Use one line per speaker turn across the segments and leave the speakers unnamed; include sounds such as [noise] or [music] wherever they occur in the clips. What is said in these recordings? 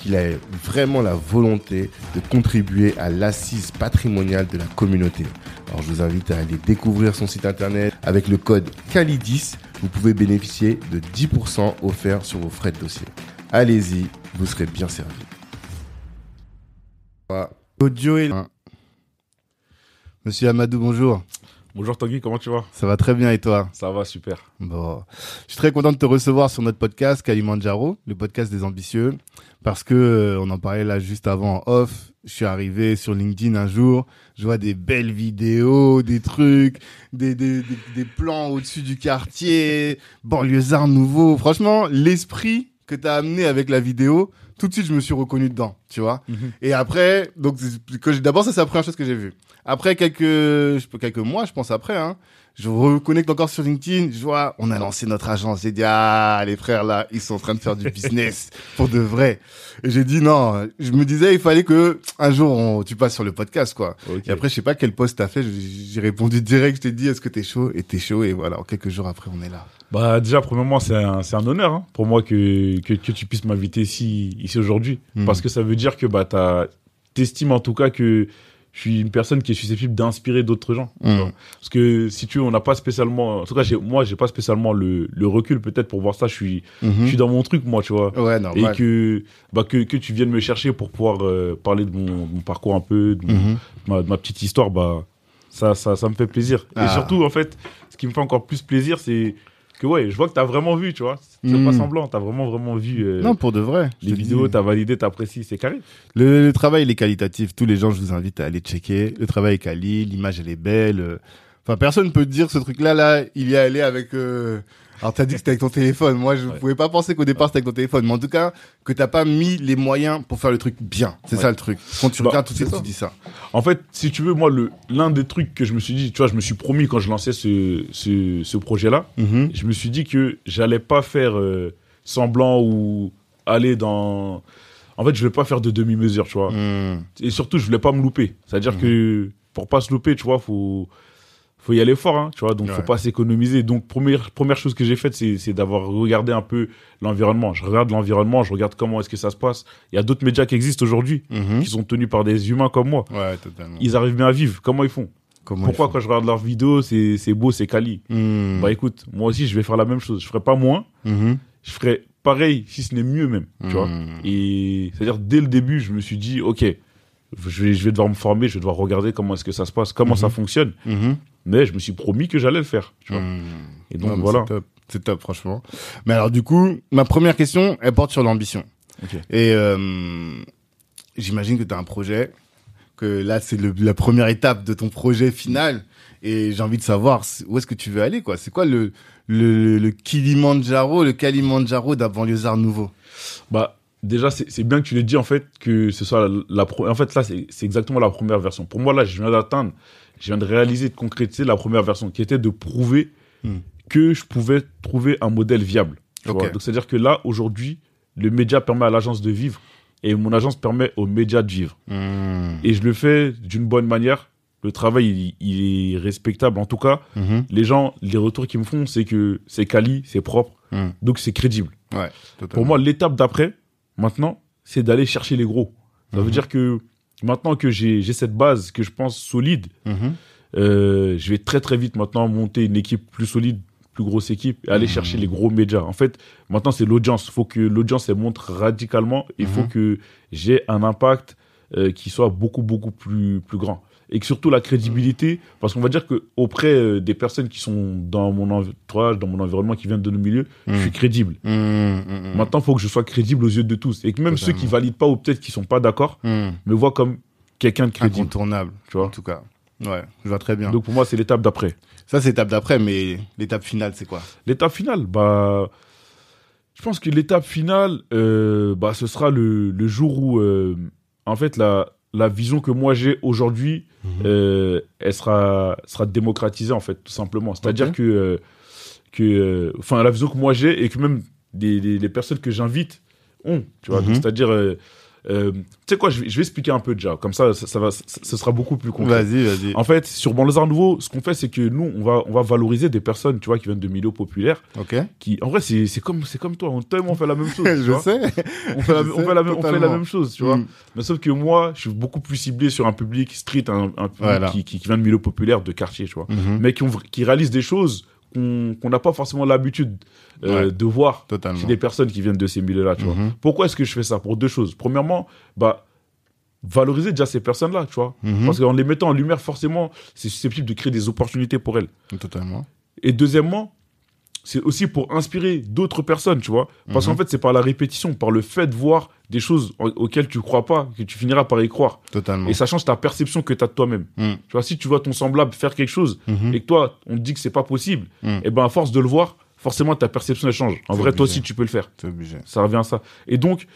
qu'il a vraiment la volonté de contribuer à l'assise patrimoniale de la communauté. Alors je vous invite à aller découvrir son site internet avec le code CALIDIS. Vous pouvez bénéficier de 10% offerts sur vos frais de dossier. Allez-y, vous serez bien servi. Audio et... Monsieur Amadou, bonjour.
Bonjour Tanguy, comment tu vas?
Ça va très bien et toi?
Ça va, super.
Bon, je suis très content de te recevoir sur notre podcast Kalimandjaro, le podcast des ambitieux, parce que euh, on en parlait là juste avant en off. Je suis arrivé sur LinkedIn un jour, je vois des belles vidéos, des trucs, des des, des, des plans au-dessus du quartier, banlieusard nouveau. Franchement, l'esprit que t'as amené avec la vidéo, tout de suite je me suis reconnu dedans, tu vois. Et après, donc d'abord ça c'est la première chose que j'ai vue. Après quelques quelques mois, je pense après, hein, je reconnecte encore sur LinkedIn, je vois, on a lancé notre agence. J'ai dit, ah, les frères là, ils sont en train de faire du [laughs] business pour de vrai. Et j'ai dit, non, je me disais, il fallait que un jour on, tu passes sur le podcast, quoi. Et après, je sais pas quel post t'as fait, j'ai répondu direct, je t'ai dit, est-ce que t'es chaud? Et t'es chaud, et voilà, quelques jours après, on est là.
Bah déjà, premièrement, c'est un, c'est un honneur hein, pour moi que, que, que tu puisses m'inviter ici, ici aujourd'hui.
Mhm.
Parce que ça veut dire que bah, t'as- t'estimes en tout cas que je suis une personne qui est susceptible d'inspirer d'autres gens. Vois. Parce que si tu veux, on n'a pas spécialement... En tout cas, moi, j'ai pas spécialement le, le recul peut-être pour voir ça. Je suis,
Mhm.
je suis dans mon truc, moi, tu vois.
Ouais,
Et que, bah, que, que tu viennes me chercher pour pouvoir euh, parler de mon, parcours un peu, de, mon-
Mhm.
ma, de ma petite histoire, bah, ça, ça, ça me fait plaisir.
Ah.
Et surtout, en fait, ce qui me fait encore plus plaisir, c'est que, ouais, je vois que t'as vraiment vu, tu vois. C'est pas semblant, t'as vraiment, vraiment vu euh,
Non, pour de vrai.
les vidéos, t'as validé, t'apprécies, c'est carré.
Le, le travail, il est qualitatif. Tous les gens, je vous invite à aller checker. Le travail est quali, l'image, elle est belle. Enfin, personne peut te dire ce truc-là, là, il y est allé avec... Euh... Alors, t'as dit que c'était avec ton téléphone. Moi, je ne
Ouais.
pouvais pas penser qu'au départ, c'était avec ton téléphone. Mais en tout cas, que t'as pas mis les moyens pour faire le truc bien. C'est
Ouais.
ça, le truc. Quand tu
Bah,
regardes tout de suite, tu dis ça.
En fait, si tu veux, moi, le l'un des trucs que je me suis dit, tu vois, je me suis promis quand je lançais ce, ce, ce projet-là,
Mhm.
je me suis dit que j'allais pas faire euh, semblant ou aller dans... En fait, je vais pas faire de demi-mesure, tu vois.
Mhm.
Et surtout, je voulais pas me louper. C'est-à-dire
Mhm.
que pour pas se louper, tu vois, faut faut y aller fort, hein, tu vois. Donc, faut
Ouais.
pas s'économiser. Donc, première première chose que j'ai faite, c'est d'avoir regardé un peu l'environnement. Je regarde l'environnement, je regarde comment est-ce que ça se passe. Il y a d'autres médias qui existent aujourd'hui,
Mhm.
qui sont tenus par des humains comme moi.
Ouais, totalement.
Ils arrivent bien à vivre. Comment ils font
Comment
Pourquoi
ils font
quand je regarde leurs vidéos, c'est beau, c'est quali?
Mhm.
Bah écoute, moi aussi, je vais faire la même chose. Je ferai pas moins.
Mhm.
Je ferai pareil, si ce n'est mieux même, tu vois.
Mhm.
Et c'est-à-dire, dès le début, je me suis dit, OK, je vais, je vais devoir me former, je vais devoir regarder comment est-ce que ça se passe, comment ça fonctionne.
Mhm.
Mais je me suis promis que j'allais le faire, tu vois.
Mhm.
Et donc,
Non,
voilà.
C'est top. C'est top, franchement. Mais alors, du coup, ma première question, elle porte sur l'ambition. Et euh, j'imagine que tu as un projet, que là, c'est le- la première étape de ton projet final. Et j'ai envie de savoir où est-ce que tu veux aller, quoi. C'est quoi le, le, le Kilimandjaro, le Kalimandjaro d'un banlieusard nouveau?
Bah, déjà, c'est c'est bien que tu l'aies dit, en fait, que ce soit la, la pro- En fait, là, c'est c'est exactement la première version. Pour moi, là, je viens d'atteindre, je viens de réaliser, de concrétiser la première version, qui était de prouver
Hmm.
que je pouvais trouver un modèle viable. tu
Ok.
vois. Donc, c'est-à-dire que là, aujourd'hui, le média permet à l'agence de vivre et mon agence permet aux médias de vivre. Et je le fais d'une bonne manière. Le travail, il, il est respectable. En tout cas,
Mhm.
les gens, les retours qu'ils me font, c'est que c'est quali, c'est propre,
Mhm.
donc c'est crédible.
Ouais,
Pour moi, l'étape d'après, maintenant, c'est d'aller chercher les gros. Ça
Mhm.
veut dire que maintenant que j'ai cette base que je pense solide,
Mhm.
euh, je vais très très vite maintenant monter une équipe plus solide, plus grosse équipe, et aller
Mhm.
chercher les gros médias. En fait, maintenant c'est l'audience. Il faut que l'audience elle monte radicalement. Il faut
Mhm.
que j'ai un impact euh, qui soit beaucoup beaucoup plus plus grand et que surtout la crédibilité parce qu'on va dire que auprès euh, des personnes qui sont dans mon entourage dans mon environnement qui viennent de nos milieux je
Mm.
suis crédible
Mmh, mmh, mmh.
maintenant il faut que je sois crédible aux yeux de tous et que même ceux qui valident pas ou peut-être qui sont pas d'accord me voient comme quelqu'un de crédible
Incontournable,
tu
en
vois
tout cas. Ouais, je vois très bien.
donc pour moi c'est l'étape d'après
ça, c'est l'étape d'après, mais l'étape finale, c'est quoi?
L'étape finale, bah, je pense que l'étape finale, euh, bah, ce sera le, le jour où, euh, en fait, la, la vision que moi j'ai aujourd'hui,
Mhm.
euh, elle sera, sera démocratisée, en fait, tout simplement. C'est-à-dire que, euh, que, euh, enfin, la vision que moi j'ai et que même des, des, les personnes que j'invite ont, tu vois.
Mhm.
C'est-à-dire, euh, tu sais quoi, je vais, je vais expliquer un peu déjà, comme ça, ça, ça va, ça- ce sera beaucoup plus concret.
Vas-y, vas-y.
En fait, sur Arts Nouveaux, ce qu'on fait, c'est que nous, on va, on va valoriser des personnes, tu vois, qui viennent de milieux populaires,
Ok.
qui, en vrai, c'est, c'est comme, c'est comme toi, on, on fait la même chose. [laughs]
je
vois.
sais.
On fait la, [laughs] on
sais,
fait la même, on fait la même chose, tu vois.
Mm.
Mais sauf que moi, je suis beaucoup plus ciblé sur un public street, un, un public
Voilà.
qui, qui, qui vient de milieux populaires, de quartier, tu vois.
Mhm.
Mais qui, ont, qui réalisent des choses qu'on, n'a pas forcément l'habitude euh,
Ouais.
de voir
Totalement.
chez des personnes qui viennent de ces milieux-là, tu vois.
Mhm.
Pourquoi est-ce que je fais ça? Pour deux choses. Premièrement, bah, valoriser déjà ces personnes-là, tu vois.
Mhm.
Parce qu'en les mettant en lumière, forcément, c'est susceptible de créer des opportunités pour elles.
Totalement.
Et deuxièmement, c'est aussi pour inspirer d'autres personnes, tu vois. Parce
Mhm.
qu'en fait, c'est par la répétition, par le fait de voir des choses au- auxquelles tu crois pas, que tu finiras par y croire.
Totalement.
Et ça change ta perception que tu as de toi-même.
Mm.
Tu vois, si tu vois ton semblable faire quelque chose
Mhm.
et que toi, on te dit que c'est pas possible,
Mm.
et ben à force de le voir, forcément ta perception elle change. En vrai, toi aussi tu peux le faire.
Obligé.
Ça revient à ça. Et donc,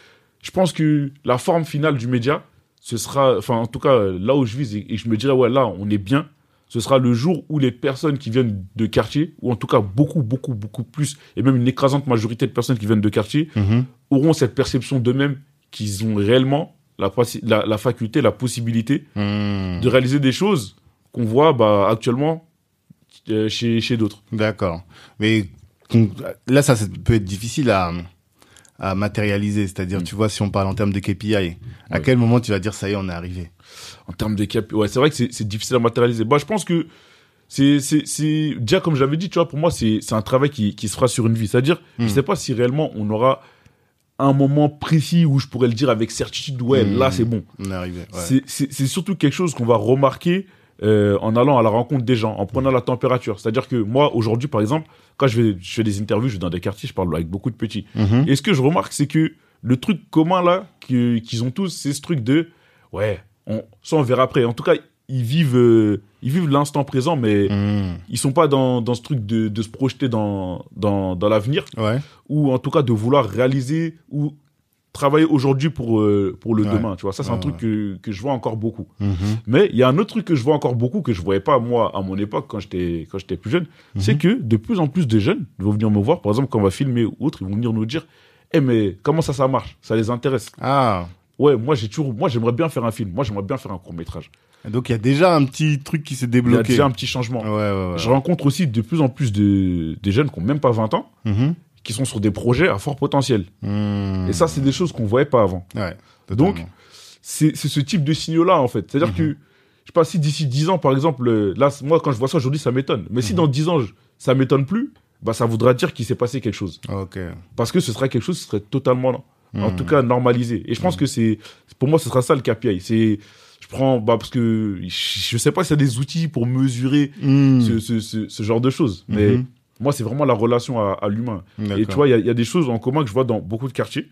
je pense que la forme finale du média, ce sera, enfin en tout cas là où je vise et, et je me dirais ouais là on est bien, ce sera le jour où les personnes qui viennent de quartier, ou en tout cas beaucoup beaucoup beaucoup plus, et même une écrasante majorité de personnes qui viennent de quartier,
Mhm.
auront cette perception d'eux-mêmes qu'ils ont réellement la, possi- la, la faculté, la possibilité
Mhm.
de réaliser des choses qu'on voit bah, actuellement euh, chez, chez d'autres.
D'accord. Mais là, ça, ça peut être difficile à, à matérialiser. C'est-à dire,
Mm.
tu vois, si on parle en termes de KPI, à
Ouais.
quel moment tu vas dire, ça y est, on est arrivé?
En termes de cap, ouais, c'est vrai que c'est difficile à matérialiser. Bah, je pense que c'est, c'est, déjà, comme j'avais dit, tu vois, pour moi, c'est, c'est un travail qui, qui se fera sur une vie. C'est-à-dire,
Mm.
je sais pas si réellement on aura un moment précis où je pourrais le dire avec certitude, ouais,
Mm.
là, c'est bon.
On est arrivé. Ouais.
C'est, surtout quelque chose qu'on va remarquer euh, en allant à la rencontre des gens, en prenant la température. C'est-à-dire que moi, aujourd'hui, par exemple, quand je, vais, je fais des interviews, je vais dans des quartiers, je parle avec beaucoup de petits.
Mhm.
Et ce que je remarque, c'est que le truc commun là qu'ils ont tous, c'est ce truc de ouais, on, ça on verra après. En tout cas, ils vivent, euh, ils vivent l'instant présent, mais
Mhm.
ils sont pas dans, dans ce truc de, de se projeter dans, dans, dans l'avenir
Ouais.
ou en tout cas de vouloir réaliser ou travailler aujourd'hui pour, euh, pour le
Ouais.
demain. Tu vois, ça c'est un truc que, que je vois encore beaucoup.
Mhm.
Mais il y a un autre truc que je vois encore beaucoup que je voyais pas moi à mon époque quand j'étais quand j'étais plus jeune,
Mhm.
c'est que de plus en plus de jeunes vont venir me voir, par exemple quand on va filmer ou autre, ils vont venir nous dire "Eh mais comment ça ça marche? Ça les intéresse
Ah.
Ouais, moi j'ai toujours moi j'aimerais bien faire un film, moi j'aimerais bien faire un court-métrage."
Donc, il y a déjà un petit truc qui s'est
Il y a
débloqué.
déjà un petit changement.
Ouais, ouais, ouais.
Je rencontre aussi de plus en plus de des jeunes qui ont même pas 20 ans
Mhm.
qui sont sur des projets à fort potentiel.
Mhm.
Et ça c'est des choses qu'on voyait pas avant. Donc, c'est ce type de signaux-là, en fait. C'est-à-dire
Mhm.
que, je sais pas, si d'ici 10 ans, par exemple, euh, là, moi, quand je vois ça aujourd'hui, ça m'étonne. Mais si
Mhm.
dans 10 ans, ça m'étonne plus, bah, ça voudra dire qu'il s'est passé quelque chose. Parce que ce sera quelque chose qui serait totalement, en
Mhm.
tout cas, normalisé. Et je pense que c'est, pour moi, ce sera ça le KPI. C'est, je prends, bah, parce que je sais pas s'il y a des outils pour mesurer
Mhm.
ce, ce, ce, ce genre de choses. Mais moi, c'est vraiment la relation à, à l'humain. Et tu vois, il y a, il y a des choses en commun que je vois dans beaucoup de quartiers.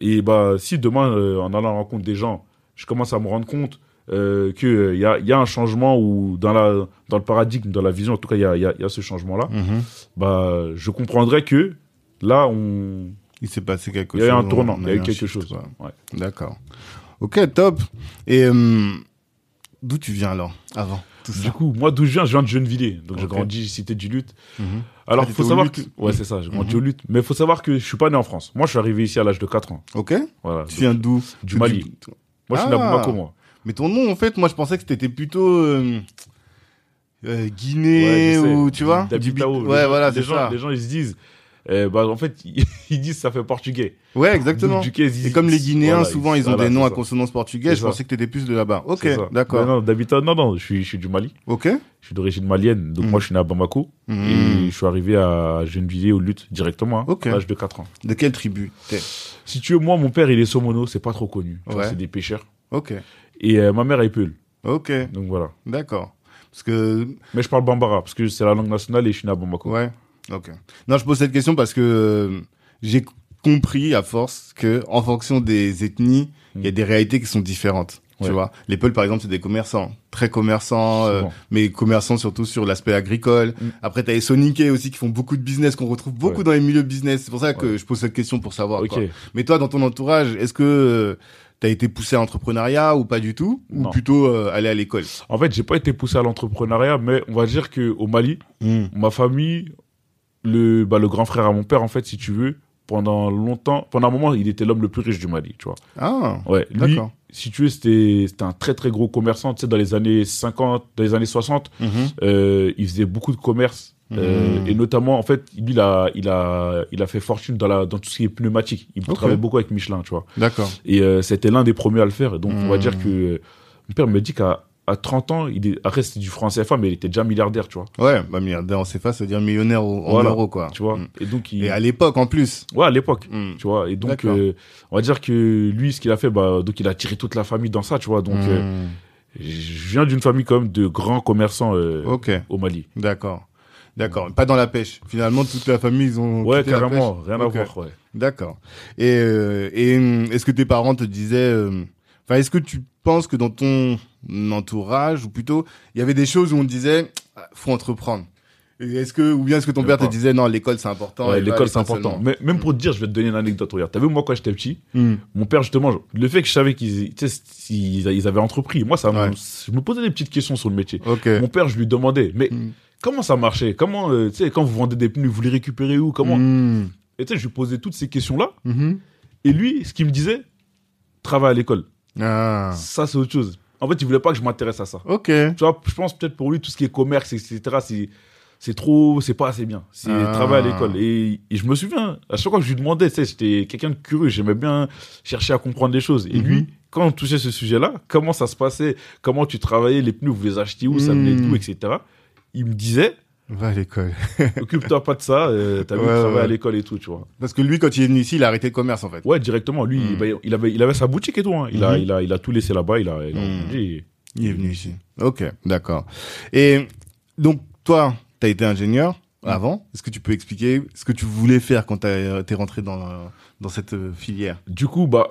Et bah, si demain, euh, en allant à la rencontre des gens, je commence à me rendre compte euh, qu'il y, a, y a un changement ou dans, la, dans le paradigme, dans la vision, en tout cas, il y a, y, a, y a ce changement-là, bah, je comprendrais que là, on...
Il s'est passé quelque
il y
chose.
a eu un tournant, il y a eu quelque chose. Ouais.
D'accord. Ok, top. Et euh, d'où tu viens alors, avant tout
Du
ça
coup, moi, d'où je viens, je viens de Gennevilliers. Donc, j'ai grandi cité du Lutte.
Mhm.
Alors,
Ah,
faut
au
savoir que... Ouais, c'est ça, j'ai grandi
Mhm.
au Lutte. Mais il faut savoir que je suis pas né en France. Moi, je suis arrivé ici à l'âge de 4 ans.
Ok.
Voilà.
Tu viens d'où?
du Mali. Moi, je suis de
Ah.
Bamako, moi.
Mais ton nom, en fait, moi, je pensais que t'étais plutôt euh, euh, Guinée
Ouais,
ou tu vois? Du Ouais, voilà,
les
c'est
gens,
ça.
Les gens, ils se disent... euh, bah, en fait, [laughs] ils, disent ça fait portugais.
Ouais, exactement.
Du ils-
Et comme les Guinéens,
voilà,
souvent, ils ont
voilà,
des noms
c'est
à consonance portugaise. Je pensais que t'étais plus de là-bas. Ok, d'accord.
Non, non, non, non, je suis, je suis du Mali.
Ok.
Je suis d'origine malienne. Donc,
Mhm.
moi, je suis né à Bamako. Et
Mhm.
je suis arrivé à Gennevilliers aux luttes directement, hein,
Ok.
à l'âge de 4 ans.
De quelle tribu t'es?
Si tu veux, moi, mon père, il est somono, c'est pas trop connu. Tu
Ouais.
C'est des pêcheurs.
Ok.
Et euh, ma mère est Peul.
Ok.
Donc voilà.
D'accord. Parce que
Mais je parle Bambara parce que c'est la langue nationale et je suis né à Bamako.
Ouais. Ok. Non, je pose cette question parce que euh, j'ai compris à force que en fonction des ethnies, il y a des réalités qui sont différentes. Tu vois, les Peuls par exemple, c'est des commerçants, très commerçants, euh, mais commerçants surtout sur l'aspect agricole.
Mm.
Après, t'as les Soninkés aussi qui font beaucoup de business, qu'on retrouve beaucoup
Ouais.
dans les milieux business. C'est pour ça que
Ouais.
je pose cette question pour savoir. Quoi. Mais toi, dans ton entourage, est-ce que euh, t'as été poussé à l'entrepreneuriat ou pas du tout, ou
Non.
plutôt euh, aller à l'école?
En fait, j'ai pas été poussé à l'entrepreneuriat, mais on va dire que au Mali, ma famille, le, bah, le grand frère à mon père, en fait, si tu veux, pendant longtemps, pendant un moment, il était l'homme le plus riche du Mali, tu vois.
Ah,
Ouais, lui, si tu veux, c'était, un très très gros commerçant, tu sais, dans les années 50, dans les années 60,
Mhm.
euh, il faisait beaucoup de commerce. euh,
Mhm.
et notamment, en fait, lui, il a, il a, il a fait fortune dans la, dans tout ce qui est pneumatique. Il travaillait beaucoup avec Michelin, tu vois.
D'accord.
Et euh, c'était l'un des premiers à le faire. Donc, on va
Mhm.
dire que euh, mon père me dit qu'à à 30 ans, il est, après, c'était du franc CFA, mais il était déjà milliardaire, tu vois.
Ouais, bah milliardaire en CFA, ça veut dire millionnaire en
Voilà.
euros, quoi.
Tu vois.
Mm.
Et donc, il,
Et à l'époque, en plus.
ouais, à l'époque.
Mm.
Tu vois. Et donc, euh, on va dire que lui, ce qu'il a fait, bah, donc, il a tiré toute la famille dans ça, tu vois. Donc, euh,
Mm.
je viens d'une famille quand même de grands commerçants euh, au Mali.
d'accord. D'accord. Pas dans la pêche. Finalement, toute la famille, ils ont.
Ouais,
quitté la
carrément.
pêche.
Rien
Ok.
à voir, ouais.
D'accord. Et, euh, et hum, est-ce que tes parents te disaient, euh, enfin, est-ce que tu penses que dans ton entourage, ou plutôt, il y avait des choses où on te disait, ah, faut entreprendre. Est-ce que, ou bien est-ce que ton père te disait, non, l'école c'est important.
Ouais, l'école, c'est important.
seulement.
Mais même pour te dire, je vais te donner une anecdote. Regarde, t'as vu, moi, quand j'étais petit,
Hmm.
mon père, justement, le fait que je savais qu'ils ils, ils avaient entrepris, moi, ça
Ouais.
je me posais des petites questions sur le métier. Mon père, je lui demandais, mais
Hmm.
comment ça marchait? Comment, euh, tu sais, quand vous vendez des pneus, vous les récupérez où? Comment?
Hmm.
Et tu sais, je lui posais toutes ces questions-là.
Mhm.
Et lui, ce qu'il me disait, travaille à l'école.
Ah.
Ça, c'est autre chose. En fait, il voulait pas que je m'intéresse à ça.
Ok.
Tu vois, je pense peut-être pour lui, tout ce qui est commerce, etc., c'est, c'est trop, c'est pas assez bien. C'est
Ah.
travail à l'école. Et, et je me souviens, à chaque fois que je lui demandais, tu sais, j'étais quelqu'un de curieux, j'aimais bien chercher à comprendre des choses. Et
Mhm.
lui, quand on touchait ce sujet-là, comment ça se passait, comment tu travaillais, les pneus, vous les achetiez où, ça venait
Mhm.
d'où, etc., il me disait,
Va à l'école. [laughs]
occupe-toi pas de ça, euh, t'as vu,
Ouais,
travailler
ouais.
à l'école et tout, tu vois.
Parce que lui, quand il est venu ici, il a arrêté le commerce, en fait.
Ouais, directement. Lui,
Mhm.
bah, il, avait, il avait sa boutique et tout. Hein. Il, a,
Mhm.
il, a, il a tout laissé là-bas. Il a, il a rebondi.
Il est venu ici. Ok, d'accord. Et donc, toi, tu as été ingénieur avant. Est-ce que tu peux expliquer ce que tu voulais faire quand tu es rentré dans, dans cette euh, filière?
Du coup, bah,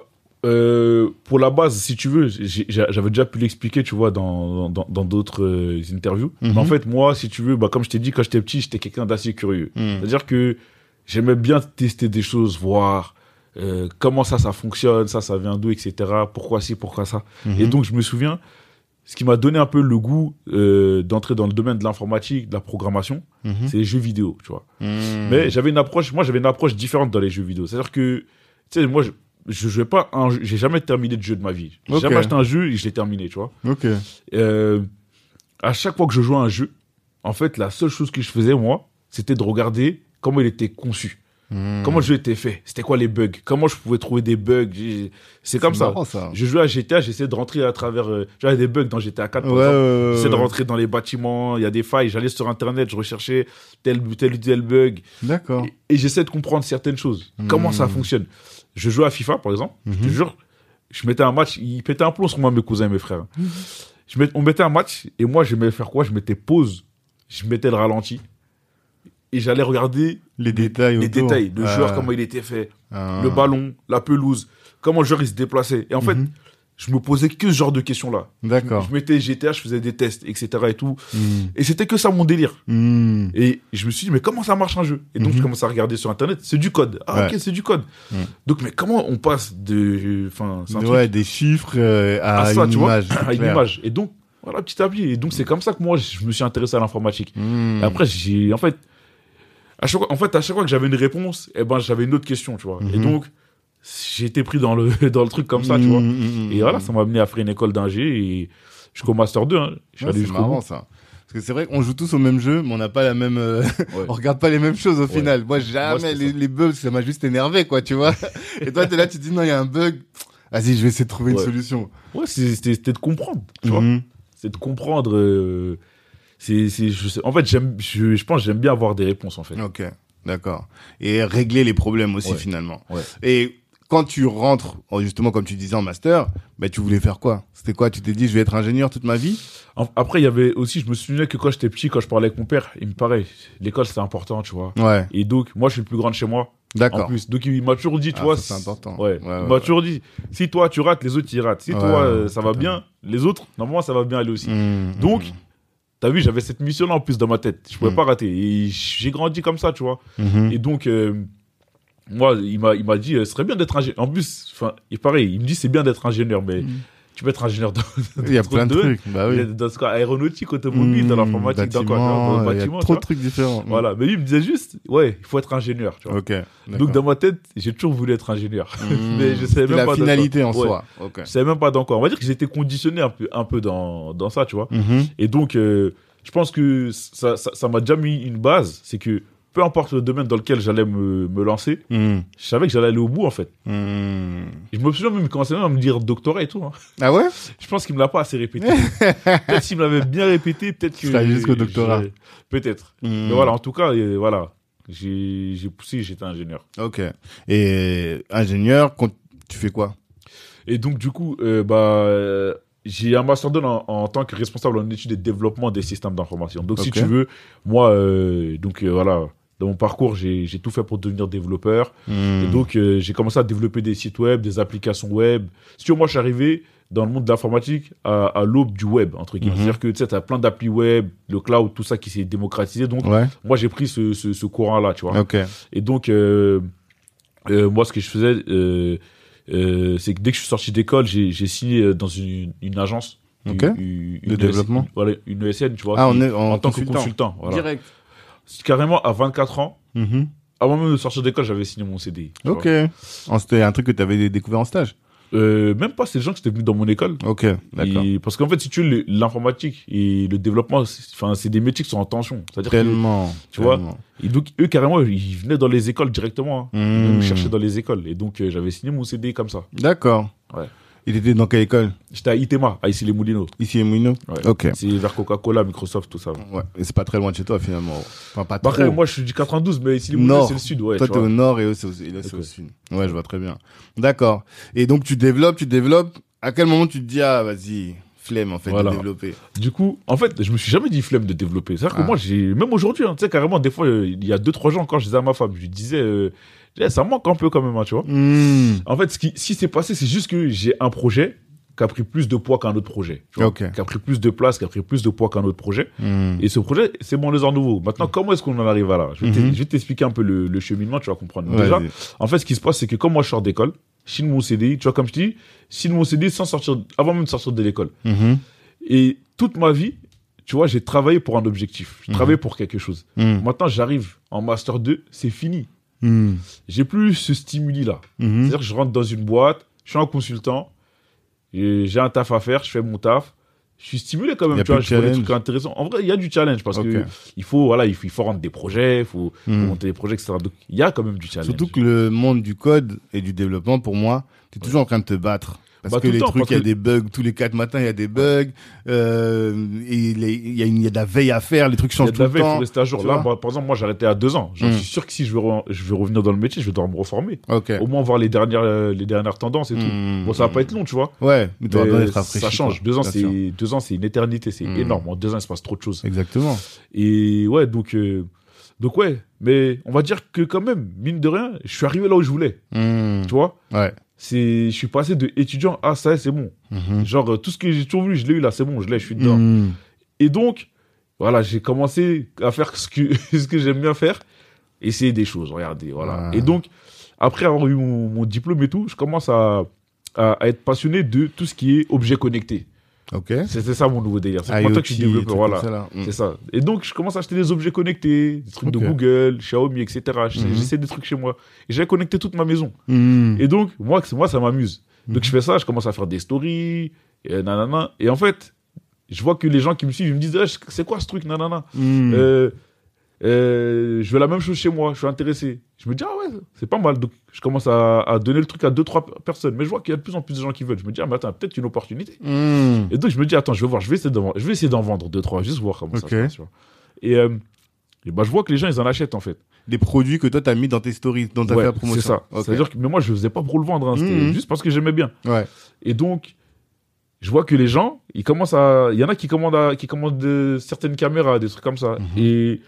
euh, pour la base, si tu veux, j'avais déjà pu l'expliquer, tu vois, dans dans dans d'autres euh, interviews.
Mhm.
Mais en fait, moi, si tu veux, bah, comme je t'ai dit, quand j'étais petit, j'étais quelqu'un d'assez curieux.
Hmm.
C'est-à-dire que j'aimais bien tester des choses, voir euh, comment ça, ça fonctionne, ça, ça vient d'où, etc. Pourquoi ci, pourquoi ça.
Mhm.
Et donc, je me souviens, ce qui m'a donné un peu le goût euh, d'entrer dans le domaine de l'informatique, de la programmation,
Mhm.
c'est les jeux vidéo, tu vois.
Hmm.
Mais j'avais une approche, moi j'avais une approche différente dans les jeux vidéo. C'est-à-dire que, tu sais, moi je, je jouais pas un jeu, j'ai jamais terminé de jeu de ma vie. J'ai jamais acheté un jeu et je l'ai terminé, tu vois.
Ok.
Euh, à chaque fois que je jouais à un jeu, en fait, la seule chose que je faisais, moi, c'était de regarder comment il était conçu.
Hmm.
Comment le jeu était fait. C'était quoi les bugs. Comment je pouvais trouver des bugs. C'est comme ça.
marrant, ça.
Je jouais à GTA, j'essayais de rentrer à travers. Euh, J'avais des bugs dans GTA 4, par
Ouais,
exemple. J'essayais de rentrer dans les bâtiments, il y a des failles. J'allais sur Internet, je recherchais tel tel ou tel bug.
D'accord.
Et, et j'essaie de comprendre certaines choses.
Hmm.
Comment ça fonctionne. Je jouais à FIFA, par exemple. Je te
Mhm.
jure, je mettais un match, il pétait un plomb sur moi, mes cousins et mes frères. Je met- on mettait un match, et moi, j'aimais faire quoi? Je mettais pause, je mettais le ralenti, et j'allais regarder
Les détails
les détails. Le
Ah.
joueur, comment il était fait,
Ah.
le ballon, la pelouse, comment le joueur il se déplaçait. Et en fait,
Mhm.
Je me posais que ce genre de questions-là.
D'accord.
Je mettais GTA, je faisais des tests, etc. et tout.
Hmm.
Et c'était que ça mon délire.
Hmm.
Et je me suis dit, mais comment ça marche un jeu? Et donc,
Mhm.
je commence à regarder sur Internet, c'est du code. Ah,
Ouais.
ok, c'est du code.
Mhm.
Donc, mais comment on passe de. Enfin,
Ouais, des chiffres euh, à,
à ça,
une
tu vois,
image.
à une image. Et donc, voilà, petit à petit. Et donc, c'est comme ça que moi, je me suis intéressé à l'informatique.
Hmm.
Et après, j'ai. En fait, à chaque, fois- en fait, à chaque fois que j'avais une réponse, eh ben, j'avais une autre question, tu vois. Et
Mhm.
donc, été pris dans le, [laughs] dans le truc comme ça, tu vois.
Hmm, hmm, hmm,
Et voilà, ça m'a amené à faire une école d'ingé et jusqu'au Master 2. Hein. Je suis
Ouais,
allé jusqu'au
marrant
bout.
ça. Parce que c'est vrai qu'on joue tous au même jeu, mais on n'a pas la même, euh, [laughs]
Ouais.
on regarde pas les mêmes choses au
Ouais.
final. Moi, jamais les, bugs, ça m'a juste énervé, quoi, tu vois. [laughs] Et toi, t'es là, tu te dis non, il y a un bug. Vas-y, je vais essayer de trouver une solution.
Ouais, c'était c'était de comprendre, tu vois.
Mhm.
c'est de comprendre. euh, c'est, c'est, je sais- en fait, j'aime, je, je pense, j'aime bien avoir des réponses en fait.
Ok, d'accord. Et régler les problèmes aussi
Ouais.
finalement.
Ouais.
Et quand tu rentres, justement, comme tu disais en master, bah, tu voulais faire quoi? C'était quoi? Tu t'es dit, je vais être ingénieur toute ma vie?
En- Après, il y avait aussi, je me souvenais que quand j'étais petit, quand je parlais avec mon père, il me paraît, l'école c'était important, tu vois.
Ouais,
Et donc, moi, je suis le plus grand de chez moi. En
d'accord.
plus, donc il m'a toujours dit, tu
Ah,
vois.
ça, c'est important.
Ouais.
Ouais,
il m'a
ouais.
toujours dit, si toi tu rates, les autres ils ratent. Si toi euh, ça va bien, les autres, normalement ça va bien aller aussi.
Mmh,
Donc,
mmh,
T'as vu, j'avais cette mission-là en plus dans ma tête. Je pouvais
Mm.
pas rater. Et j'ai grandi comme ça, tu vois.
mmh.
Et donc, euh, moi, il m'a, il m'a dit, euh, ce serait bien d'être ingénieur. En plus, enfin, il pareil, il me dit, c'est bien d'être ingénieur, mais
Mm.
tu peux être ingénieur dans,
Il y a plein de trucs. Bah oui.
dans ce cas, aéronautique, automobile, dans
Mmh,
l'informatique, dans quoi, dans le
bâtiment, Il y a trop de trucs différents. Mmh.
Voilà. Mais lui, il me disait juste, ouais, il faut être ingénieur, tu vois. Donc, dans ma tête, j'ai toujours voulu être ingénieur. [laughs] mais je savais même
la
pas dans
finalité en.
Ouais.
soi. Ok.
Je savais même pas dans quoi. On va dire que j'étais conditionné un peu, un peu dans, dans ça, tu vois.
Mhm.
Et donc, euh, je pense que ça ça ça m'a déjà mis une base. C'est que peu importe le domaine dans lequel j'allais me, me lancer,
Mhm.
je savais que j'allais aller au bout, en fait. Et je me souviens même, commençait même à me dire doctorat et tout. hein.
Ah ouais? [laughs]
Je pense qu'il me l'a pas assez répété. [laughs] peut-être s'il me l'avait bien répété, peut-être que.
jusqu'au doctorat.
Peut-être.
Mhm.
Mais voilà, en tout cas, euh, voilà. J'ai poussé, j'étais ingénieur.
Ok. Et ingénieur, tu fais quoi?
Et donc, du coup, euh, bah, euh, j'ai un master 2 en, en tant que responsable en études et développement des systèmes d'information. Donc, si tu veux, moi, euh, donc euh, voilà, dans mon parcours, j'ai tout fait pour devenir développeur.
Mhm.
Et donc, euh, j'ai commencé à développer des sites web, des applications web. Si tu veux, moi, je suis arrivé dans le monde de l'informatique à, à l'aube du web, entre guillemets.
Mhm.
C'est-à-dire que tu sais, as plein d'applis web, le cloud, tout ça qui s'est démocratisé. Donc,
Ouais.
moi, j'ai pris ce, ce, ce courant-là, tu vois. Et donc, euh, euh, moi, ce que je faisais, euh, euh, c'est que dès que je suis sorti d'école, j'ai signé dans une, une agence.
Ok.
Une, une-
De
une
développement.
ESN, voilà, une ESN, tu vois.
Ah,
qui-
on est en,
en tant que
consultant.
consultant. Voilà.
Direct.
Carrément, à 24 ans,
Mhm.
avant même de sortir d'école, j'avais signé mon CDI.
Ok. Oh, C'était un truc que tu avais découvert en stage?
Euh, même pas, c'est les gens qui étaient venus dans mon école.
Ok. D'accord.
Parce qu'en fait, si tu veux, l'informatique et le développement, c'est- enfin, c'est des métiers qui sont en tension. C'est-à-dire que,
Tellement.
tu vois, et donc, eux, carrément, ils venaient dans les écoles directement. hein. Ils me chercher dans les écoles. Et donc, euh, j'avais signé mon CDI comme ça.
D'accord.
Ouais.
Il était dans quelle école
J'étais à ITEMA, à Issy-les-Moulineaux.
Ici, à Mouino
Ouais.
Ok.
C'est vers Coca-Cola, Microsoft, tout ça.
Ouais. Et c'est pas très loin de chez toi, finalement. Enfin, pas
Bah,
trop.
Après, moi, je suis du 92, mais Issy-les-Moulineaux,
Nord.
c'est le sud, ouais.
Toi,
tu
t'es
vois.
au nord et eux, c'est au, sud. Ouais, je vois très bien. D'accord. Et donc, tu développes, tu développes. À quel moment tu te dis, ah, vas-y, flemme, en fait,
Voilà.
de développer
Du coup, en fait, je me suis jamais dit flemme de développer. C'est-à-dire
Ah.
que moi, j'ai, même aujourd'hui, hein, tu sais, carrément, des fois, euh, il y a deux, trois jours, quand je disais à ma femme, je lui disais, euh, ça manque un peu quand même, hein, tu vois.
Hmm.
En fait, ce qui, si c'est passé, c'est juste que j'ai un projet qui a pris plus de poids qu'un autre projet. Tu vois. Qui a pris plus de place, qui a pris plus de poids qu'un autre projet.
Hmm.
Et ce projet, c'est mon lézard nouveau. Maintenant, comment est-ce qu'on en arrive à là? Je vais t'e- je vais t'expliquer un peu le, le cheminement, tu vas comprendre. Déjà, en fait, ce qui se passe, c'est que comme moi, je sors d'école, je signe mon CDI, tu vois, comme je dis, je signe mon CDI sans sortir, avant même de sortir de l'école. Et toute ma vie, tu vois, j'ai travaillé pour un objectif. J'ai
Mhm.
travaillé pour quelque chose.
Hmm.
Maintenant, j'arrive en Master 2, c'est fini.
Hmm.
J'ai plus ce stimuli-là.
Mhm.
C'est-à-dire que je rentre dans une boîte, je suis un consultant, j'ai un taf à faire, je fais mon taf. Je suis stimulé quand même,
a
tu vois, je fais des trucs intéressants. En vrai, il y a du challenge parce que
Ok.
il faut, voilà, il faut, il faut rendre des projets, il faut, faut
Hmm.
monter des projets, etc. Donc, il y a quand même du challenge.
Surtout que le monde du code et du développement, pour moi, tu es toujours en train de te battre. Parce
Bah,
que
tout le
les
temps,
trucs, il y a
que-
des bugs. Tous les quatre matins, il y a des bugs. Euh, il y, a y de la veille à faire. Les trucs
Il y
changent
a de
tout
la
le
veille, il faut
temps.
rester à jour. Là, par exemple, moi, j'ai arrêté à deux ans. Je
Hmm.
suis sûr que si je veux, re- je veux revenir dans le métier, je vais devoir me reformer.
Ok.
Au moins voir les dernières, euh, les dernières tendances et tout.
Hmm.
Bon, ça va pas être long, tu vois.
Ouais, mais
Mais ça change.
quoi.
Deux ans,
Bien sûr.
c'est deux ans, c'est une éternité, c'est
Hmm.
énorme. En deux ans, il se passe trop de choses.
Exactement.
Et ouais, donc, euh, donc ouais. Mais on va dire que quand même, mine de rien, je suis arrivé là où je voulais.
Hmm.
Tu vois?
Ouais.
C'est, je suis passé de étudiant à ça, c'est bon.
Mhm.
Genre euh, tout ce que j'ai toujours voulu, je l'ai eu là, c'est bon, je l'ai, je suis dedans.
Hmm.
Et donc, voilà, j'ai commencé à faire ce que [laughs] ce que j'aime bien faire, essayer des choses. Regardez, voilà.
Ah.
Et donc, après avoir eu mon, mon diplôme et tout, je commence à, à, à être passionné de tout ce qui est objet connecté.
Ok.
C'était ça mon nouveau délire. C'est pour ça que je suis développeur, voilà.
Hmm.
C'est ça. Et donc, je commence à acheter des objets connectés, des trucs de Google, Xiaomi, etc. Je-
Mhm.
J'essaie des trucs chez moi. Et j'ai connecté toute ma maison.
Hmm.
Et donc, moi, moi ça m'amuse. Donc, je fais ça, je commence à faire des stories, et nanana. Et en fait, je vois que les gens qui me suivent, ils me disent, Ah, c'est quoi ce truc, nanana?
Hmm.
Euh, euh, Je veux la même chose chez moi, je suis intéressé. Je me dis, ah ouais, c'est pas mal. Donc, je commence à, à donner le truc à deux, trois personnes. Mais je vois qu'il y a de plus en plus de gens qui veulent. Je me dis, ah, mais attends, peut-être une opportunité.
Hmm.
Et donc, je me dis, attends, je vais voir, je vais essayer d'en, je vais essayer d'en vendre deux, trois, juste voir comment ça se passe. tu vois. Et euh, et bah, je vois que les gens, ils en achètent, en fait.
Des produits que toi, t'as mis dans tes stories,
Ouais,
fait la promotion.
c'est ça. C'est-à-dire que, mais moi, je faisais pas pour le vendre, hein, c'était
Mhm.
juste parce que j'aimais bien.
Ouais.
Et donc, je vois que les gens, ils commencent à. Il y en a qui commandent, à- qui commandent de- certaines caméras, des trucs comme ça.
Mhm.
Et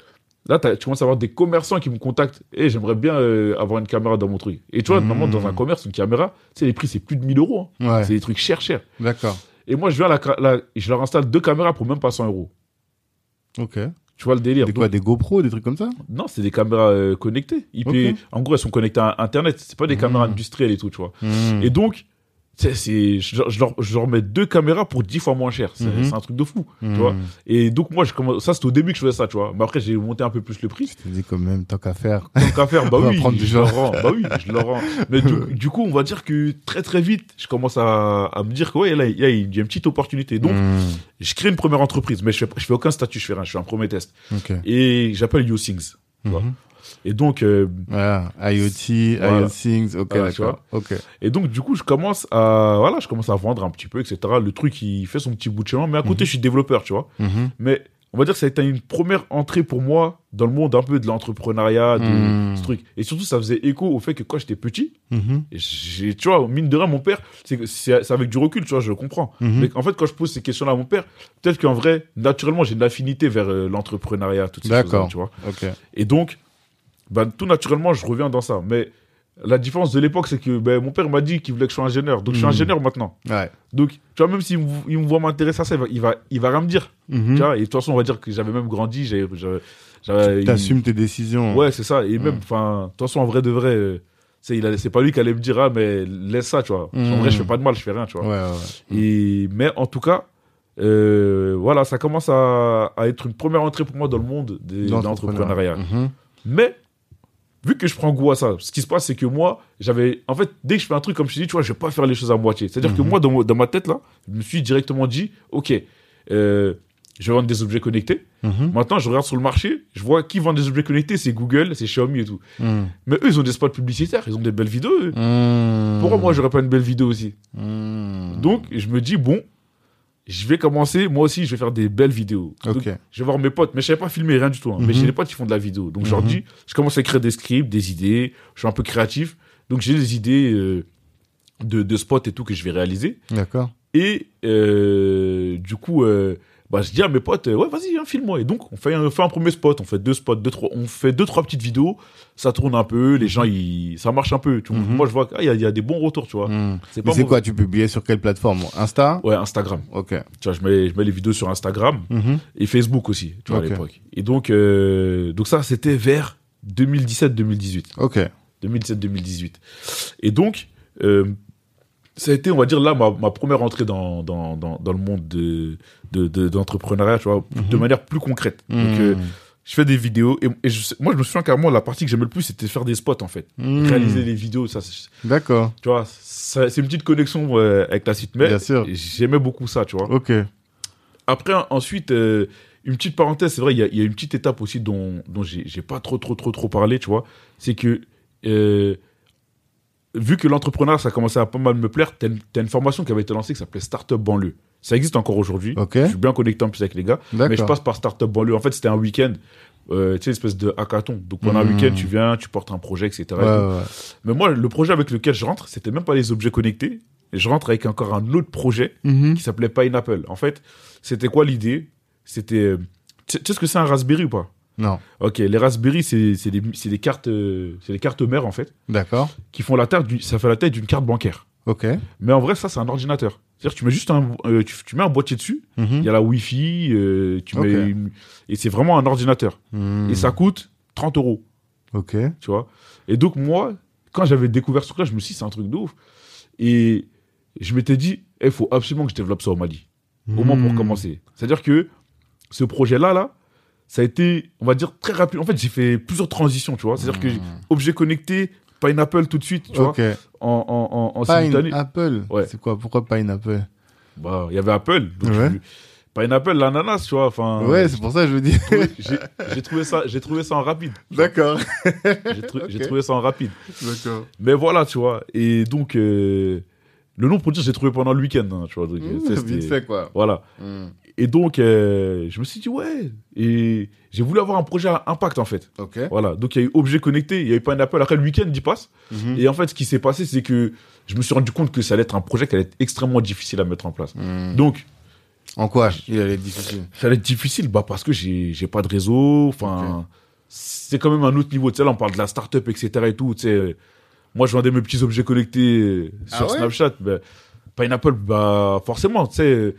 là, tu commences à avoir des commerçants qui me contactent. Et j'aimerais bien euh, avoir une caméra dans mon truc. Et tu vois, normalement, dans un commerce, une caméra, tu sais, les prix, c'est plus de 1000 euros. hein.
Ouais.
C'est des trucs chers, chers.
D'accord.
Et moi, je viens à la, je leur installe deux caméras pour même pas 100 euros.
Ok.
Tu vois le délire.
Des quoi,
Donc,
des GoPro, des trucs comme ça?
Non, c'est des caméras euh, connectées. IP,
Ok.
En gros, elles sont connectées à Internet. C'est pas des caméras
Mhm.
industrielles et tout, tu vois.
Mhm.
Et donc, c'est, je, je leur, je leur mets deux caméras pour 10 fois moins cher. C'est,
Mhm.
c'est un truc de fou.
Mhm.
vois. Et donc, moi, je commence, ça, c'était au début que je faisais ça, tu vois. Mais après, j'ai monté un peu plus le prix.
Je te dis quand même, tant qu'à faire.
Tant qu'à faire, bah [laughs]
On
oui, je le
genre.
rends. Bah oui, je le rends. Mais du, [laughs] du coup, on va dire que très, très vite, je commence à, à me dire que, ouais, là, il y a, une petite opportunité. Donc,
Mhm.
je crée une première entreprise, mais je fais, je fais aucun statut, je fais rien, je fais un premier test.
Ok.
Et j'appelle YouThings. Et donc, euh,
Voilà. IoT,
Voilà.
IoT Things. Ok,
Voilà,
d'accord. Ok.
Et donc, du coup, je commence à, voilà, je commence à vendre un petit peu, etc. Le truc, il fait son petit bout de chemin. Mais à côté,
Mhm.
je suis développeur, tu vois.
Mhm.
Mais on va dire que ça a été une première entrée pour moi dans le monde un peu de l'entrepreneuriat, de
Mhm.
ce truc. Et surtout, ça faisait écho au fait que quand j'étais petit, et tu vois, mine de rien, mon père, c'est, avec du recul, tu vois, je le comprends. Mais en fait, quand je pose ces questions-là à mon père, peut-être qu'en vrai, naturellement, j'ai une affinité vers euh, l'entrepreneuriat, toutes ces
D'accord.
choses-là, tu vois.
Ok.
Et donc, ben, tout naturellement, je reviens dans ça. Mais la différence de l'époque, c'est que ben, mon père m'a dit qu'il voulait que je sois ingénieur. Donc, je suis
Mhm.
ingénieur maintenant.
Ouais.
Donc, tu vois, même s'il me, il me voit m'intéresser à ça, il va, il va, il va rien me dire.
Mhm.
Tu vois, et de toute façon, on va dire que j'avais même grandi.
T'assumes tes décisions.
Ouais, c'est ça. Et même,
Mhm.
enfin, de toute façon, en vrai de vrai, euh, c'est, il a- c'est pas lui qui allait me dire, ah, mais laisse ça, tu vois. En vrai, je fais pas de mal, je fais rien, tu vois.
ouais.
Et, mais en tout cas, euh, voilà, ça commence à, à être une première entrée pour moi dans le monde des- de l'entrepreneuriat. Mais, vu que je prends goût à ça, ce qui se passe, c'est que moi, j'avais. En fait, dès que je fais un truc, comme je te dis, tu vois, je vais pas faire les choses à moitié. C'est-à-dire que
Mhm.
moi, dans, dans ma tête, là, je me suis directement dit, OK, euh, je vais vendre des objets connectés.
Mhm.
Maintenant, je regarde sur le marché, je vois qui vend des objets connectés, c'est Google, c'est Xiaomi et tout.
Mhm.
Mais eux, ils ont des spots publicitaires, ils ont des belles vidéos. eux. Pourquoi moi, j'aurais pas une belle vidéo aussi? Donc, je me dis, bon, je vais commencer, moi aussi, je vais faire des belles vidéos. Donc, je vais voir mes potes, mais je savais pas filmer rien du tout. hein. Mais
Mhm.
j'ai des potes qui font de la vidéo. Donc leur
Mhm.
je commence à écrire des scripts, des idées. Je suis un peu créatif. Donc j'ai des idées euh, de, de spots et tout que je vais réaliser.
D'accord.
Et euh, du coup, euh, bah, je dis à mes potes, euh, ouais, vas-y, hein, filme-moi. Et donc on fait, un, on fait un premier spot, on fait deux spots, deux, trois, on fait deux, trois petites vidéos. Ça tourne un peu, les gens, ils, ça marche un peu. Tu vois.
Mhm.
Moi, je vois qu'il y, a- il y a des bons retours, tu vois.
Mhm.
C'est
Mais c'est
mauvais.
quoi Tu publiais sur quelle plateforme? Insta?
Ouais, Instagram.
Ok.
Tu vois, je mets, je mets les vidéos sur Instagram.
Mhm.
et Facebook aussi, tu vois, à l'époque. Et donc, euh, donc ça, c'était vers 2017-2018.
Ok.
2017-2018. Et donc, euh, ça a été, on va dire, là, ma, ma première entrée dans, dans, dans, dans le monde de, de, de- d'entrepreneuriat, tu vois, de
Mhm.
manière plus concrète. Donc,
Mhm.
euh, je fais des vidéos, et, et je sais- moi, je me souviens carrément, la partie que j'aimais le plus, c'était faire des spots, en fait.
Mhm.
Réaliser des vidéos, ça,
D'accord.
tu vois, c'est une petite connexion euh, avec la suite, mais
Bien sûr.
j'aimais beaucoup ça, tu vois.
Ok.
Après, ensuite, euh, une petite parenthèse, c'est vrai, il y, y a une petite étape aussi dont, dont j'ai pas trop, trop, trop, trop parlé, tu vois. C'est que, vu que l'entrepreneuriat, ça commençait à pas mal me plaire, t'as une, formation qui avait été lancée qui s'appelait Startup Banlieue. Ça existe encore aujourd'hui. Je suis bien connecté en plus avec les gars. Mais je passe par Startup Banlieue. En fait, c'était un week-end, euh, tu sais, espèce de hackathon. Donc pendant
Mhm.
un week-end, tu viens, tu portes un projet, etc.
Ouais, ouais.
Mais moi, le projet avec lequel je rentre, c'était même pas les objets connectés. Je rentre avec encore un autre projet
Mhm.
qui s'appelait Pineapple. En fait, c'était quoi l'idée? C'était. euh, tu sais ce que c'est un Raspberry ou pas?
Non.
Ok, les Raspberry, c'est des, des cartes, euh, c'est des cartes mères en fait,
D'accord.
qui font la taille, ça fait la taille d'une carte bancaire.
Ok.
Mais en vrai, ça, c'est un ordinateur. C'est-à-dire, tu mets juste un, euh, tu, tu mets un boîtier dessus.
Mhm.
Il y a la Wi-Fi, euh, tu mets
Ok.
une- et c'est vraiment un ordinateur.
Mhm.
Et ça coûte 30 euros,
Ok.
tu vois? Et donc moi, quand j'avais découvert ce truc-là, je me suis dit, c'est un truc de ouf. Et je m'étais dit, il faut absolument que je développe ça au Mali. au moins pour
Mhm.
commencer. C'est-à-dire que ce projet-là, là, ça a été, on va dire, très rapide. En fait, j'ai fait plusieurs transitions, tu vois. C'est-à-dire que objet connecté, Pineapple tout de suite, tu vois, en, en, en, en.
Pineapple.
Ouais.
C'est quoi? Pourquoi Pineapple?
Bah, il y avait Apple. Donc
Ouais.
Pineapple, l'ananas, tu vois. Enfin,
Ouais, c'est pour ça que je veux dire.
j'ai trouvé ça, j'ai trouvé ça en rapide.
D'accord.
J'ai tru- trouvé ça en rapide.
D'accord.
Mais voilà, tu vois. Et donc, euh, le nom pour dire, j'ai trouvé pendant le week-end, hein, tu vois. Donc,
Mmh, vite fait, quoi.
Voilà.
Mhm.
Et donc, euh, je me suis dit, ouais. Et j'ai voulu avoir un projet à impact, en fait.
Ok.
Voilà. Donc, il y a eu objet connecté, il y a eu pas un appel. Après, le week-end, il passe.
Mhm.
Et en fait, ce qui s'est passé, c'est que je me suis rendu compte que ça allait être un projet qui allait être extrêmement difficile à mettre en place.
Mhm.
Donc,
En quoi il allait être difficile?
ça allait être difficile, bah, parce que j'ai, pas de réseau. Enfin, c'est quand même un autre niveau. Tu sais, là, on parle de la start-up, etc. et tout. Tu sais, moi, je vendais mes petits objets connectés
Ah
sur
ouais?
Snapchat. Ben, Pineapple, bah, forcément, tu sais.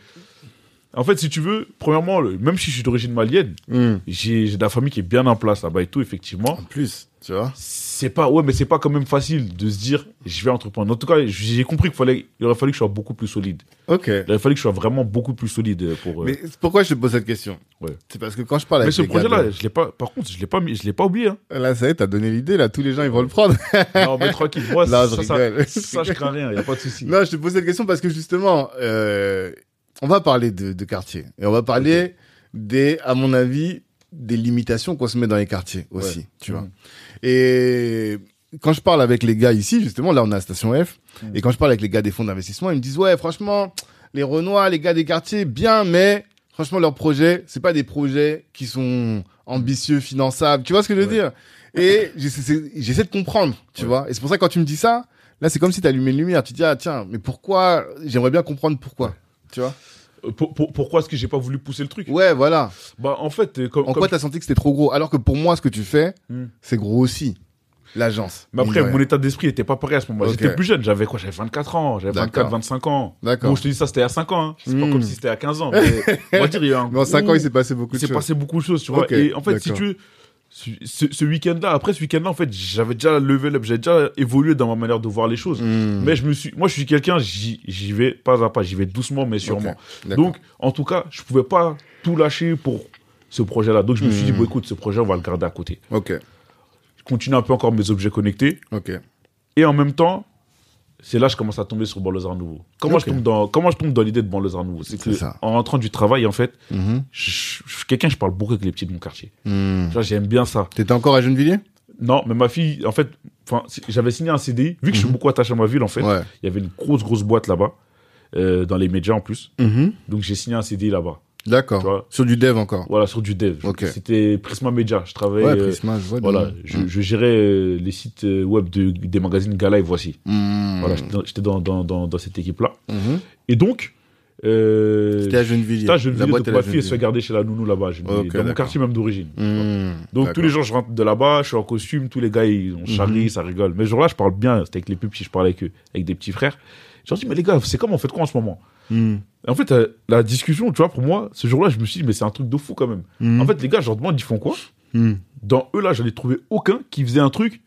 En fait, si tu veux, premièrement, le- même si je suis d'origine malienne,
Mhm.
j'ai, de la famille qui est bien en place là-bas et tout, effectivement.
En plus, tu vois.
C'est pas, ouais, mais c'est pas quand même facile de se dire, je vais entreprendre. En tout cas, j'ai compris qu'il fallait, il aurait fallu que je sois beaucoup plus solide.
Ok.
Il aurait fallu que je sois vraiment beaucoup plus solide pour. euh,
Mais pourquoi je te pose cette question?
Ouais.
C'est parce que quand je parle
mais
avec
ce
les gars
projet-là, je l'ai pas. Par contre, je l'ai pas mis, je l'ai pas oublié. Hein.
Là, ça y est, t'as donné l'idée, là, tous les gens, ils vont le prendre. [laughs]
Non, mais tranquille. Moi,
Non,
ça,
je
ça, ça, je crains rien. Y a pas de souci.
Non, je te pose cette question parce que justement, euh, on va parler de, de quartier. Et on va parler des, à mon avis, des limitations qu'on se met dans les quartiers aussi,
Ouais.
tu vois.
Mhm.
Et quand je parle avec les gars ici, justement, là, on est à Station F,
Mhm.
et quand je parle avec les gars des fonds d'investissement, ils me disent, ouais, franchement, les Renois, les gars des quartiers, bien, mais franchement, leurs projets, c'est pas des projets qui sont ambitieux, finançables. Tu vois ce que je veux
Ouais.
dire? Et j'essaie de comprendre, tu
Ouais.
vois. Et c'est pour ça que quand tu me dis ça, là, c'est comme si tu allumais une lumière. Tu te dis, ah, tiens, mais pourquoi? J'aimerais bien comprendre pourquoi. Tu vois?
Euh, pour- pour- pourquoi est-ce que j'ai pas voulu pousser le truc?
Ouais, voilà.
Bah, en fait, euh, comme.
En quoi t'as senti que c'était trop gros? Alors que pour moi, ce que tu fais,
Hmm.
c'est gros aussi. L'agence.
Mais après, mon état d'esprit était pas pareil à ce moment-là. J'étais plus jeune. J'avais quoi? J'avais 24 ans. J'avais 24,
D'accord.
25 ans.
D'accord.
Bon, je te dis ça, c'était à 5 ans. Hein. C'est pas
Hmm.
comme si c'était à 15 ans. Mais on va dire, il y a un [laughs]
Mais en 5
gros-
ans, il s'est passé beaucoup
il
de
s'est
choses.
passé beaucoup de choses, tu vois. Et en fait, si tu ce, ce- ce week-end-là, après ce week-end-là, en fait, j'avais déjà level up, j'avais déjà évolué dans ma manière de voir les choses.
Hmm.
Mais je me suis, moi, je suis quelqu'un, j'y vais pas à pas, j'y vais doucement, mais sûrement. Donc, en tout cas, je pouvais pas tout lâcher pour ce projet-là. Donc, je me suis dit,
Hmm.
bon, écoute, ce projet, on va le garder à côté.
Ok,
Je continue un peu encore mes objets connectés.
ok.
Et en même temps, c'est là que je commence à tomber sur Banlieusard Nouveau. Comment, je tombe dans, comment je tombe dans l'idée de Banlieusard Nouveau? C'est que,
ça.
en rentrant du travail, en fait,
Mhm.
je, suis quelqu'un, je parle beaucoup avec les petits de mon quartier. Vois, j'aime bien ça.
T'étais encore à Gennevilliers?
Non, mais ma fille, en fait, j'avais signé un CDI. Vu que je suis beaucoup attaché à ma ville, en fait,
Ouais.
il y avait une grosse, grosse boîte là-bas, euh, dans les médias en plus.
Mhm.
Donc j'ai signé un CDI là-bas.
D'accord. Sur du dev encore.
Voilà, sur du dev.
Ok.
C'était Prisma Media. Je travaillais.
Ouais,
euh,
Prisma, je vois.
voilà,
de-
je, je gérais euh, les sites euh, web de, des magazines Gala et Voici.
Hmm.
Voilà, j'étais dans- dans, dans, dans, cette équipe-là.
Mhm.
Et donc, euh,
C'était à Gennevilliers.
j'étais à Gennevilliers,
La
donc ma fille elle se fait garder chez la nounou là-bas, Gennevilliers,
Ok,
dans mon quartier même d'origine.
Hmm.
Donc tous les jours, je rentre de là-bas, je suis en costume, tous les gars, ils ont charrie,
Mhm.
ça rigole. Mais ce jour-là, je parle bien, c'était avec les plus petits, je parlais avec eux, avec des petits frères. Leur dis, mais les gars, c'est comment, on fait quoi en ce moment
Hmm.
En fait, euh, la discussion, tu vois, pour moi, ce jour-là, je me suis dit, mais c'est un truc de fou quand même.
Hmm.
En fait, les gars, je leur demande, ils font quoi
Hmm.
Dans eux, là, j'en ai trouvé aucun qui faisait un truc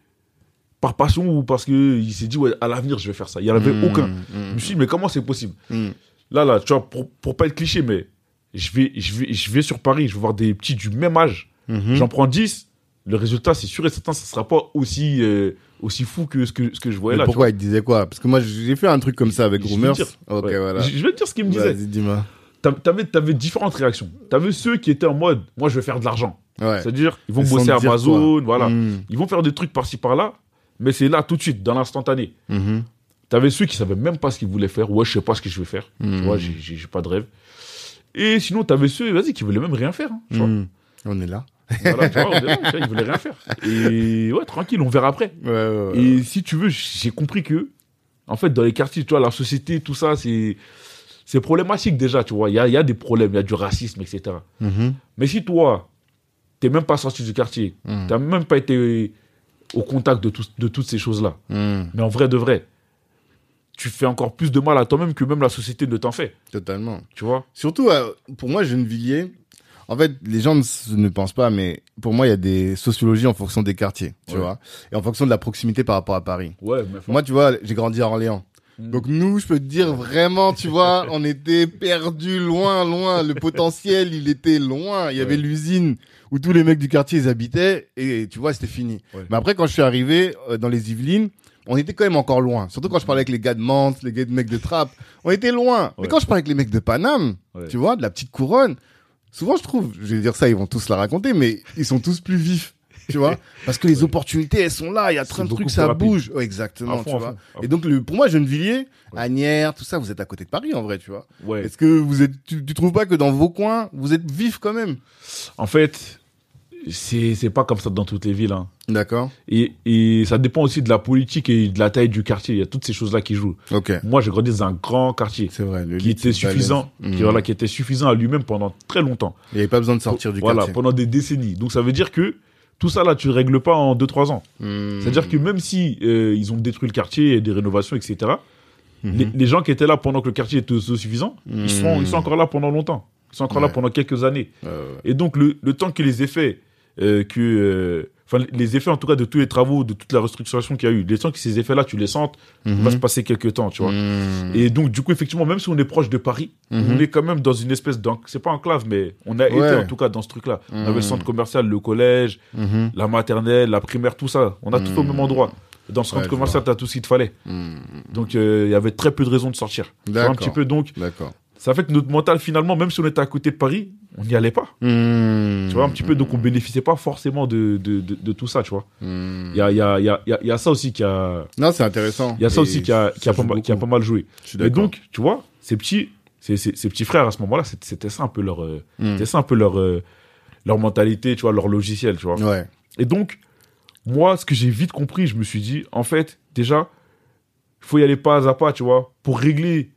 par passion ou parce qu'il s'est dit, ouais, à l'avenir, je vais faire ça. Il n'y en avait aucun. Je me suis dit, mais comment c'est possible. Là, là, tu vois, pour, pour pas être cliché, mais je vais, je, vais, je vais sur Paris, je vais voir des petits du même âge. J'en prends 10. Le résultat, c'est sûr et certain, ça sera pas aussi, euh, aussi fou que ce que, ce que je voyais
Mais
là.
pourquoi il disait quoi? Parce que moi, j'ai fait un truc comme ça avec
Je Ouais.
voilà.
Je, je vais te dire ce qu'il me disait.
Vas-y, dis-moi.
T'a- T'avais, t'avais différentes réactions. T'avais ceux qui étaient en mode, moi, je vais faire de l'argent.
Ouais.
C'est-à-dire, ils vont bosser à Amazon, voilà.
Hmm.
Ils vont faire des trucs par-ci par-là, mais c'est là tout de suite, dans l'instantané.
Mhm.
T'avais ceux qui savaient même pas ce qu'ils voulaient faire. Ouais, je sais pas ce que je vais faire.
Hmm.
Tu vois, j'ai, j'ai, j'ai pas de rêve. Et sinon, t'avais ceux, vas-y, qui voulaient même rien faire. hein, tu vois.
Hmm. On est là.
Voilà, tu vois, on est là, tu vois, ils voulaient rien faire. Et ouais, tranquille, on verra après.
Ouais, ouais, ouais.
Et si tu veux, j'ai compris que, en fait, dans les quartiers, tu vois, la société, tout ça, c'est, c'est problématique déjà, tu vois. Il y a, il y a des problèmes, il y a du racisme, etc.
Mhm.
Mais si toi, t'es même pas sorti du quartier,
Hmm.
t'as même pas été au contact de, tout- de toutes ces choses-là,
Hmm.
mais en vrai de vrai, tu fais encore plus de mal à toi-même que même la société ne t'en fait,
Totalement.
tu vois?
Surtout, euh, pour moi, Gennevilliers, en fait, les gens ne, ne pensent pas, mais pour moi, il y a des sociologies en fonction des quartiers, tu
Ouais.
vois, et en fonction de la proximité par rapport à Paris.
Ouais, mais
Moi, tu vois, j'ai grandi à Orléans.
Mm.
Donc nous, je peux te dire vraiment, tu vois, [laughs] on était perdus loin, loin. Le potentiel, il était loin. Il y avait l'usine où tous les mecs du quartier, ils habitaient et tu vois, c'était fini.
Ouais.
Mais après, quand je suis arrivé euh, dans les Yvelines, on était quand même encore loin. Surtout quand je parlais avec les gars de Mantes, les gars de mecs de Trappes. On était loin. Mais
Ouais.
quand je parlais avec les mecs de Paname, tu vois, de la petite couronne, souvent je trouve, je vais dire ça, ils vont tous la raconter, mais ils sont tous plus vifs. tu vois, [laughs] parce que les opportunités, elles sont là, il y a plein de trucs, ça
rapide.
bouge. Ouais, exactement,
fond,
tu vois. Et donc, le, pour moi, Gennevilliers,
Ouais.
Agnières, tout ça, vous êtes à côté de Paris, en vrai, tu vois.
Ouais.
Est-ce que vous êtes, tu, tu trouves pas que dans vos coins, vous êtes vif quand même?
En fait, c'est c'est pas comme ça dans toutes les villes. hein.
D'accord.
Et, et ça dépend aussi de la politique et de la taille du quartier. Il y a toutes ces choses-là qui jouent.
Ok.
Moi, j'ai grandi dans un grand quartier
C'est vrai. Le
qui était suffisant,
Mhm.
qui, voilà, qui était suffisant à lui-même pendant très longtemps.
Il n'y avait pas besoin de sortir du
voilà,
quartier.
pendant des décennies. Donc ça veut dire que tout ça là, tu le règles pas en 2-3 ans.
Mhm.
C'est-à-dire que même si euh, ils ont détruit le quartier et des rénovations, etc.,
Mhm.
les, les gens qui étaient là pendant que le quartier était autosuffisant, ils, sont, ils sont encore là pendant longtemps. Ils sont encore là pendant quelques années.
Ouais.
Et donc, le, le temps que les effets, euh, que, euh, enfin, les effets en tout cas de tous les travaux, de toute la restructuration qu'il y a eu, les temps que ces effets-là, tu les sentes, il va se passer quelques temps, tu vois.
Mhm.
Et donc, du coup, effectivement, même si on est proche de Paris,
Mhm.
on est quand même dans une espèce d'en... C'est pas enclave, mais on a
Ouais.
été en tout cas dans ce truc-là. On avait le
Mhm.
centre commercial, le collège, la maternelle, la primaire, tout ça. On a tout au même endroit. Dans ce centre commercial, t'as tout ce qu'il te fallait. Donc, euh, il y avait très peu de raisons de sortir. Tu vois, un petit peu, donc,
D'accord.
ça fait que notre mental, finalement, même si on était à côté de Paris, on n'y allait pas.
Mhm.
Tu vois, un petit peu, donc on bénéficiait pas forcément de, de, de, de tout ça, tu vois.
Mhm.
Il y a, il y, a, y, a, y a- y a ça aussi qui a,
Non, c'est intéressant.
il y a ça
Et
aussi qui a, qui, a pas qui a pas mal joué. Et donc, tu vois, ces petits, ces, ces, ces petits frères à ce moment-là, c'était ça un peu leur, euh, c'était ça un peu leur, euh, leur mentalité, tu vois, leur logiciel, tu vois.
Ouais.
Et donc, moi, ce que j'ai vite compris, je me suis dit, en fait, déjà, il faut y aller pas à pas, tu vois, pour régler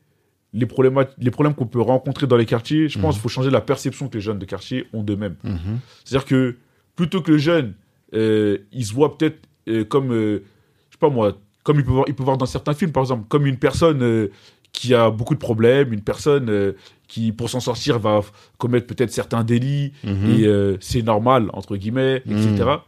les problèmes, les problèmes qu'on peut rencontrer dans les quartiers. Je pense qu'il faut changer la perception que les jeunes de quartier ont d'eux-mêmes.
Mhm.
C'est-à-dire que plutôt que le jeune, euh, il se voit peut-être euh, comme, euh, je sais pas moi, comme il peut, voir, il peut voir dans certains films, par exemple, comme une personne euh, qui a beaucoup de problèmes, une personne euh, qui, pour s'en sortir, va commettre peut-être certains délits,
Mhm.
et c'est normal, entre guillemets, etc.
Mhm.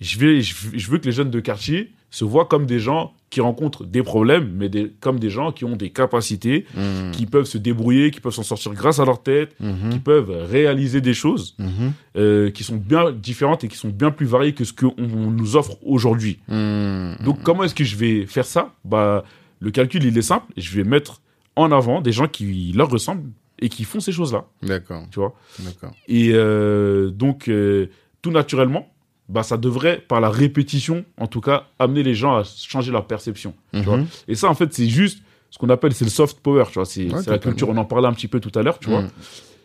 Je, vais, je veux que les jeunes de quartier se voient comme des gens qui rencontrent des problèmes, mais des, comme des gens qui ont des capacités,
Mhm.
qui peuvent se débrouiller, qui peuvent s'en sortir grâce à leur tête,
Mhm.
qui peuvent réaliser des choses
Mhm.
euh, qui sont bien différentes et qui sont bien plus variées que ce qu'on on nous offre aujourd'hui. Donc, comment est-ce que je vais faire ça? Bah, Le calcul, il est simple. Je vais mettre en avant des gens qui leur ressemblent et qui font ces choses-là,
D'accord.
tu vois?
D'accord.
Et euh, donc, euh, tout naturellement, bah, ça devrait, par la répétition, en tout cas, amener les gens à changer leur perception. Tu vois.
Mhm.
Et ça, en fait, c'est juste ce qu'on appelle, c'est le soft power, tu vois. C'est
Ouais,
la culture, on en parlait un petit peu tout à l'heure, tu vois.
Mhm.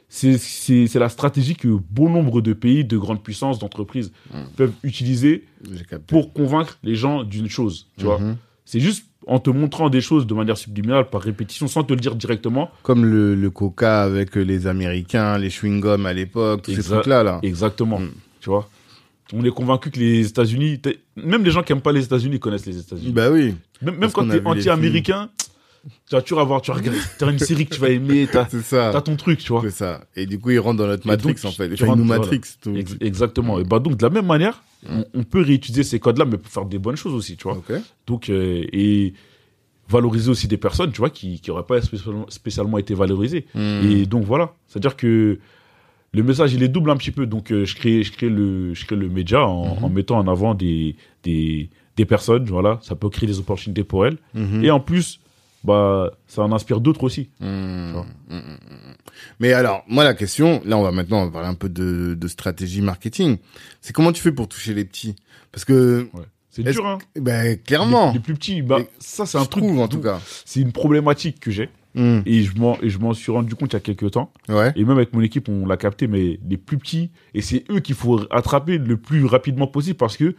C'est- la stratégie que bon nombre de pays, de grandes puissances, d'entreprises
Mhm.
peuvent utiliser pour convaincre les gens d'une chose, tu vois. C'est juste en te montrant des choses de manière subliminale, par répétition, sans te le dire directement.
Comme le, le coca avec les Américains, les chewing-gums à l'époque, tous ces trucs-là, là.
Exactement, tu vois. On est convaincu que les États-Unis, même les gens qui aiment pas les États-Unis connaissent les États-Unis.
Bah oui.
même quand
qu'on a
t'es anti-américain, tu vas toujours avoir, tu regardes, t'as une série que tu vas aimer, t'as t'as ton truc, tu vois.
C'est ça. Et du coup, ils rentrent dans notre Matrix,
donc,
en fait. Enfin, ils
voilà.
Matrix. tout.
Ex- exactement. Et bah donc de la même manière, on, on peut réutiliser ces codes-là, mais pour faire des bonnes choses aussi, tu vois. Donc euh, et valoriser aussi des personnes, tu vois, qui qui auraient pas spécialement, spécialement été valorisées.
Mhm.
Et donc voilà, c'est-à-dire que le message il est double un petit peu. Donc euh, je crée je crée le je crée le média en,
Mhm.
en mettant en avant des des des personnes, voilà, ça peut créer des opportunités pour elles.
Mhm.
Et en plus, bah ça en inspire d'autres aussi.
Mhm. Mais alors, moi, la question, là, on va maintenant on va parler un peu de, de stratégie marketing. C'est comment tu fais pour toucher les petits? Parce que,
Ouais. C'est
Est-ce
dur, hein.
ben, clairement,
Les, les plus petits, bah ça c'est un truc
trouve, en tout cas.
C'est une problématique que j'ai
Mhm.
et je m'en suis rendu compte il y a quelques temps.
Ouais.
Et même avec mon équipe, on l'a capté, mais les plus petits, et c'est eux qu'il faut attraper le plus rapidement possible parce que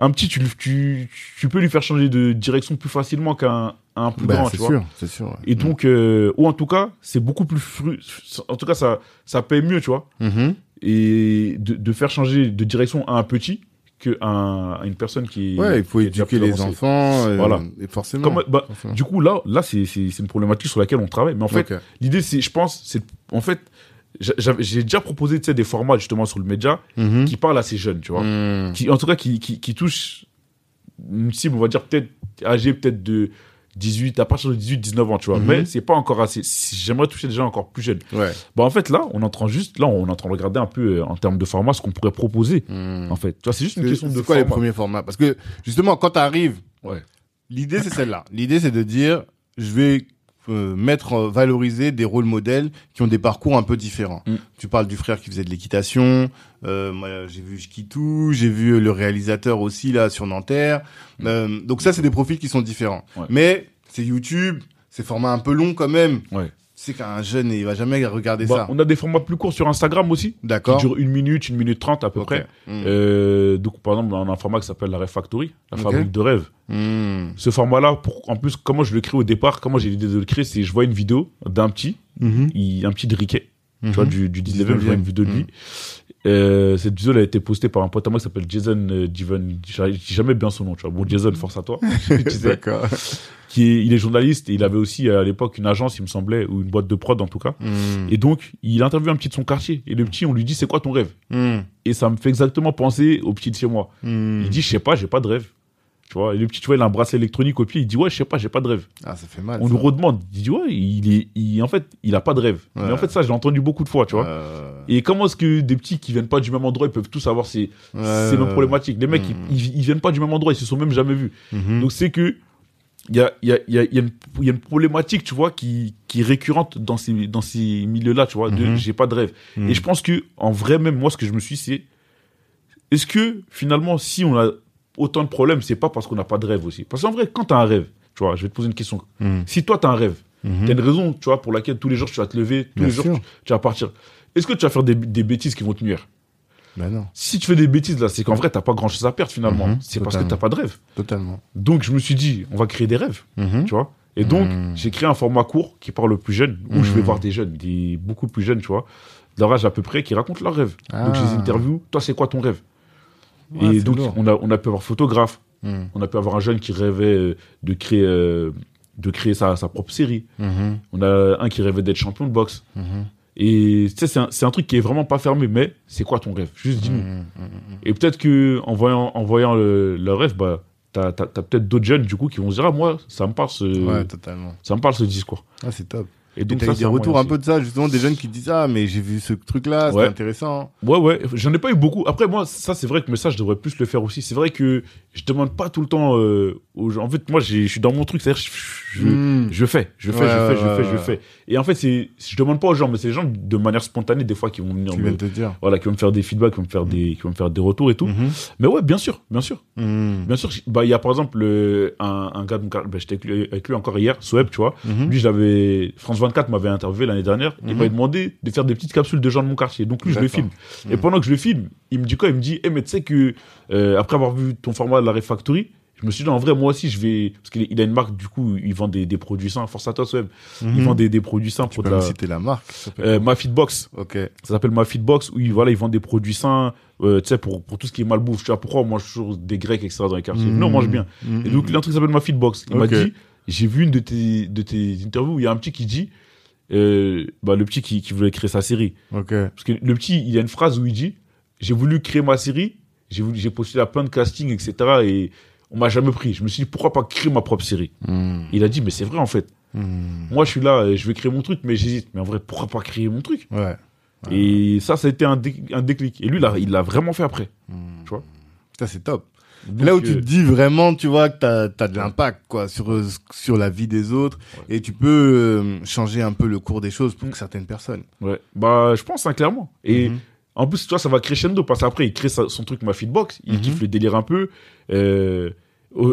un petit, tu, tu, tu peux lui faire changer de direction plus facilement qu'un un plus
Bah,
grand,
c'est sûr, c'est sûr. ouais.
Et donc, euh, ou en tout cas, c'est beaucoup plus fru... En tout cas, ça, ça paye mieux, tu vois.
Mhm.
Et de, de faire changer de direction à un petit que un, à une personne qui.
Ouais, il faut éduquer les
avancée.
enfants. euh,
Voilà.
Et forcément.
Comme- bah,
forcément.
du coup, là, là c'est une problématique sur laquelle on travaille. Mais en fait. L'idée, c'est, je pense, c'est, en fait, j'ai déjà proposé, tu sais, des formats, justement, sur le média,
Mhm.
qui parlent à ces jeunes, tu vois.
Mhm.
Qui, en tout cas, qui, qui, qui touchent une cible, on va dire, peut-être, âgée peut-être de 18, à partir de 18, 19 ans, tu vois.
Mhm.
Mais c'est pas encore assez. J'aimerais toucher des gens encore plus jeunes.
Ouais.
Bah, en fait, là, on est en train juste, là, on est en train de regarder un peu, euh, en termes de format, ce qu'on pourrait proposer,
Mhm.
en fait. Tu vois, c'est juste une question de
c'est quoi les premiers formats? Parce que justement, quand tu arrives,
Ouais.
l'idée c'est celle-là. L'idée c'est de dire, je vais euh, mettre, euh, valoriser des rôles modèles qui ont des parcours un peu différents.
Mm.
Tu parles du frère qui faisait de l'équitation. Euh, moi, j'ai vu Skitou, j'ai vu le réalisateur aussi là sur Nanterre. Euh, donc ça, c'est des profils qui sont différents.
Ouais.
Mais c'est YouTube, c'est format un peu long quand même.
Ouais.
C'est qu'un jeune, il va jamais regarder
Bah,
ça.
on a des formats plus courts sur Instagram aussi, qui
D'accord.
durent une minute, une minute trente à peu près.
Mm.
Euh, donc, par exemple, on a un format qui s'appelle la Rêve Factory, la
Ok.
fabrique de rêves.
Mm.
Ce format-là, en plus, comment je le crée au départ, comment j'ai l'idée de le créer, c'est je vois une vidéo d'un petit,
Mhm.
il, un petit de Riquet, tu
Mhm.
vois, du, du 19e, je vois une vidéo de lui. Euh, cette vidéo elle a été postée par un pote à moi qui s'appelle Jason euh, Divan. Je dis jamais bien son nom, tu vois. Bon, Jason, force à toi. [laughs]
D'accord.
qui est, il est journaliste et il avait aussi à l'époque une agence, il me semblait, ou une boîte de prod en tout cas.
Mm.
Et donc, il interviewe un petit de son quartier. Et le petit, on lui dit, c'est quoi ton rêve?
Mm.
Et ça me fait exactement penser au petit de chez moi.
Mm.
Il dit, je sais pas, j'ai pas de rêve. Tu vois, et le petit, tu vois, il a un bracelet électronique au pied. Il dit, ouais, je sais pas, j'ai pas de rêve.
Ah, ça fait mal.
On
ça.
nous redemande. Il dit, ouais, il est, il, en fait, il a pas de rêve. Mais en fait, ça, je l'ai entendu beaucoup de fois, tu vois.
Euh,
Et comment est-ce que des petits qui viennent pas du même endroit, ils peuvent tous avoir ces, c'est nos
ouais.
problématiques. Les mecs,
Mm.
ils, viennent pas du même endroit, ils se sont même jamais vus.
Mhm.
Donc c'est que il y a, y, a, y, a, y, a une- problématique, tu vois, qui, qui est récurrente dans ces, dans ces milieux-là, tu vois, de
Mhm.
j'ai pas de rêve.
Mhm.
Et je pense que en vrai, même moi, ce que je me suis, c'est est-ce que finalement, si on a autant de problèmes, c'est pas parce qu'on n'a pas de rêve aussi Parce qu'en vrai, quand tu as un rêve, tu vois, je vais te poser une question.
Mhm.
Si toi, tu as un rêve,
Mhm.
tu as une raison, tu vois, pour laquelle tous les jours tu vas te lever, tous
Bien
les jours tu, tu vas partir. Est-ce que tu vas faire des, des bêtises qui vont te nuire?
Ben non,
Si tu fais des bêtises là, c'est qu'en vrai, t'as pas grand chose à perdre finalement.
Mhm,
c'est parce que t'as pas de rêve.
totalement.
Donc je me suis dit, on va créer des rêves,
Mhm.
tu vois. Et donc, j'ai créé un format court qui parle aux plus jeunes, où je vais voir des jeunes, des beaucoup plus jeunes, tu vois, de leur âge à peu près, qui racontent leurs rêves. Donc je les
Ah.
interview. Toi, c'est quoi ton rêve?
Ouais,
Et donc,
lourd.
on a, on a pu avoir photographe,
Mhm.
on a pu avoir un jeune qui rêvait euh, de créer, euh, de créer sa, sa propre série.
Mhm.
On a un qui rêvait d'être champion de boxe.
Mhm.
Et tu sais, c'est un, un truc qui est vraiment pas fermé, mais c'est quoi ton rêve? Juste dis-nous. Et peut-être que en voyant, en voyant le, rêve, bah, t'as, t'as, t'as peut-être d'autres jeunes du coup qui vont se dire ah moi ça me parle ce,
Ouais,
ça me parle ce discours.
Ah, c'est top.
Et
Et
donc
t'as
ça,
eu
c'est
des retours un peu de ça, justement, des jeunes qui disent Ah, mais j'ai vu ce truc-là,
Ouais.
intéressant.
Ouais ouais, j'en ai pas eu beaucoup. Après moi ça c'est vrai que mais ça je devrais plus le faire aussi. C'est vrai que je demande pas tout le temps euh, aux gens. En fait moi je suis dans mon truc, c'est-à-dire je, je,
Mhm.
je fais, je fais,
Ouais,
je fais, je fais, je fais. Et en fait c'est, je demande pas aux gens, mais c'est les gens de manière spontanée des fois qui vont venir me,
te dire.
voilà, qui vont me faire des feedbacks, qui vont me faire des, qui vont me faire des retours et tout.
Mhm.
Mais ouais bien sûr, bien sûr. Bien sûr, bah, il y a par exemple le- un, un gars, bah, j'étais avec lui, avec lui encore hier, Soeb, tu vois. Lui, je l'avais, France 24 m'avait interviewé l'année dernière. Il
Mhm.
m'avait demandé de faire des petites capsules de gens de mon quartier. Donc lui, je le filme. Et
Mhm.
pendant que je le filme, il me dit quoi? Il me dit, eh, mais tu sais que, euh, après avoir vu ton format de la Refactory, je me suis dit, en vrai, moi aussi, je vais, parce qu'il il a une marque, du coup, il vend des, des produits sains. Force à toi, Soeb. Il
Mhm.
vend des, des produits sains
Tu
pour
peux
de
me
la,
citer la marque
euh, Ma Fitbox.
Ok.
Ça s'appelle Ma Fitbox, où il, voilà, ils vendent des produits sains, euh, tu sais, pour, pour tout ce qui est malbouffe. Tu vois, pourquoi on mange toujours des grecs, etc. dans les quartiers. Non, on mange bien. Et donc, il y a un truc qui s'appelle ma feedbox. Il m'a dit, j'ai vu une de tes, de tes interviews où il y a un petit qui dit, euh, bah, le petit qui, qui voulait créer sa série. Parce que le petit, il y a une phrase où il dit, j'ai voulu créer ma série, j'ai postulé à plein de castings, etc. Et on m'a jamais pris. Je me suis dit, pourquoi pas créer ma propre série?
Mhm.
Il a dit, mais c'est vrai, en fait.
Mhm.
Moi, je suis là, euh, je vais créer mon truc, mais j'hésite. Mais en vrai, pourquoi pas créer mon truc?
Ouais.
Et ça, ça a été un, dé- un déclic. Et lui, là, il l'a vraiment fait après.
Mhm.
Tu vois?
Ça, c'est top.
Donc,
Là où tu
euh,
te dis vraiment, tu vois, que t'as as de l'impact, quoi, sur, euh, sur la vie des autres. Et tu peux euh, changer un peu le cours des choses pour
Mm.
certaines personnes.
Ouais, bah, je pense, hein, clairement. Et
Mhm.
en plus, tu vois, ça va crescendo parce qu'après, il crée sa- son truc, ma feedbox. Il
Mhm.
kiffe le délire un peu. Euh,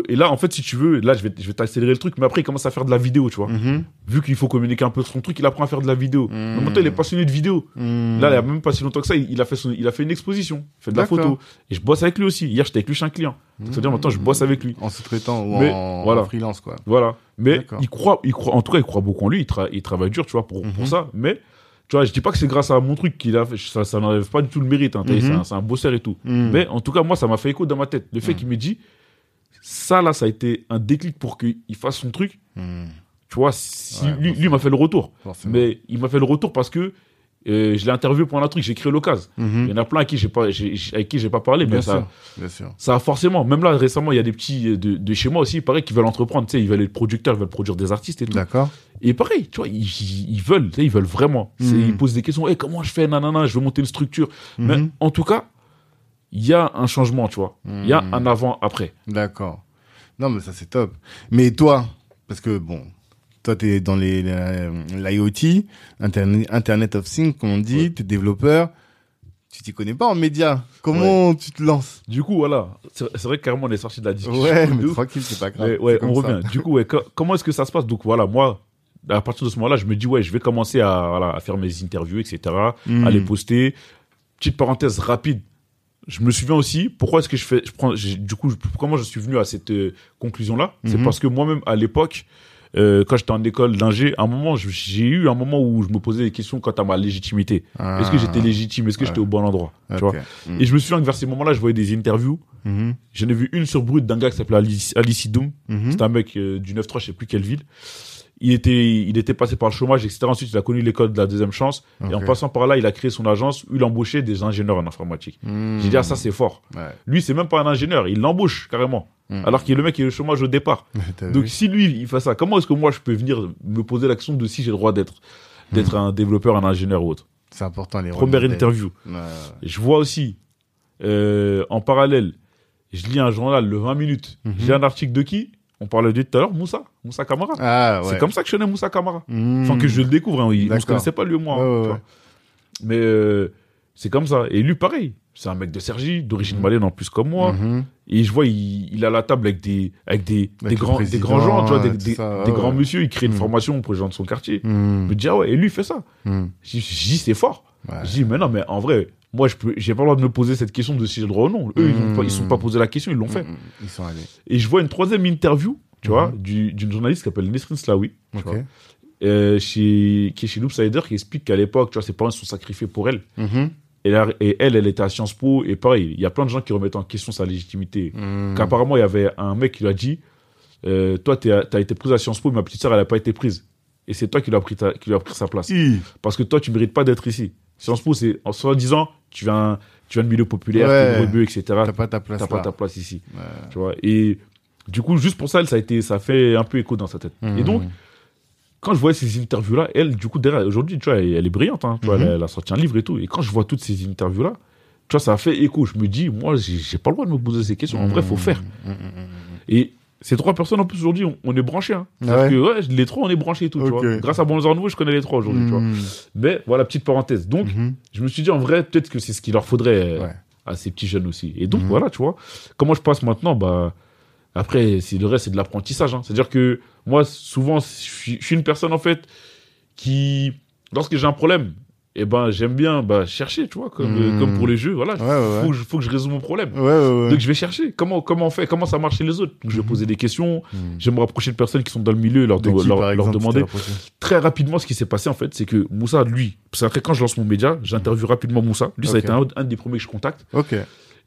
et là, en fait, si tu veux, là, je vais, je vais t'accélérer le truc, mais après, il commence à faire de la vidéo, tu vois.
Mhm.
Vu qu'il faut communiquer un peu son truc, il apprend à faire de la vidéo.
Mhm.
Donc, maintenant, il est passionné de vidéo.
Mhm.
Là, il a même pas si longtemps que ça, il, il a fait son, il a fait une exposition, il fait de la photo. Et je bosse avec lui aussi. Hier, j'étais avec lui chez un client. C'est-à-dire, maintenant, je bosse avec lui.
En sous-traitant ou
Mais,
en,
voilà.
en freelance, quoi.
Voilà. Mais il croit, il croit, en tout cas, il croit beaucoup en lui. Il, tra- il travaille dur, tu vois, pour, pour
Mhm.
ça. Mais, tu vois, je dis pas que c'est grâce à mon truc qu'il a fait. Ça, ça n'enlève pas du tout le mérite. Hein,
Mhm.
c'est un- un, bosseur et tout.
Mhm.
Mais en tout cas, moi, ça m'a fait écho dans ma tête. Le fait
Mhm.
qu'il me dit, ça, là, ça a été un déclic pour qu'il fasse son truc. Tu vois, si,
Ouais,
lui, lui m'a fait le retour.
Forcément.
Mais il m'a fait le retour parce que euh, je l'ai interviewé pour un truc, j'ai créé l'occasion.
Mhm.
Il y en a plein à qui j'ai pas, j'ai- avec qui j'ai pas parlé, mais
Bien
ça,
sûr. Bien sûr.
ça a forcément. Même là, récemment, il y a des petits de, de chez moi aussi, pareil, qui veulent entreprendre. Tu sais, ils veulent être producteurs, ils veulent produire des artistes et tout.
D'accord.
Et pareil, tu vois, ils, veulent, tu sais, ils veulent vraiment.
Mhm.
Ils posent des questions. Eh, comment je fais, nanana, je veux monter une structure. Mais
Mhm.
en tout cas, il y a un changement, tu vois. Il y a
Mhm.
un avant-après.
D'accord. Non, mais ça, c'est top. Mais toi, parce que bon, toi, tu es dans les, l'IoT, Internet, Internet of Things, comme on dit, tu es développeur. Tu t'y connais pas en médias. Comment tu te lances?
Du coup, voilà. C'est vrai que carrément, on est sorti de la discussion.
Ouais, mais tranquille, c'est pas grave.
Mais ouais, on
ça.
revient. Du coup, ouais, co- comment est-ce que ça se passe? Donc voilà, moi, à partir de ce moment-là, je me dis, ouais, je vais commencer à, voilà, à faire mes interviews, etc.,
Mm.
à les poster. Petite parenthèse rapide. Je me souviens aussi, pourquoi est-ce que je fais, je prends, du coup, comment je suis venu à cette euh, conclusion-là? C'est
Mhm.
parce que moi-même, à l'époque, euh, quand j'étais en école d'ingé, à un moment, j'ai eu un moment où je me posais des questions quant à ma légitimité.
Ah.
Est-ce que j'étais légitime? Est-ce que
Ouais.
j'étais au bon endroit? Tu vois?
Mm.
Et je me souviens que vers ces moments-là, je voyais des interviews.
Mhm.
J'en ai vu une sur Brut d'un gars qui s'appelait Alice, Alice Doom.
Mhm.
C'est un mec euh, du 9-3, je sais plus quelle ville. Il était, il était passé par le chômage, etc. Ensuite, il a connu l'école de la deuxième chance. Et en passant par là, il a créé son agence où il embauchait des ingénieurs en informatique.
Mhm.
J'ai dit, ah, ça, c'est fort.
Ouais.
Lui, c'est même pas un ingénieur, il l'embauche carrément.
Mhm.
Alors qu'il est le mec qui est au chômage au départ. [laughs] Donc, si lui, il fait ça, comment est-ce que moi, je peux venir me poser la question de si j'ai le droit d'être, d'être un développeur, un ingénieur ou autre?
c'est important les
Première interview.
Ouais.
Je vois aussi, euh, en parallèle, je lis un journal, le 20 minutes.
Mhm.
J'ai un article de qui? On parlait de tout à l'heure, Moussa. Moussa Kamara.
Ah ouais.
C'est comme ça que je connais Moussa Kamara.
Mhm.
Enfin, que je le découvre. Hein. Il- On se
D'accord.
connaissait pas, lui et moi.
Ouais,
hein,
ouais,
tu
ouais.
vois. Mais euh, c'est comme ça. Et lui, pareil. C'est un mec de Sergi, d'origine
Mhm.
malienne en plus comme moi.
Mhm.
Et je vois, il, il a la table avec des, avec des,
Avec
des, grands, des grands gens, tu vois, des, des,
ça,
grands monsieur. Il crée une
Mhm.
formation pour les gens de son quartier. Je me dis, ah ouais, et lui, il fait ça. Je dis, c'est fort.
Ouais.
Je dis, mais non, mais en vrai, moi, je peux, j'ai pas le droit de me poser cette question de si j'ai le droit ou non. Eux, ils ont pas, ils sont pas posé la question, ils l'ont fait.
Mhm. Ils sont allés.
Et je vois une troisième interview, tu
Mhm.
vois, du- d'une journaliste qui s'appelle Nesrin tu vois, euh, chez, qui est chez Loopsider, qui explique qu'à l'époque, tu vois, ses parents se sont sacrifiés pour elle. Et, là- et elle, elle était à Sciences Po, et pareil, il y a plein de gens qui remettent en question sa légitimité. Qu'apparemment, il y avait un mec qui lui a dit, euh, toi, t'as été prise à Sciences Po, mais ma petite sœur, elle a pas été prise. Et c'est toi qui lui as pris, ta- qui lui a pris sa place. Parce que toi, tu mérites pas d'être ici. Sciences Po, c'est en soi disant, tu viens, tu viens de milieu populaire,
Ouais.
rebeu, etc.
T'as pas ta place
T'as pas ta place ici.
Ouais.
Tu vois. Et du coup, juste pour ça, elle, ça a été, ça fait un peu écho dans sa tête. Et
Mhm.
donc, quand je vois ces interviews-là, elle, du coup, derrière, aujourd'hui, tu vois, elle, elle est brillante, hein, tu vois, elle, a- elle a sorti un livre et tout. Et quand je vois toutes ces interviews-là, tu vois, ça a fait écho. Je me dis, moi, j'ai pas le droit de me poser ces questions. En vrai, faut faire. Et ces trois personnes, en plus, aujourd'hui, on, on est branchés. Hein.
Ah
C'est-à-dire
ouais
que, ouais, les trois, on est branchés et tout. tu vois. Grâce à Bonjour Nouveau, je connais les trois aujourd'hui. tu vois.
Mhm.
Mais voilà, petite parenthèse. Donc,
Mhm.
je me suis dit, en vrai, peut-être que c'est ce qu'il leur faudrait euh,
Ouais.
à ces petits jeunes aussi. Et donc,
Mhm.
voilà, tu vois. Comment je passe maintenant Bah, après, c'est le reste, c'est de l'apprentissage. hein. C'est-à-dire que moi, souvent, je suis une personne, en fait, qui, lorsque j'ai un problème, eh ben, j'aime bien bah, chercher, tu vois, comme, comme pour les jeux. Voilà,
Ouais, ouais, ouais.
faut, que je- faut que je résolve mon problème. Donc, je vais chercher comment, comment on fait, comment ça marche chez les autres? Donc, je vais poser des questions,
Mhm.
je vais me rapprocher de personnes qui sont dans le milieu et leur,
De
de-
qui,
leur,
par
leur
exemple,
demander très rapidement, ce qui s'est passé, en fait, c'est que Moussa, lui, parce qu'après, quand je lance mon média, j'interviewe rapidement Moussa. Lui, ça a été un, un des premiers que je contacte.
Ok.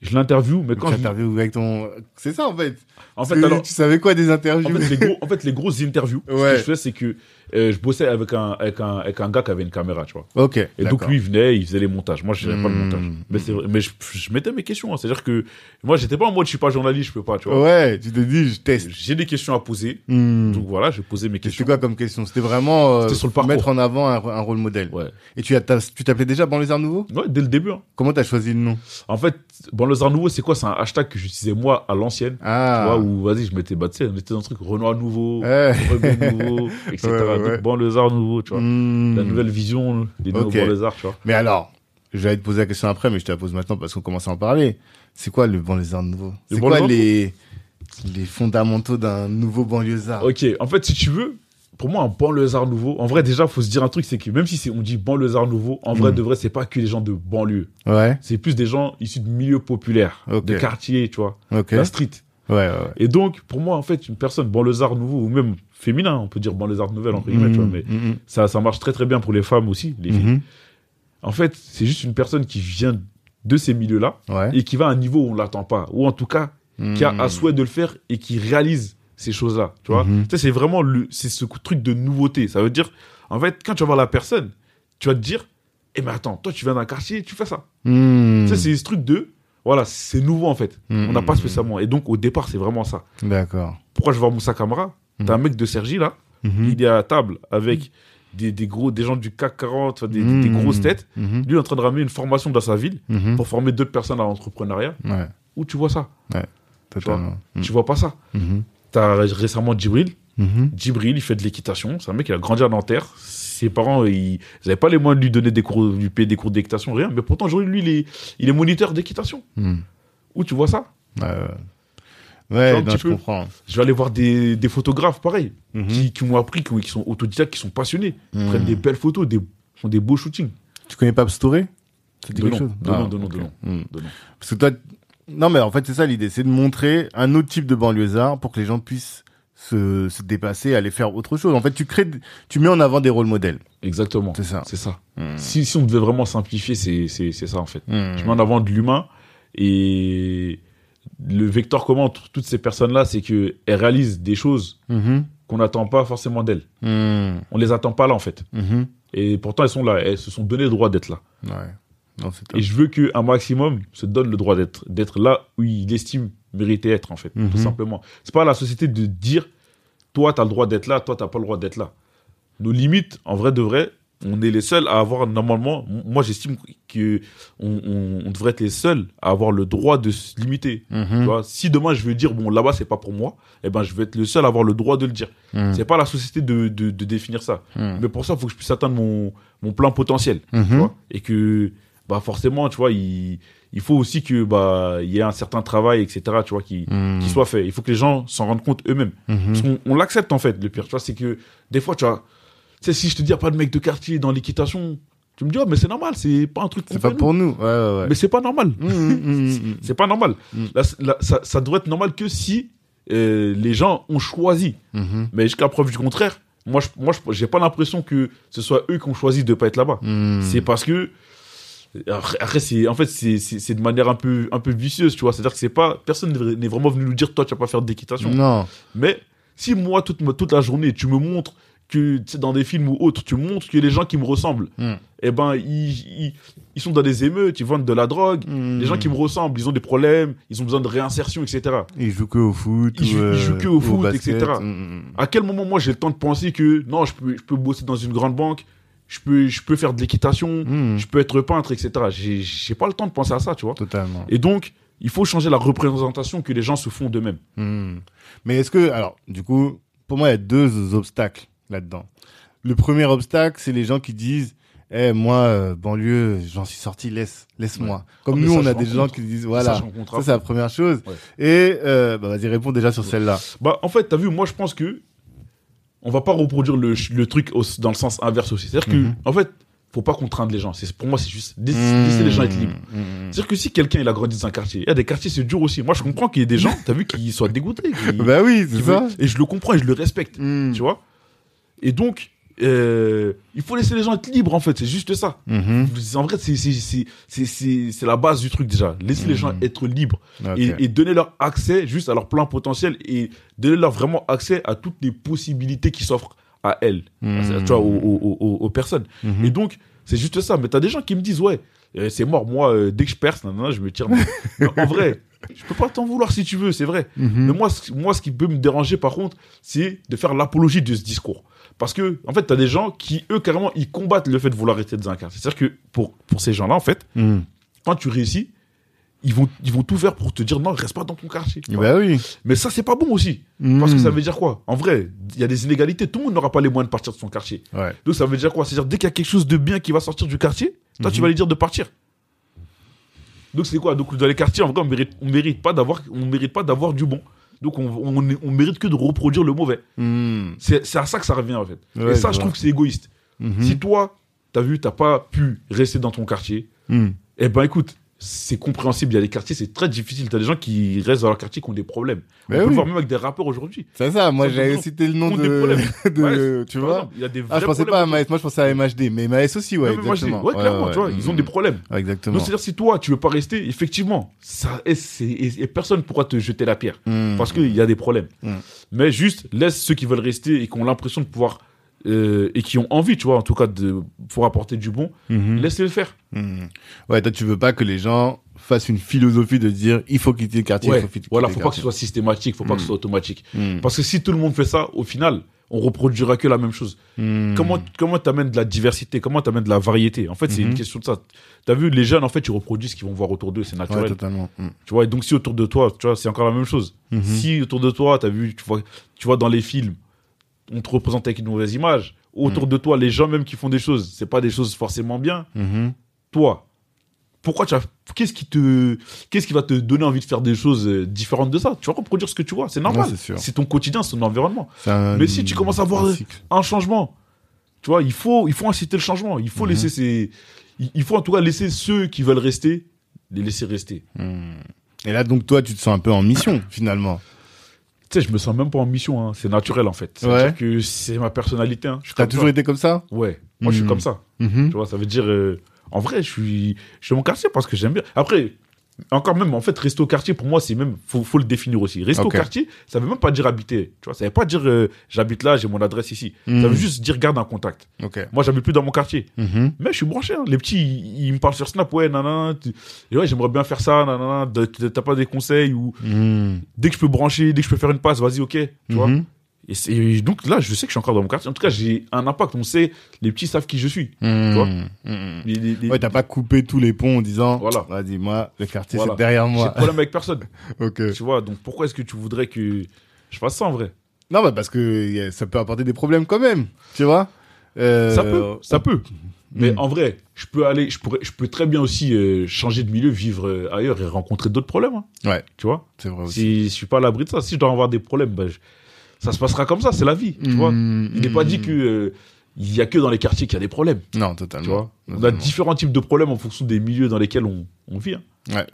Je l'interview, mais quand je...
avec ton. C'est ça en fait.
En fait, alors,
tu savais quoi des interviews
en fait, les gros, [laughs] en fait, les grosses interviews, ce
Ouais.
que je fais, c'est que euh, je bossais avec un, avec, un, avec un gars qui avait une caméra, tu vois.
Ok.
Et donc, lui, il venait, il faisait les montages. Moi, je faisais pas le
Hmm.
montage. Mais, mais je, je mettais mes questions. hein. C'est-à-dire que moi, j'étais pas en mode, je suis pas journaliste, je peux pas, tu vois.
Ouais, tu te dis, je teste.
J'ai des questions à poser.
Hmm.
Donc voilà, je poser mes
C'était
questions.
quoi comme question? C'était vraiment euh,
C'était sur le
mettre en avant un, un rôle modèle.
Ouais.
Et tu as- tu t'appelais déjà Banlieusard Nouveau?
Ouais, dès le début. hein.
Comment t'as choisi le nom?
En fait, bon, le Nouveau, c'est quoi? C'est un hashtag que j'utilisais moi à l'ancienne. Tu
Ah.
vois, où vas-y, je mettais, bah, tu sais, on était dans un truc Renoir nouveau, nouveau, [laughs] etc.
Ouais, ouais, ouais.
Donc, banlieusard nouveau, tu vois.
Hmm.
La nouvelle vision des nouveaux
Ok.
banlieusards, tu vois.
Mais alors, je vais te poser la question après, mais je te la pose maintenant parce qu'on commence à en parler. C'est quoi le banlieusard nouveau? C'est quoi les, les fondamentaux d'un nouveau banlieusard
Ok, en fait, si tu veux, pour moi, un banlieusard nouveau, en vrai, déjà, faut se dire un truc, c'est que même si on dit banlieusard nouveau, en vrai,
Mm.
de vrai, c'est pas que les gens de banlieue.
Ouais.
C'est plus des gens issus de milieux populaires, de quartiers, tu vois,
Ok.
la street.
Ouais, ouais, ouais.
Et donc, pour moi, en fait, une personne banlieusard nouveau, ou même féminin, on peut dire banlieusard nouvelle, entre guillemets, tu vois,
Mhm,
mais
mhm,
ça, ça marche très très bien pour les femmes aussi, les filles. En fait, c'est juste une personne qui vient de ces milieux-là et qui va à un niveau où on l'attend pas, ou en tout cas, qui a à souhait de le faire et qui réalise ces choses-là, tu vois. Tu sais, c'est vraiment le, c'est ce truc de nouveauté. Ça veut dire, en fait, quand tu vas voir la personne, tu vas te dire, eh mais attends, toi tu viens d'un quartier, tu fais ça. Tu sais, c'est ce truc de, voilà, c'est nouveau en fait. On n'a pas spécialement. Et donc au départ, c'est vraiment ça.
D'accord.
Pourquoi je vois Moussa Kamara T'as un mec de Sergi là,
Mhm.
il est à table avec des, des gros, des gens du CAC 40, enfin, des, grosses têtes. Lui il est en train de ramener une formation dans sa ville pour former d'autres personnes à l'entrepreneuriat.
Ouais,
Où tu vois ça?
Totalement.
Tu vois pas ça? T'as récemment Djibril. Djibril, il fait de l'équitation. C'est un mec qui a grandi à Nanterre. Ses parents, ils n'avaient pas les moyens de lui donner des cours, de lui payer des cours d'équitation, rien. Mais pourtant, aujourd'hui, lui, il est, il est moniteur d'équitation.
Mhm.
Où tu vois ça?
Ouais, ouais. Non, je
peu.
comprends.
Je vais aller voir des, des photographes, pareil,
Mhm.
qui, qui m'ont appris, qui, qui sont autodidactes, qui sont passionnés.
Mhm.
prennent des belles photos, des, font des beaux shootings.
Tu connais Pabst Touré
De
quelque chose?
De
Ah,
nom.
Parce que toi, non, mais en fait, c'est ça l'idée, c'est de montrer un autre type de banlieusard pour que les gens puissent se, se dépasser, aller faire autre chose. En fait, tu crées, tu mets en avant des rôles modèles.
Exactement.
C'est ça.
C'est ça.
Mhm.
Si, si on devait vraiment simplifier, c'est c'est- c'est ça, en fait.
Mhm.
Je mets en avant de l'humain et le vecteur commun entre toutes ces personnes-là, c'est qu'elles réalisent des choses
Mhm.
qu'on n'attend pas forcément d'elles.
Mhm.
On les attend pas là, en fait.
Mhm.
Et pourtant, elles sont là. Elles se sont donné le droit d'être là.
Ouais. Non.
Et je veux qu'un maximum se donne le droit d'être d'être là où il estime mériter être, en fait.
Mhm.
Tout simplement. C'est pas à la société de dire, toi, tu as le droit d'être là, toi, tu pas le droit d'être là. Nos limites, en vrai de vrai, on est les seuls à avoir, normalement, moi, j'estime que on, on- on devrait être les seuls à avoir le droit de se limiter.
Mhm.
Tu vois, si demain je veux dire bon là-bas c'est pas pour moi, eh ben je vais être le seul à avoir le droit de le dire.
Mhm.
C'est pas à la société de, de, de définir ça.
Mhm.
Mais pour ça, il faut que je puisse atteindre mon, mon plein potentiel. Tu
Mhm.
vois et que bah forcément, tu vois, il, il faut aussi que bah il y ait un certain travail, etc. Tu vois, qui,
Mhm.
qui soit fait. Il faut que les gens s'en rendent compte eux-mêmes.
Mhm.
Parce qu'on on l'accepte en fait. Le pire, tu vois, c'est que des fois, tu vois, tu sais, si je te dis pas de mec de quartier dans l'équitation, tu me dis oh mais c'est normal, c'est pas un truc
C'est pas pour
nous.
Ouais, ouais, ouais.
Mais c'est pas normal. [laughs]
Mhm.
C'est pas normal. Là, c- là, ça, ça doit être normal que si euh, les gens ont choisi. Mais jusqu'à preuve du contraire, moi, je, moi, j'ai pas l'impression que ce soit eux qui ont choisi de pas être là-bas. C'est parce que après, c'est en fait c'est c'est c'est de manière un peu un peu vicieuse, tu vois. C'est-à-dire que c'est pas personne n'est vraiment venu nous dire toi tu vas pas faire d'équitation.
Non.
Mais si moi toute toute la journée tu me montres que dans des films ou autres, tu montres que les gens qui me ressemblent,
Mm.
eh ben ils, ils ils sont dans des émeutes, ils vendent de la drogue.
Mhm.
Les gens qui me ressemblent, ils ont des problèmes, ils ont besoin de réinsertion, etc.
Ils jouent que au foot.
Ils
ou,
jouent- ils
euh,
jouent que au
ou
foot,
basket.
etc.
Mhm.
À quel moment moi j'ai le temps de penser que non, je peux, je peux bosser dans une grande banque, je peux, je peux faire de l'équitation,
Mhm.
je peux être peintre, etc. J'ai, j'ai pas le temps de penser à ça, tu vois.
Totalement.
Et donc, il faut changer la représentation que les gens se font d'eux-mêmes.
Hmm. Mais est-ce que, alors, du coup, pour moi, il y a deux obstacles là-dedans. Le premier obstacle, c'est les gens qui disent, eh, moi, euh, banlieue, j'en suis sorti, laisse, laisse-moi. Comme
Ah,
nous, on a des
rencontre.
gens qui disent, voilà. Ça, c'est la première chose.
Ouais.
Et, euh, bah, vas-y, réponds déjà sur celle-là.
Bah, en fait, t'as vu, moi, je pense que on va pas reproduire le, le truc au- dans le sens inverse aussi. C'est-à-dire que,
Mhm.
en fait, faut pas contraindre les gens. C'est, pour moi, c'est juste laisser, laisser les gens être libres.
Hmm.
C'est-à-dire que si quelqu'un il a grandi dans un quartier, il y a des quartiers c'est dur aussi. Moi, je comprends qu'il y ait des gens, t'as vu, qui soient dégoûtés. qui- [laughs]
Bah oui, c'est ça.
veulent- Et je le comprends et je le respecte. Tu vois? Et donc, euh, il faut laisser les gens être libres, en fait. C'est juste ça.
Mhm.
En vrai, c'est, la base du truc déjà. Laisser les gens
Mhm.
être libres et, et donner leur accès juste à leur plein potentiel et donner leur vraiment accès à toutes les possibilités qui s'offrent à elles,
Mhm.
tu vois, aux, aux- aux- aux personnes.
Mhm.
Et donc, c'est juste ça. Mais t'as des gens qui me disent, ouais, euh, c'est mort. Moi, euh, dès que je perce, je me tire. [laughs] En vrai, je peux pas t'en vouloir si tu veux, c'est vrai.
Mhm.
Mais moi, moi, ce qui peut me déranger, par contre, c'est de faire l'apologie de ce discours. Parce que, en fait, t'as des gens qui, eux, carrément, ils combattent le fait de vouloir rester dans un quartier. C'est-à-dire que pour, pour ces gens-là, en fait,
Hmm.
quand tu réussis, ils vont, ils vont tout faire pour te dire non, reste pas dans ton quartier.
Bah oui.
Mais ça, c'est pas bon aussi. Parce que
Hmm.
ça veut dire quoi? En vrai, il y a des inégalités. Tout le monde n'aura pas les moyens de partir de son quartier.
Ouais.
Donc ça veut dire quoi? C'est-à-dire dès qu'il y a quelque chose de bien qui va sortir du quartier, toi tu
Mhm.
vas lui dire de partir. Donc c'est quoi? Donc dans les quartiers, en vrai, on mérite, on mérite pas d'avoir, on mérite pas d'avoir du bon. Donc on, on, on mérite que de reproduire le mauvais.
Hmm.
C'est à ça que ça revient en fait.
Ouais,
Et ça,
je
trouve que c'est égoïste.
Mhm.
Si toi, t'as vu, t'as pas pu rester dans ton quartier,
Hmm.
eh ben écoute, c'est compréhensible. Il y a des quartiers, c'est très difficile. T'as des gens qui restent dans leur quartier qui ont des problèmes.
Bah
on peut le voir même avec des rappeurs aujourd'hui.
C'est ça, moi j'avais cité le nom de, [laughs] de
Ouais,
tu vois.
il y a des
Ah, je pensais pas à Maes, moi je pensais à MHD, mais Maes aussi, ouais,
Non, mais
exactement.
ouais, clairement,
ouais,
tu vois,
ouais.
ils ont des problèmes.
Exactement.
Donc, c'est-à-dire, si toi, tu veux pas rester, effectivement, ça, et, c'est- et- et personne pourra te jeter la pierre.
Hmm.
Parce qu'il y a des problèmes.
Mm.
Mais juste, laisse ceux qui veulent rester et qui ont l'impression de pouvoir, euh, et qui ont envie, tu vois, en tout cas, de pouvoir apporter du bon,
Mhm.
laisse-les le faire.
Hmm. Ouais, toi tu veux pas que les gens fassent une philosophie de dire il faut quitter le quartier, il
Ouais,
faut quitter
voilà, faut pas que ce soit systématique, faut pas que ce
Mm.
soit automatique.
Hmm.
Parce que si tout le monde fait ça, au final, on reproduira que la même chose. Comment comment t'amènes de la diversité, comment t'amènes de la variété? En fait, c'est
Mhm.
une question de ça. T'as vu, les jeunes, en fait, ils reproduisent ce qu'ils vont voir autour d'eux, c'est
Ouais,
naturel.
totalement. Hmm.
Tu vois, et donc si autour de toi, tu vois, c'est encore la même chose.
Mhm.
Si autour de toi, t'as vu, tu vois, tu vois dans les films, on te représente avec une mauvaise image. Autour de toi, les gens même qui font des choses, c'est pas des choses forcément bien.
Mhm.
Toi, pourquoi tu as, qu'est-ce qui te, qu'est-ce qui va te donner envie de faire des choses euh, différentes de ça? Tu vas reproduire ce que tu vois, c'est normal.
Ouais, c'est
ton quotidien, c'est ton environnement.
Un-
Mais si tu commences à voir
un cycle.
un changement, tu vois, il faut, il faut inciter le changement. Il faut laisser ces, il faut en tout cas laisser ceux qui veulent rester, les laisser rester.
Mhm. Et là, donc, toi, tu te sens un peu en mission, finalement.
Tu sais, je me sens même pas en mission, hein. c'est naturel en fait.
Ouais.
C'est-à-dire que c'est ma personnalité. Hein.
T'as toujours
ça.
été comme ça?
Ouais, moi je suis
Mhm.
comme ça.
Mhm.
Tu vois, ça veut dire, euh, en vrai, je suis, je suis mon quartier parce que j'aime bien. Après, encore même, en fait, rester au quartier, pour moi, c'est même, faut, faut le définir aussi. Rester au quartier, ça veut même pas dire habiter. Tu vois, ça veut pas dire, euh, j'habite là, j'ai mon adresse ici.
Mhm.
Ça veut juste dire garde un contact.
Ok.
Moi, j'habite plus dans mon quartier.
Mhm.
Mais je suis branché, hein. Les petits, ils, ils me parlent sur Snap, ouais, nanana. tu- Et ouais, j'aimerais bien faire ça, nanana. T'as pas des conseils ou
Mhm.
dès que je peux brancher, dès que je peux faire une passe, vas-y, ok. Tu vois. Et, donc là, je sais que je suis encore dans mon quartier. En tout cas, j'ai un impact. On sait, les petits savent qui je suis.
Mhm.
vois
Mhm.
Les-
Ouais, t'as pas coupé tous les ponts en disant,
Voilà.
vas-y, moi, le quartier,
Voilà.
c'est derrière
J'ai de
moi.
problème avec personne. [laughs]
ok.
tu vois, donc pourquoi est-ce que tu voudrais que je fasse ça en vrai?
Non, bah, parce que ça peut apporter des problèmes quand même, tu vois. Euh,
Ça peut, ça peut. Mais
Mm.
en vrai, je peux aller, je pourrais, je peux très bien aussi euh, changer de milieu, vivre euh, ailleurs et rencontrer d'autres problèmes. hein.
Ouais,
Tu vois?
C'est vrai aussi.
Si je suis pas à l'abri de ça, si je dois avoir des problèmes, bah, je- ça se passera comme ça, c'est la vie. Tu vois
Mhm.
Il n'est pas dit que euh, il y a que dans les quartiers qu'il y a des problèmes.
Non, totalement.
Tu vois On a différents types de problèmes en fonction des milieux dans lesquels on, on vit. hein.
Ouais.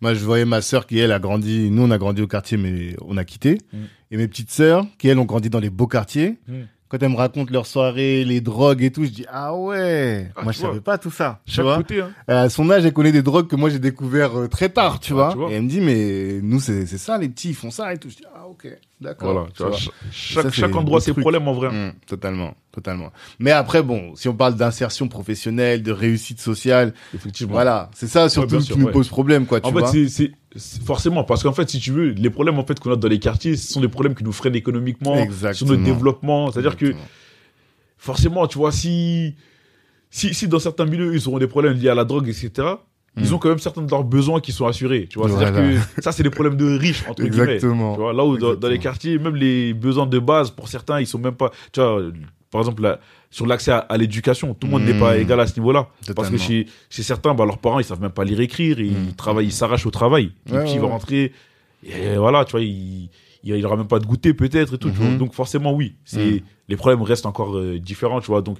Moi, je voyais ma sœur qui, elle, a grandi. Nous, on a grandi au quartier, mais on a quitté.
Mm.
Et mes petites sœurs, qui, elles, ont grandi dans les beaux quartiers.
Mm.
Quand elles me racontent leurs soirées, les drogues et tout, je dis, ah ouais.
Ah,
moi, je savais
vois.
pas tout ça. Tu vois.
côté. Hein.
À son âge, elle connaît des drogues que moi, j'ai découvert euh, très tard, tu
Ah,
vois.
tu vois.
Et elle me dit, mais nous, c'est c'est ça, les petits, ils font ça et tout. Je dis, ah ok, d'accord.
Voilà. Tu vois, ch- chaque,
Ça,
chaque endroit ses problèmes en vrai.
Mm, totalement, totalement. Mais après, bon, si on parle d'insertion professionnelle, de réussite sociale,
Effectivement.
voilà, c'est ça surtout qui
sûr,
nous
ouais.
pose problème, quoi, tu
En fait,
vois.
c'est- forcément parce qu'en fait, si tu veux, les problèmes en fait qu'on a dans les quartiers, ce sont des problèmes qui nous freinent économiquement, sur
Exactement.
notre développement. C'est-à-dire que forcément, tu vois, si, si si dans certains milieux ils auront des problèmes liés à la drogue, etc. Ils
Mm.
ont quand même certains de leurs besoins qui sont assurés. Tu vois,
Voilà.
c'est-à-dire que ça, c'est des problèmes de riches entre guillemets.
Exactement.
Tu vois, là où dans, dans les quartiers, même les besoins de base pour certains, ils sont même pas. Tu vois, par exemple, sur l'accès à, à l'éducation, tout le monde n'est pas égal à ce niveau-là. Parce que chez, chez certains, bah, leurs parents, ils savent même pas lire écrire, ils
Mm.
travaillent, ils s'arrachent au travail. Et
Ouais,
puis
ouais,
ils vont
ouais.
rentrer, et voilà, tu vois, il, il, aura même pas de goûter peut-être et tout. tu vois. Donc forcément, oui, c'est les problèmes restent encore euh, différents, tu vois. Donc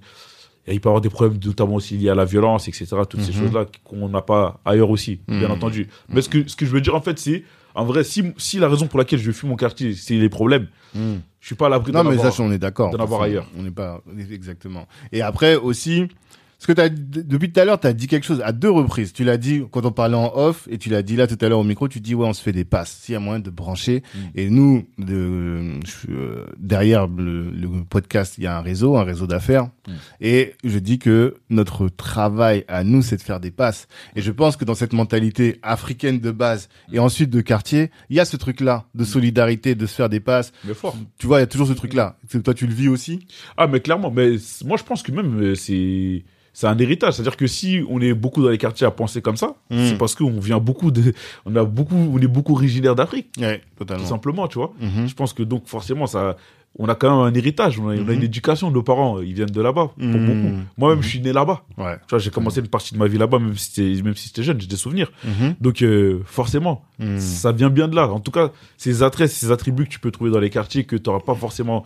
et il peut y avoir des problèmes notamment aussi liés à la violence, etc. Toutes ces
Mhm.
choses-là qu'on n'a pas ailleurs aussi, bien
Mhm.
entendu. Mais ce que, ce que je veux dire en fait, c'est en vrai, si, si la raison pour laquelle je fuis mon quartier, c'est les problèmes,
Mm.
je suis pas à l'abri
Non,
d'en
mais
avoir.
ça, on est d'accord.
d'en avoir ailleurs.
On n'est pas exactement. Et après aussi, ce que t'as depuis tout à l'heure, tu as dit quelque chose à deux reprises. Tu l'as dit quand on parlait en off et tu l'as dit là tout à l'heure au micro. Tu dis ouais, on se fait des passes. S'il y a moyen de brancher.
Mm.
Et nous, de, euh, derrière le, le podcast, il y a un réseau, un réseau d'affaires.
Mm.
Et je dis que notre travail à nous, c'est de faire des passes. Et je pense que dans cette mentalité africaine de base et ensuite de quartier, il y a ce truc-là de solidarité, de se faire des passes.
Mais fort.
Tu vois, il y a toujours ce truc-là. Toi, tu le vis aussi?
Ah, mais clairement, mais moi je pense que même euh, c'est c'est un héritage. C'est-à-dire que si on est beaucoup dans les quartiers à penser comme ça,
Mm.
c'est parce qu'on vient beaucoup de, on a beaucoup, on est beaucoup originaire d'Afrique,
Ouais,
tout simplement, tu vois.
Mhm.
Je pense que donc forcément ça, on a quand même un héritage, on a, on a
Mhm.
une éducation. Nos parents, ils viennent de là-bas pour
Mhm.
beaucoup. Moi-même, je suis né là-bas.
Ouais.
Tu vois, j'ai commencé une partie de ma vie là-bas, même si c'était, même si c'était jeune, j'ai des souvenirs. Donc euh, forcément, ça vient bien de là. En tout cas, ces attraits, ces attributs que tu peux trouver dans les quartiers que tu n'auras pas forcément.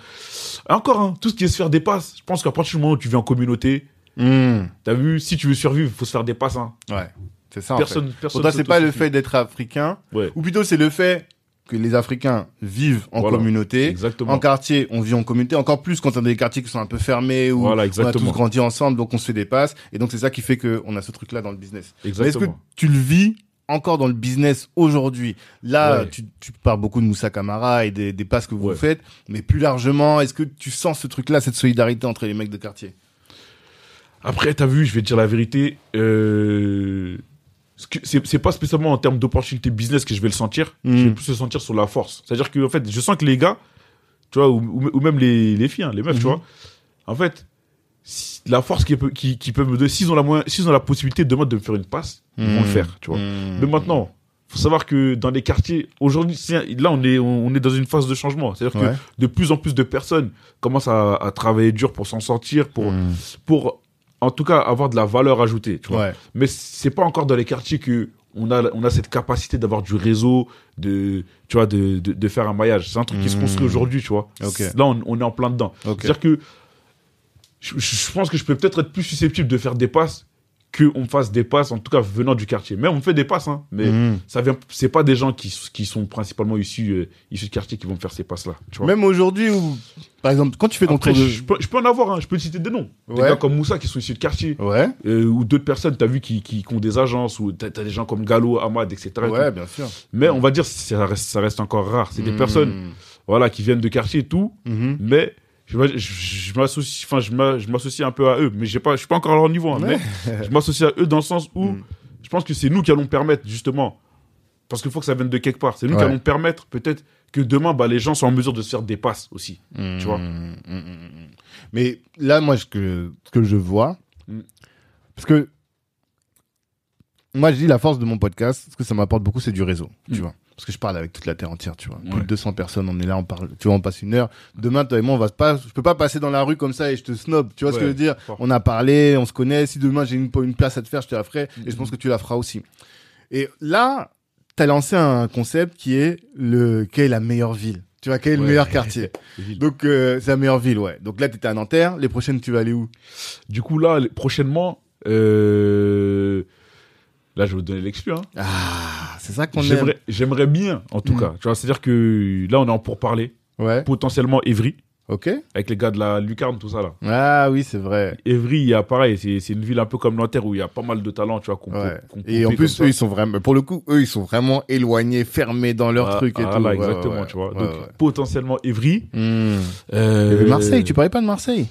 Encore, hein, tout ce qui est se faire des passes. Je pense qu'à partir du moment où tu viens en communauté,
Mhm.
t'as vu, si tu veux survivre, il faut se faire des passes. Hein.
Ouais. C'est ça, en
Personne,
fait.
personne.
Pour toi, c'est pas le fait d'être africain,
Ouais,
ou plutôt c'est le fait que les Africains vivent en
Voilà.
communauté.
exactement.
En quartier, on vit en communauté. Encore plus quand on a des quartiers qui sont un peu fermés, où
Voilà,
on a tous grandi ensemble, donc on se fait des passes. Et donc c'est ça qui fait qu'on a ce truc-là dans le business. Est-ce que tu le vis encore dans le business aujourd'hui? Là,
Ouais.
tu, tu parles beaucoup de Moussa Camara et des, des passes que vous
Ouais.
faites, mais plus largement, est-ce que tu sens ce truc-là, cette solidarité entre les mecs de quartier?
Après, t'as vu, je vais te dire la vérité. Euh... C'est pas spécialement en termes d'opportunité business que je vais le sentir.
Mm.
Je vais plus le sentir sur la force. C'est-à-dire que, en fait, je sens que les gars, tu vois, ou, même les, les filles, hein, les meufs, tu
Mhm.
vois, en fait, la force qu'ils peuvent qui, qui peuvent me donner, s'ils ont la moyen, s'ils ont la possibilité demain de me faire une passe, ils vont le faire, tu vois. Mais maintenant, faut savoir que dans les quartiers, aujourd'hui, là, on est, on est dans une phase de changement. C'est-à-dire
Ouais.
que de plus en plus de personnes commencent à, à travailler dur pour s'en sortir, pour, pour, en tout cas, avoir de la valeur ajoutée, tu vois.
Ouais.
Mais c'est pas encore dans les quartiers que on a, on a cette capacité d'avoir du réseau, de, tu vois, de, de, de faire un maillage. C'est un truc qui se construit
Mm.
aujourd'hui, tu vois. Là, on, on est en plein dedans. C'est-à-dire que je pense que je peux peut-être être plus susceptible de faire des passes qu'on fasse des passes, en tout cas venant du quartier. Mais on me fait des passes, hein. Mais
Mm.
ça vient, c'est pas des gens qui, qui sont principalement issus, euh, issus de quartier qui vont me faire ces passes-là. Tu.
Même aujourd'hui, où, par exemple, quand tu fais ton
Après,
tour de...
je, peux, je peux en avoir, hein. je peux te citer des noms. Des
Ouais.
gars comme Moussa qui sont issus de quartier.
Ouais,
euh, ou d'autres personnes, t'as vu, qui, qui, qui ont des agences, ou t'as as des gens comme Gallo, Ahmad, etc. et
ouais, bien sûr.
Mais on va dire, ça reste, ça reste encore rare. C'est des
Mm.
personnes, voilà, qui viennent de quartier et tout,
Mhm.
mais je, m'as- je, je m'associe, enfin, je m'a- je m'associe un peu à eux, mais j'ai pas, je suis pas encore à leur niveau, hein,
Ouais.
mais je m'associe à eux dans le sens où
Mm.
je pense que c'est nous qui allons permettre, justement, parce qu'il faut que ça vienne de quelque part, c'est nous qui allons permettre, peut-être, que demain, bah, les gens sont en mesure de se faire des passes aussi.
Tu
vois.
Mais là, moi, ce que, ce que je vois,
Mm.
parce que moi, je dis la force de mon podcast, ce que ça m'apporte beaucoup, c'est du réseau, tu
Mm.
vois. Parce que je parle avec toute la terre entière, tu vois. Plus
Ouais.
de 200 personnes, on est là, on parle, tu vois, on passe une heure. Demain, toi et moi, on va pas, je peux pas passer dans la rue comme ça et je te snob, tu vois ce que je veux dire?
fort.
On a parlé, on se connaît. Si demain j'ai une, une place à te faire, je te la ferai. Et je pense que tu la feras aussi. Et là, t'as lancé un concept qui est le, quelle est la meilleure ville? Tu vois, quel est le
Ouais.
meilleur quartier? [laughs] Donc, euh, c'est la meilleure ville, ouais. Donc là, t'étais à Nanterre. Les prochaines, tu vas aller où?
Du coup, là, prochainement, euh... là, je vais vous donner l'exclu, hein.
Ah, c'est ça qu'on aime.
J'aimerais, bien, en tout
Mm.
cas. Tu vois, c'est-à-dire que là, on est en pourparler.
Ouais.
Potentiellement Évry,
Ok.
avec les gars de la Lucarne, tout ça là.
Ah oui, c'est vrai.
Évry, il y a pareil, c'est, une ville un peu comme Nanterre où il y a pas mal de talents, tu vois, qu'on
Ouais.
peut- qu'on
Et en plus, eux, ils sont vraiment, pour le coup, eux, ils sont vraiment éloignés, fermés dans leur
Ah,
truc et
ah,
tout.
là,
Ouais,
exactement, tu vois. Donc, potentiellement Évry.
Hmm.
Euh,
Marseille, tu parlais pas de Marseille?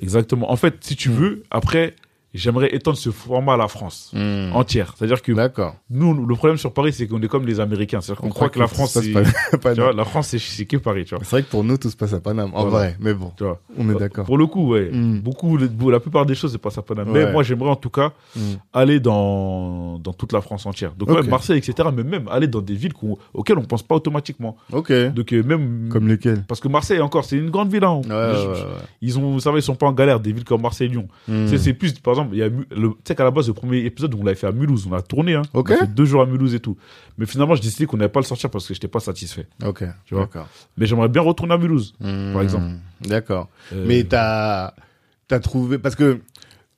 Exactement. En fait, si tu veux, après, j'aimerais étendre ce format à la France
Hmm.
entière. C'est-à-dire que
D'accord.
nous, le problème sur Paris, c'est qu'on est comme les Américains. C'est-à-dire qu'on croit que la France,
se
c'est,
à
la France, c'est, que Paris.
C'est vrai que pour nous, tout se passe à Paname. En
Voilà.
vrai, mais bon,
Tu vois.
on est d'accord.
Pour le coup, ouais.
Mm.
Beaucoup, la plupart des choses, c'est pas ça Paname.
Ouais.
Mais moi, j'aimerais en tout cas
Hmm.
aller dans, dans toute la France entière. Donc, ouais, Marseille, etc. Mais même aller dans des villes auxquelles on pense pas automatiquement.
Ok.
Donc, euh, même.
Comme lesquels
Parce que Marseille, encore, c'est une grande ville. Hein.
Ouais, ouais,
Ils ont, ça va, ils sont pas en galère, des villes comme Marseille, Lyon.
Hmm.
C'est plus, par exemple, il y a, tu sais qu'à la base, le premier épisode, on l'avait fait à Mulhouse. On a tourné, hein.
Ok.
On a fait deux jours à Mulhouse et tout. Mais finalement, j'ai décidé qu'on n'allait pas le sortir parce que j'étais pas satisfait.
Ok.
Tu vois. Mais j'aimerais bien retourner à Mulhouse.
Hmm.
Par exemple.
D'accord.
Euh,
Mais t'as, t'as trouvé, parce que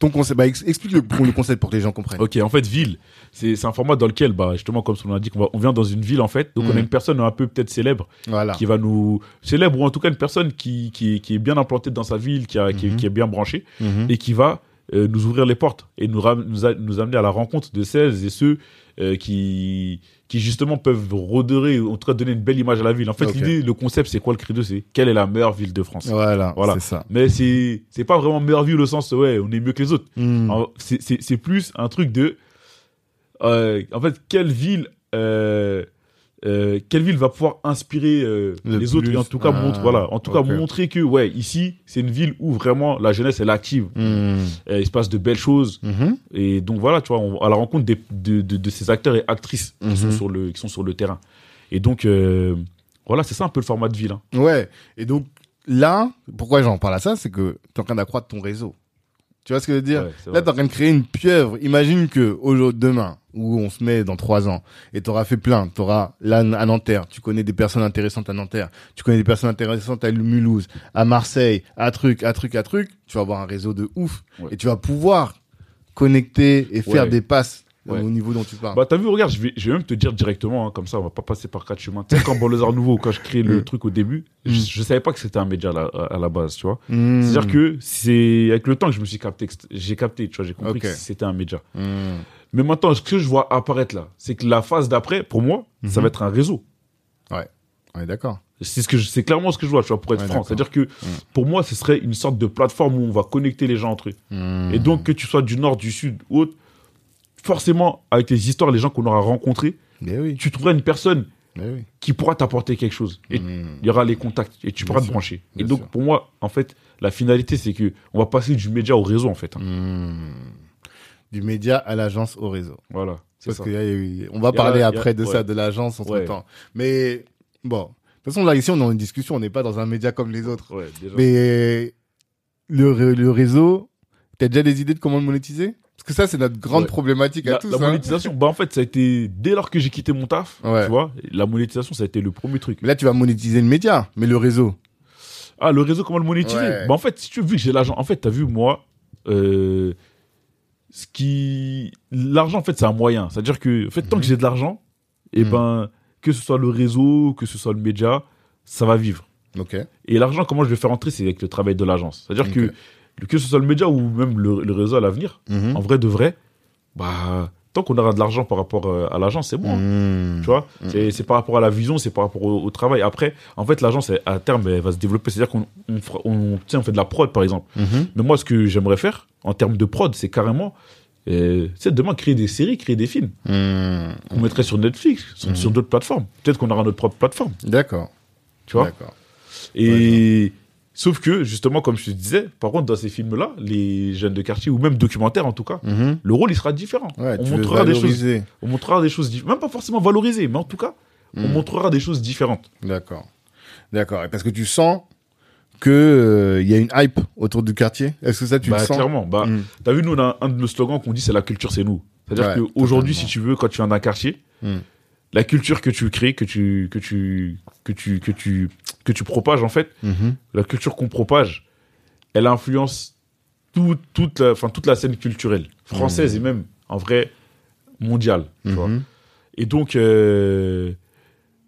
ton concept, bah, ex- explique le, le concept pour que les gens comprennent.
Ok, en fait, ville, c'est c'est un format dans lequel, bah, justement, comme on l'a dit, on, va- on vient dans une ville, en fait. Donc, on
Mm.
a une personne un peu peut-être célèbre
Voilà.
qui va nous. Célèbre, ou en tout cas, une personne qui, qui, qui est bien implantée dans sa ville, qui, a, qui, est- qui est bien branchée, et qui va nous ouvrir les portes et nous, nous, a- nous amener à la rencontre de celles et ceux euh, qui, qui, justement, peuvent redorer, ou en tout cas, donner une belle image à la ville. En fait, l'idée, le concept, c'est quoi le credo? C'est quelle est la meilleure ville de France?
Voilà.
Voilà.
C'est ça.
Mais c'est c'est pas vraiment meilleure ville au sens, ouais, on est mieux que les autres.
Hmm.
C'est plus un truc de. euh, en fait, quelle ville. euh, euh, quelle ville va pouvoir inspirer euh,
Le
les autres et en tout cas
Ah,
montre voilà en tout cas montrer que ouais ici c'est une ville où vraiment la jeunesse elle est active
Hmm.
Euh, il se passe de belles choses
Mhm.
et donc voilà tu vois on, à la rencontre des, de, de, de ces acteurs et actrices
Mhm.
qui sont sur le qui sont sur le terrain et donc euh, voilà c'est ça un peu le format de ville hein.
Ouais. Et donc, là, pourquoi j'en parle à ça, c'est que t'es en train d'accroître ton réseau. Tu vois ce que je veux dire?
Ouais,
Là, t'es en train de créer une pieuvre. Imagine que aujourd'hui, demain, où on se met dans trois ans, et t'auras fait plein, t'auras là à Nanterre, tu connais des personnes intéressantes à Nanterre, tu connais des personnes intéressantes à Mulhouse, à Marseille, à truc, à truc, à truc, tu vas avoir un réseau de ouf,
Ouais.
et tu vas pouvoir connecter et faire
Ouais.
des passes
Ouais.
au niveau dont tu parles.
Bah t'as vu, regarde, je vais, je vais même te dire directement, hein, comme ça, on va pas passer par quatre chemins. Tu sais, quand Banlieusard Nouveau, quand je crée le
Mm.
truc au début, je,
Mm.
je savais pas que c'était un média à la, à la base, tu vois.
Hmm.
C'est-à-dire que c'est avec le temps que je me suis capté, j'ai capté, tu vois, j'ai compris que c'était un média. Mais maintenant, ce que je vois apparaître là, c'est que la phase d'après, pour moi, ça
Mhm.
va être un réseau.
Ouais, d'accord.
C'est ce que c'est clairement ce que je vois, tu vois, pour être
Ouais,
franc. C'est-à-dire que pour moi, ce serait une sorte de plateforme où on va connecter les gens entre eux. Et donc, que tu sois du nord, du sud ou autre, forcément, avec les histoires, les gens qu'on aura rencontrés,
oui,
tu trouveras une personne
oui.
qui pourra t'apporter quelque chose. Et
Hmm.
il y aura les contacts et tu
Bien
pourras te brancher. Et donc,
sûr.
pour moi, en fait, la finalité, c'est que on va passer du média au réseau, en fait. hein.
Hmm. du média à l'agence au réseau.
Voilà.
Parce
ça.
que y a eu- on va
Y
parler
y a-
après de ça, de l'agence entre
Ouais.
temps. Mais bon, de toute façon là ici on est en discussion, on n'est pas dans un média comme les autres.
Ouais, déjà.
Mais le, le réseau, t'as déjà des idées de comment le monétiser? Parce que ça c'est notre grande
Ouais.
problématique à
La,
tous.
la
hein.
monétisation, bah en fait, ça a été dès lors que j'ai quitté mon taf,
Ouais.
tu vois, la monétisation, ça a été le premier truc.
Mais là tu vas monétiser le média, mais le réseau.
Ah, le réseau, comment le monétiser?
Ouais.
Bah en fait, si tu veux, vu que j'ai l'argent, en fait, t'as vu, moi, euh, ce qui... L'argent, en fait, c'est un moyen. C'est-à-dire que, en fait, tant
Mhm.
que j'ai de l'argent, et
Mhm.
ben, que ce soit le réseau, que ce soit le média, ça va vivre.
Ok.
Et l'argent, comment je vais faire entrer, c'est avec le travail de l'agence. C'est-à-dire que, que ce soit le média ou même le, le réseau à l'avenir,
Mhm.
en vrai de vrai, bah, tant qu'on aura de l'argent par rapport euh, à l'agence, c'est bon.
Mhm.
Tu vois,
Mhm.
c'est c'est par rapport à la vision, c'est par rapport au, au travail. Après, en fait, l'agence, à terme, elle va se développer. C'est-à-dire qu'on on, on, on fait de la prod, par exemple. Mais moi, ce que j'aimerais faire, en termes de prod, c'est carrément, euh, c'est demain créer des séries, créer des films qu'on mettrait sur Netflix, sur, sur d'autres plateformes. Peut-être qu'on aura notre propre plateforme,
D'accord.
tu vois?
D'accord.
Et sauf que, justement, comme je te disais, par contre, dans ces films-là, les jeunes de quartier, ou même documentaires en tout cas,
Mhm.
le rôle, il sera différent.
Ouais,
on montrera des choses, on montrera des choses, dif- même pas forcément valorisées, mais en tout cas, on
Mhm.
montrera des choses différentes.
D'accord. D'accord. Et parce que tu sens que euh, y a une hype autour du quartier. Est-ce que ça tu
bah,
le sens?
clairement. Bah,
Mm.
T'as vu, nous, on a un de nos slogans qu'on dit, c'est la culture, c'est nous. C'est-à-dire
Ouais,
qu'aujourd'hui, si tu veux, quand tu viens d'un quartier,
Mm.
La culture que tu crées, que tu, que tu, que tu, que tu, que tu propages, en fait,
Mhm.
la culture qu'on propage, elle influence tout, toute, la, enfin, toute la scène culturelle, française et même, en vrai, mondiale. tu vois.
Mhm.
Et donc, euh,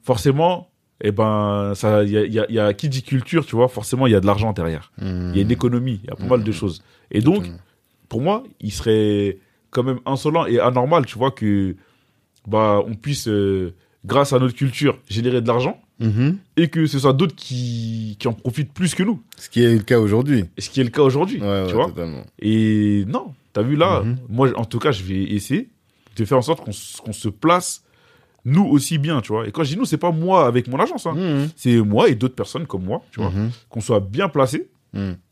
forcément, eh ben, ça, il y a, y y qui dit culture, tu vois, forcément, il y a de l'argent derrière.
Mhm.
Il y a une économie, il y a pas mal de choses. Et donc, pour moi, il serait quand même insolent et anormal, tu vois, que bah on puisse, euh, grâce à notre culture, générer de l'argent
Mhm.
et que ce soit d'autres qui, qui en profitent plus que nous.
Ce qui est le cas aujourd'hui.
Ce qui est le cas aujourd'hui,
Ouais, ouais,
tu vois.
totalement.
Et non, t'as vu là,
Mhm.
moi, en tout cas, je vais essayer de faire en sorte qu'on qu'on se place nous aussi bien, tu vois. Et quand je dis nous, c'est pas moi avec mon agence, hein.
Mhm.
c'est moi et d'autres personnes comme moi, tu vois, qu'on soit bien placés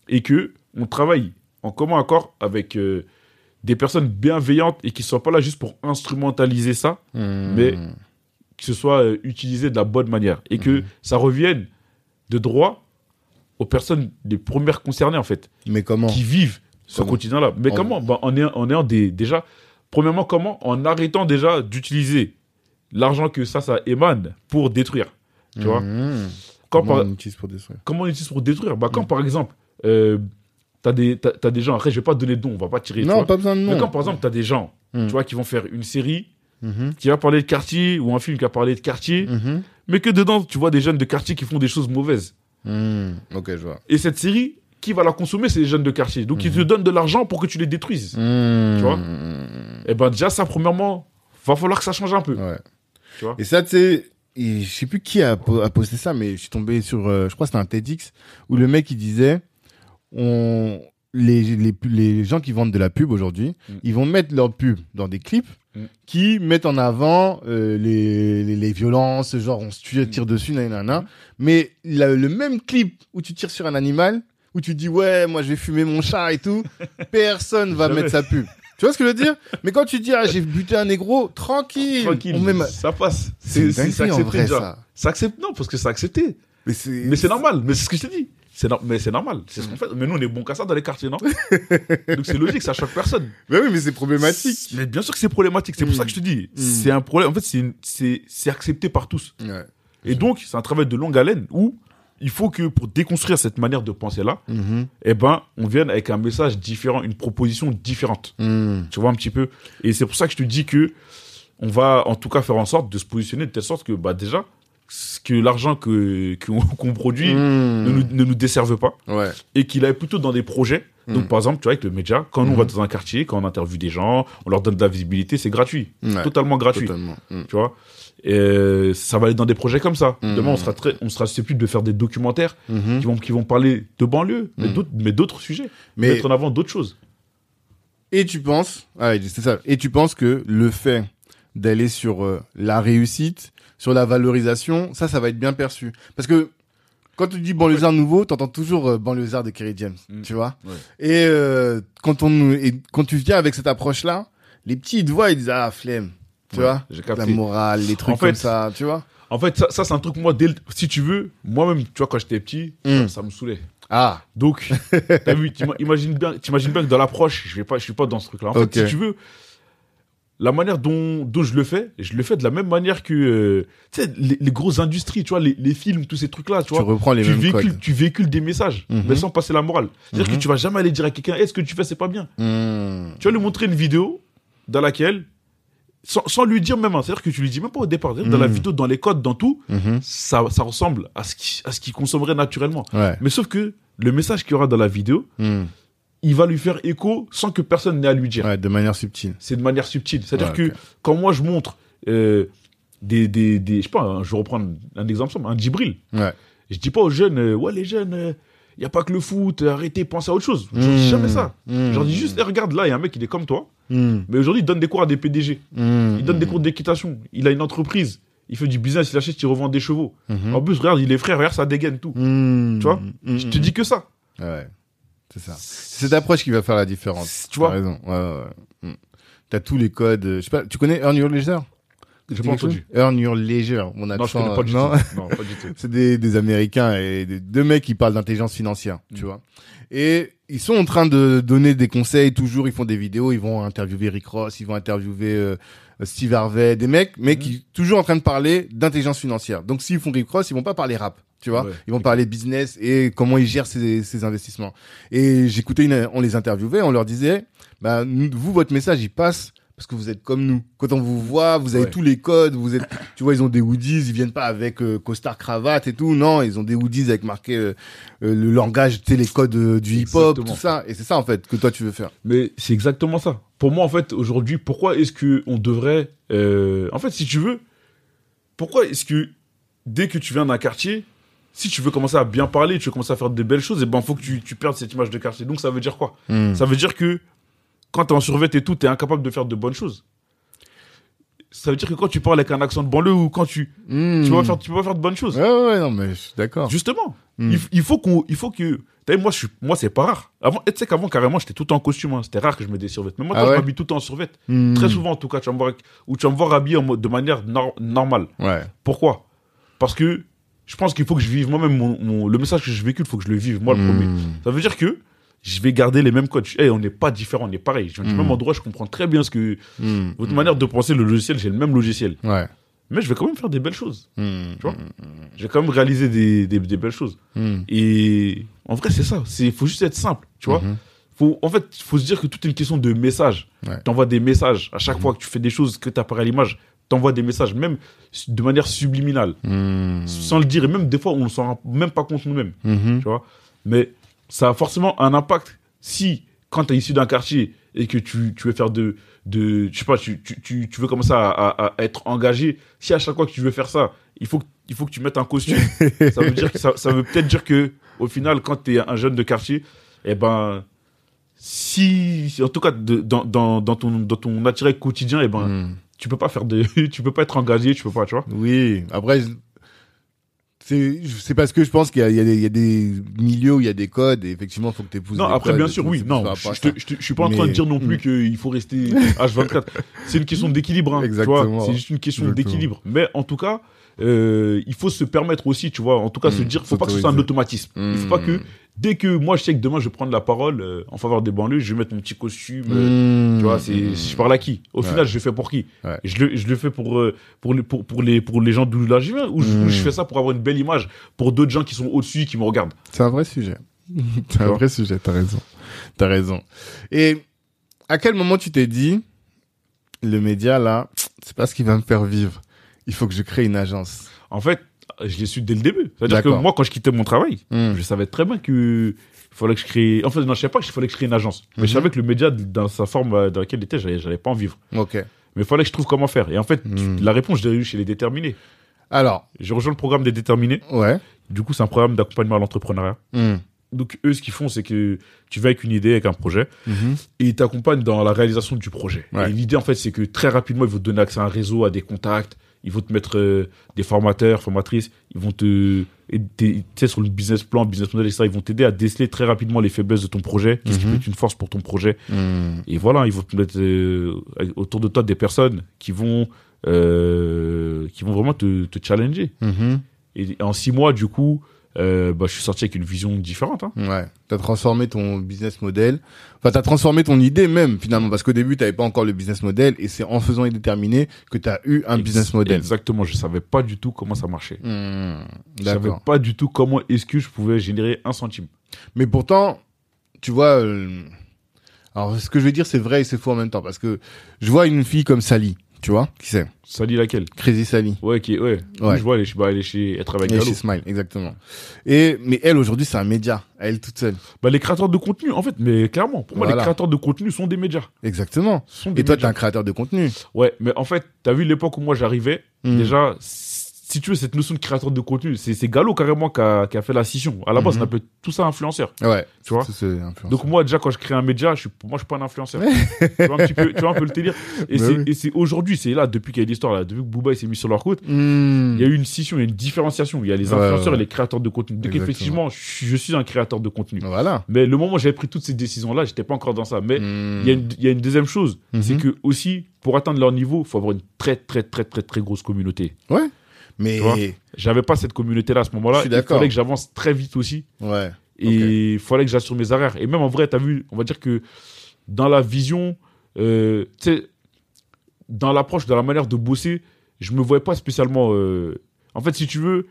et que on travaille en commun accord avec euh, des personnes bienveillantes et qui ne soient pas là juste pour instrumentaliser ça,
Mhm.
Mais- que ce soit euh, utilisé de la bonne manière et que ça revienne de droit aux personnes les premières concernées en fait,
Mais comment
qui vivent ce quotidien-là. Mais
En-
comment bah, en, ayant, en ayant des déjà, premièrement comment en arrêtant déjà d'utiliser l'argent que ça ça émane pour détruire. Tu vois. Quand
Comment
par-
on utilise pour détruire
comment on utilise pour détruire Bah quand par exemple euh, t'as des t'as, t'as des gens après je vais pas donner de nom, on va pas tirer. tu
Non,
vois.
pas besoin de nom.
Mais quand par exemple t'as des gens,
Mm.
tu vois, qui vont faire une série
Mhm.
qui va parler de quartier ou un film qui va parler de quartier,
Mhm.
mais que dedans tu vois des jeunes de quartier qui font des choses mauvaises.
Mhm. Ok, je vois.
Et cette série, qui va la consommer, c'est les jeunes de quartier? Donc ils te donnent de l'argent pour que tu les détruises.
Mhm.
Tu vois? Et ben déjà ça premièrement, va falloir que ça change un peu.
Ouais.
Tu vois?
Et ça, tu sais, et je sais plus qui a, po- a posté ça, mais je suis tombé sur, euh, je crois que c'était un TEDx, où le mec, il disait, on, les, les, les gens qui vendent de la pub aujourd'hui,
Mm.
ils vont mettre leur pub dans des clips
Mm.
qui mettent en avant euh, les, violences, genre on se tue,
Mm.
tire dessus, nanana. Mais la- le même clip où tu tires sur un animal, où tu dis ouais, moi je vais fumer mon chat et tout, [laughs] personne va mettre sa pub. Tu vois ce que je veux dire? Mais quand tu dis ah j'ai buté un négro, tranquille,
Tranquille,
on met ma-
ça passe.
c'est en vrai
déjà.
ça.
C'est accepté, non, parce que c'est accepté.
Mais c'est
Mais c'est normal, mais c'est ce que je te dis. C'est no- mais c'est normal, c'est ce qu'on fait. Mais nous, on est bon qu'à ça dans les quartiers, non [laughs] Donc c'est logique, ça choque personne.
Mais oui, mais c'est problématique.
Mais bien sûr que c'est problématique. C'est pour
Mm.
ça que je te dis,
Mm.
c'est un problème. En fait, c'est une- accepté par tous.
Ouais.
Et donc, c'est un travail de longue haleine où il faut que pour déconstruire cette manière de penser là,
Mhm.
eh ben, on vienne avec un message différent, une proposition différente. Tu vois un petit peu? Et c'est pour ça que je te dis que on va en tout cas faire en sorte de se positionner de telle sorte que bah déjà que l'argent que [laughs] qu'on produit
Mhm.
ne, nous, ne nous desserve pas
Ouais.
et qu'il aille plutôt dans des projets. Donc
Mhm.
par exemple, tu vois avec le média, quand nous on va
Mhm.
dans un quartier, quand on interviewe des gens, on leur donne de la visibilité, c'est gratuit,
Ouais.
totalement gratuit.
Totalement.
Tu vois? Et ça va aller dans des projets comme ça. Demain, on sera très, on sera susceptible de faire des documentaires qui vont, qui vont parler de banlieue, mais d'autres, mais d'autres sujets,
Mais
mettre en avant d'autres choses.
et tu penses, ah, c'est ça. Et tu penses que le fait d'aller sur euh, la réussite, sur la valorisation, ça, ça va être bien perçu. Parce que quand tu dis banlieusard nouveau, t'entends toujours euh, banlieusard de Kerry James,
Mm.
tu vois.
Ouais.
Et euh, quand on et quand tu viens avec cette approche-là, les petits ils te voient, ils disent ah flemme, tu
Ouais,
vois. La morale, les trucs
En fait,
comme ça, tu vois.
En fait, ça, ça c'est un truc, moi, dès le- si tu veux, moi-même, tu vois, quand j'étais petit,
Mm.
ça, ça me saoulait.
Ah,
Donc, [laughs] t'as vu, t'ima- imagine bien, t'imagines bien que dans l'approche, je vais pas, je suis pas dans ce truc-là. En fait, si tu veux, la manière dont, dont je le fais, je le fais de la même manière que, euh, tu sais, les, les grosses industries, tu vois, les, les films, tous ces trucs-là, tu
tu
vois.
reprends les
Tu
mêmes
véhicules,
codes.
tu véhicules des messages,
Mhm.
mais sans passer la morale. C'est-à-dire
Mhm.
que tu vas jamais aller dire à quelqu'un, est-ce que tu fais, c'est pas bien?
Hmm.
Tu vas lui montrer une vidéo dans laquelle, sans, sans lui dire même, hein, c'est-à-dire que tu lui dis même pas au départ, dans la
Mhm.
vidéo, dans les codes, dans tout,
Mhm.
ça, ça ressemble à ce qui- qu'il consommerait naturellement.
Ouais.
Mais sauf que le message qu'il y aura dans la vidéo. Il va lui faire écho sans que personne n'ait à lui dire.
Ouais, de manière subtile.
C'est de manière subtile. C'est-à-dire
Ouais,
que quand moi je montre euh, des, des, des, je sais pas, hein, je vais reprendre un exemple simple, un Djibril.
Ouais.
Je dis pas aux jeunes, euh, ouais les jeunes, il y a pas que le foot, euh, arrêtez, pensez à autre chose. Je dis
Hmm.
jamais ça.
Hmm.
Je leur dis juste, eh, regarde là, il y a un mec, il est comme toi,
Hmm.
mais aujourd'hui il donne des cours à des PDG,
Hmm.
il donne des cours d'équitation, il a une entreprise, il fait du business, il achète, il revend des chevaux. En plus, regarde, il est frère, regarde, ça dégaine tout. Tu vois?
Hmm.
Je te dis que ça.
Ouais. C'est ça. C'est cette approche qui va faire la différence.
Tu vois
T'as raison. Ouais, ouais. Hmm. T'as tous les codes. euh, Je sais pas, tu connais Earn Your Leisure?
J'ai pas entendu.
Earn Your Leisure. Mon
Non, je
accent.
connais pas du
non
tout. Non, pas du tout. [laughs]
C'est des, des Américains et des, deux mecs qui parlent d'intelligence financière, tu
Mm.
vois. Et ils sont en train de donner des conseils, toujours ils font des vidéos, ils vont interviewer Rick Ross, ils vont interviewer euh, Steve Harvey, des mecs, mais
Mm.
qui toujours en train de parler d'intelligence financière. Donc s'ils font Rick Ross, ils vont pas parler rap, tu vois.
Ouais.
Ils vont parler business et comment ils gèrent ses, ses investissements. Et j'écoutais, une, on les interviewait, on leur disait, bah vous votre message il passe parce que vous êtes comme nous. Quand on vous voit, vous avez
Ouais.
tous les codes, vous êtes, tu vois, ils ont des hoodies, ils viennent pas avec euh, costard cravate et tout, non, ils ont des hoodies avec marqué euh, euh, le langage, tu sais, les codes euh, du hip-hop,
Exactement.
tout ça. Et c'est ça en fait que toi tu veux faire.
Mais c'est exactement ça. Pour moi, en fait, aujourd'hui, pourquoi est-ce que on devrait, en fait, si tu veux, pourquoi est-ce que dès que tu viens d'un quartier, si tu veux commencer à bien parler, tu veux commencer à faire de belles choses, et ben, faut que tu, tu perdes cette image de quartier. Donc, ça veut dire quoi?
Hmm.
Ça veut dire que quand t'es en survêt et tout, t'es incapable de faire de bonnes choses. Ça veut dire que quand tu parles avec un accent de banlieue ou quand tu,
Hmm.
tu vas faire, tu vas faire de bonnes choses.
Ouais, ouais, non, mais je suis d'accord.
Justement,
Hmm.
il, faut qu'on, il faut que. T'as vu, moi, je suis, moi, c'est pas rare. Avant, tu sais qu'avant, carrément, j'étais tout en costume. hein. C'était rare que je mette des survêtements. Mais moi,
Ah
toi,
ouais?
je m'habille tout en survêt.
Hmm.
Très souvent, en tout cas, tu vas me voir, ou tu vas me voir habillé en mode, de manière nor- normale.
Ouais.
Pourquoi? Parce que je pense qu'il faut que je vive moi-même mon, mon- le message que je véhicule, il faut que je le vive moi le premier.
Hmm.
Ça veut dire que je vais garder les mêmes codes. Eh, on n'est pas différents, on est pareil. Je viens du même endroit, je comprends très bien ce que
Hmm.
votre manière de penser le logiciel, j'ai le même logiciel.
Ouais.
Mais je vais quand même faire des belles choses.
Hmm.
Tu vois? Je vais quand même réaliser des, des, des belles choses.
Hmm.
Et en vrai, c'est ça. C'est faut juste être simple, tu vois?
Mhm.
Faut, en fait, il faut se dire que tout est une question de message.
Ouais.
Tu envoies des messages. À chaque
Mhm.
fois que tu fais des choses que tu apparais à l'image, tu envoies des messages, même de manière subliminale,
Hmm.
sans le dire. Et même des fois, on ne s'en rend même pas compte nous-mêmes,
Mhm.
tu vois? Mais ça a forcément un impact si, quand tu es issu d'un quartier et que tu, tu veux faire de, de. Je sais pas, tu, tu, tu, tu veux commencer à, à- à être engagé, si à chaque fois que tu veux faire ça, il faut, que- il faut que tu mettes un costume. [laughs] ça veut dire que ça, ça veut peut-être dire que au final quand tu es un jeune de quartier eh ben si en tout cas de- dans, dans, dans ton dans ton attirail quotidien eh ben
Hmm.
tu peux pas faire de [laughs] tu peux pas être engagé tu peux pas tu vois
Oui, après, c'est parce que je pense qu'il y, y, y a des milieux où il y a des codes et effectivement, il faut que tu épouses
non
des
après
codes
bien sûr oui. non je, je je te- je suis pas en train de
Mais-
dire non plus
Mm.
qu'il faut rester [laughs] H24 c'est une question d'équilibre hein,
Exactement.
c'est juste une question d'équilibre. Mais en tout cas euh, il faut se permettre aussi tu vois en tout cas se
Mm,
dire faut pas que ce soit un automatisme il faut pas que dès que moi je sais que demain je vais prendre la parole euh, en faveur des banlieues je vais mettre mon petit costume euh,
Hmm.
Tu vois, c'est, je parle à qui? Au
Ouais.
final, je le fais pour qui?
Ouais.
je, le, je le fais pour, euh, pour, les, pour, pour, les, pour les gens d'où là je viens ou je, ou je fais ça pour avoir une belle image pour d'autres gens qui sont au-dessus, qui me regardent
C'est un vrai sujet. [laughs] C'est un vrai sujet, t'as raison. T'as raison. Et à quel moment tu t'es dit, le média là, c'est pas ce qui va me faire vivre? Il faut que je crée une agence.
En fait, je l'ai su dès le début. C'est-à-dire que
D'accord.
moi, quand je quittais mon travail,
Hmm.
je savais très bien que il fallait que je crée. En fait, non, je savais pas qu'il fallait que je crée une agence. Mais je
Mhm.
savais que le média, dans sa forme euh, dans laquelle il était, j'allais, j'allais pas en vivre.
Ok.
Mais il fallait que je trouve comment faire. Et en fait,
Mhm.
la réponse, je l'ai eue chez les déterminés.
Alors,
J'ai rejoint le programme des déterminés.
ouais.
Du coup, c'est un programme d'accompagnement à l'entrepreneuriat.
Hmm.
Donc, eux, ce qu'ils font, c'est que tu vas avec une idée, avec un projet.
Mhm.
et ils t'accompagnent dans la réalisation du projet.
Ouais.
Et l'idée, en fait, c'est que très rapidement, ils vont te donner accès à un réseau, à des contacts, ils vont te mettre euh, des formateurs, formatrices, ils vont te tu sais, sur le business plan, business model, etc., ils vont t'aider à déceler très rapidement les faiblesses de ton projet, qu'est-ce qui
Mhm.
peut être une force pour ton projet.
Hmm.
Et voilà, ils vont te mettre euh, autour de toi des personnes qui vont, euh, qui vont vraiment te, te challenger.
Mhm.
Et en six mois, du coup, euh, bah, je suis sorti avec une vision différente. Hein.
Ouais. T'as transformé ton business model. Enfin, t'as transformé ton idée même, finalement. Parce qu'au début, t'avais pas encore le business model. Et c'est en faisant et déterminé que t'as eu un
Ex-
business model.
Exactement, je savais pas du tout comment ça marchait.
Hmm.
Je savais pas du tout comment est-ce que je pouvais générer un centime.
Mais pourtant, tu vois, euh, alors ce que je vais dire, c'est vrai et c'est faux en même temps. Parce que je vois une fille comme Sally. Tu vois? Qui c'est?
Dit laquelle
Crazy Sally.
Ouais, qui, ouais.
Ouais.
Je vois, elle est, bah, elle est chez, elle travaille
chez. Smile, exactement. Et, mais elle, aujourd'hui, c'est un média. Elle toute seule.
Bah, les créateurs de contenu, en fait, mais clairement, pour moi,
Voilà.
les créateurs de contenu sont des médias.
Exactement.
Sont des
Et toi, t'es
médias.
un créateur de contenu.
Ouais, mais en fait, t'as vu l'époque où moi j'arrivais,
Hmm.
déjà, si tu veux, cette notion de créateur de contenu, c'est Gallo carrément qui a, qui a fait la scission. À la base,
Mhm.
on appelle tout ça influenceur.
Ouais.
Tu vois?
influenceur.
Donc moi, déjà, quand je crée un média, je suis, moi, je suis pas un influenceur. tu, vois un petit peu, tu vois un peu le délire. Et
Bah oui.
et c'est aujourd'hui, c'est là, depuis qu'il y a l'histoire, là, depuis que Booba s'est mis sur leur côte,
Hmm.
il y a eu une scission, il y a une différenciation. Il y a les influenceurs
ouais.
et les créateurs de contenu. Donc
Exactement.
effectivement, je suis, je suis un créateur de contenu.
Voilà.
Mais le moment où j'avais pris toutes ces décisions-là, j'étais pas encore dans ça. Mais
Hmm.
il y, a une- il y a une deuxième chose,
Mhm.
c'est que aussi, pour atteindre leur niveau, il faut avoir une très, très, très, très, très grosse communauté.
Ouais. Mais,
J'avais pas cette communauté-là à ce moment-là. Il fallait que j'avance très vite aussi.
ouais.
Et il fallait que j'assure mes arrières. Et même en vrai, tu as vu, on va dire que dans la vision, euh, tu sais, dans l'approche, dans la manière de bosser, je me voyais pas spécialement. euh, En fait, si tu veux,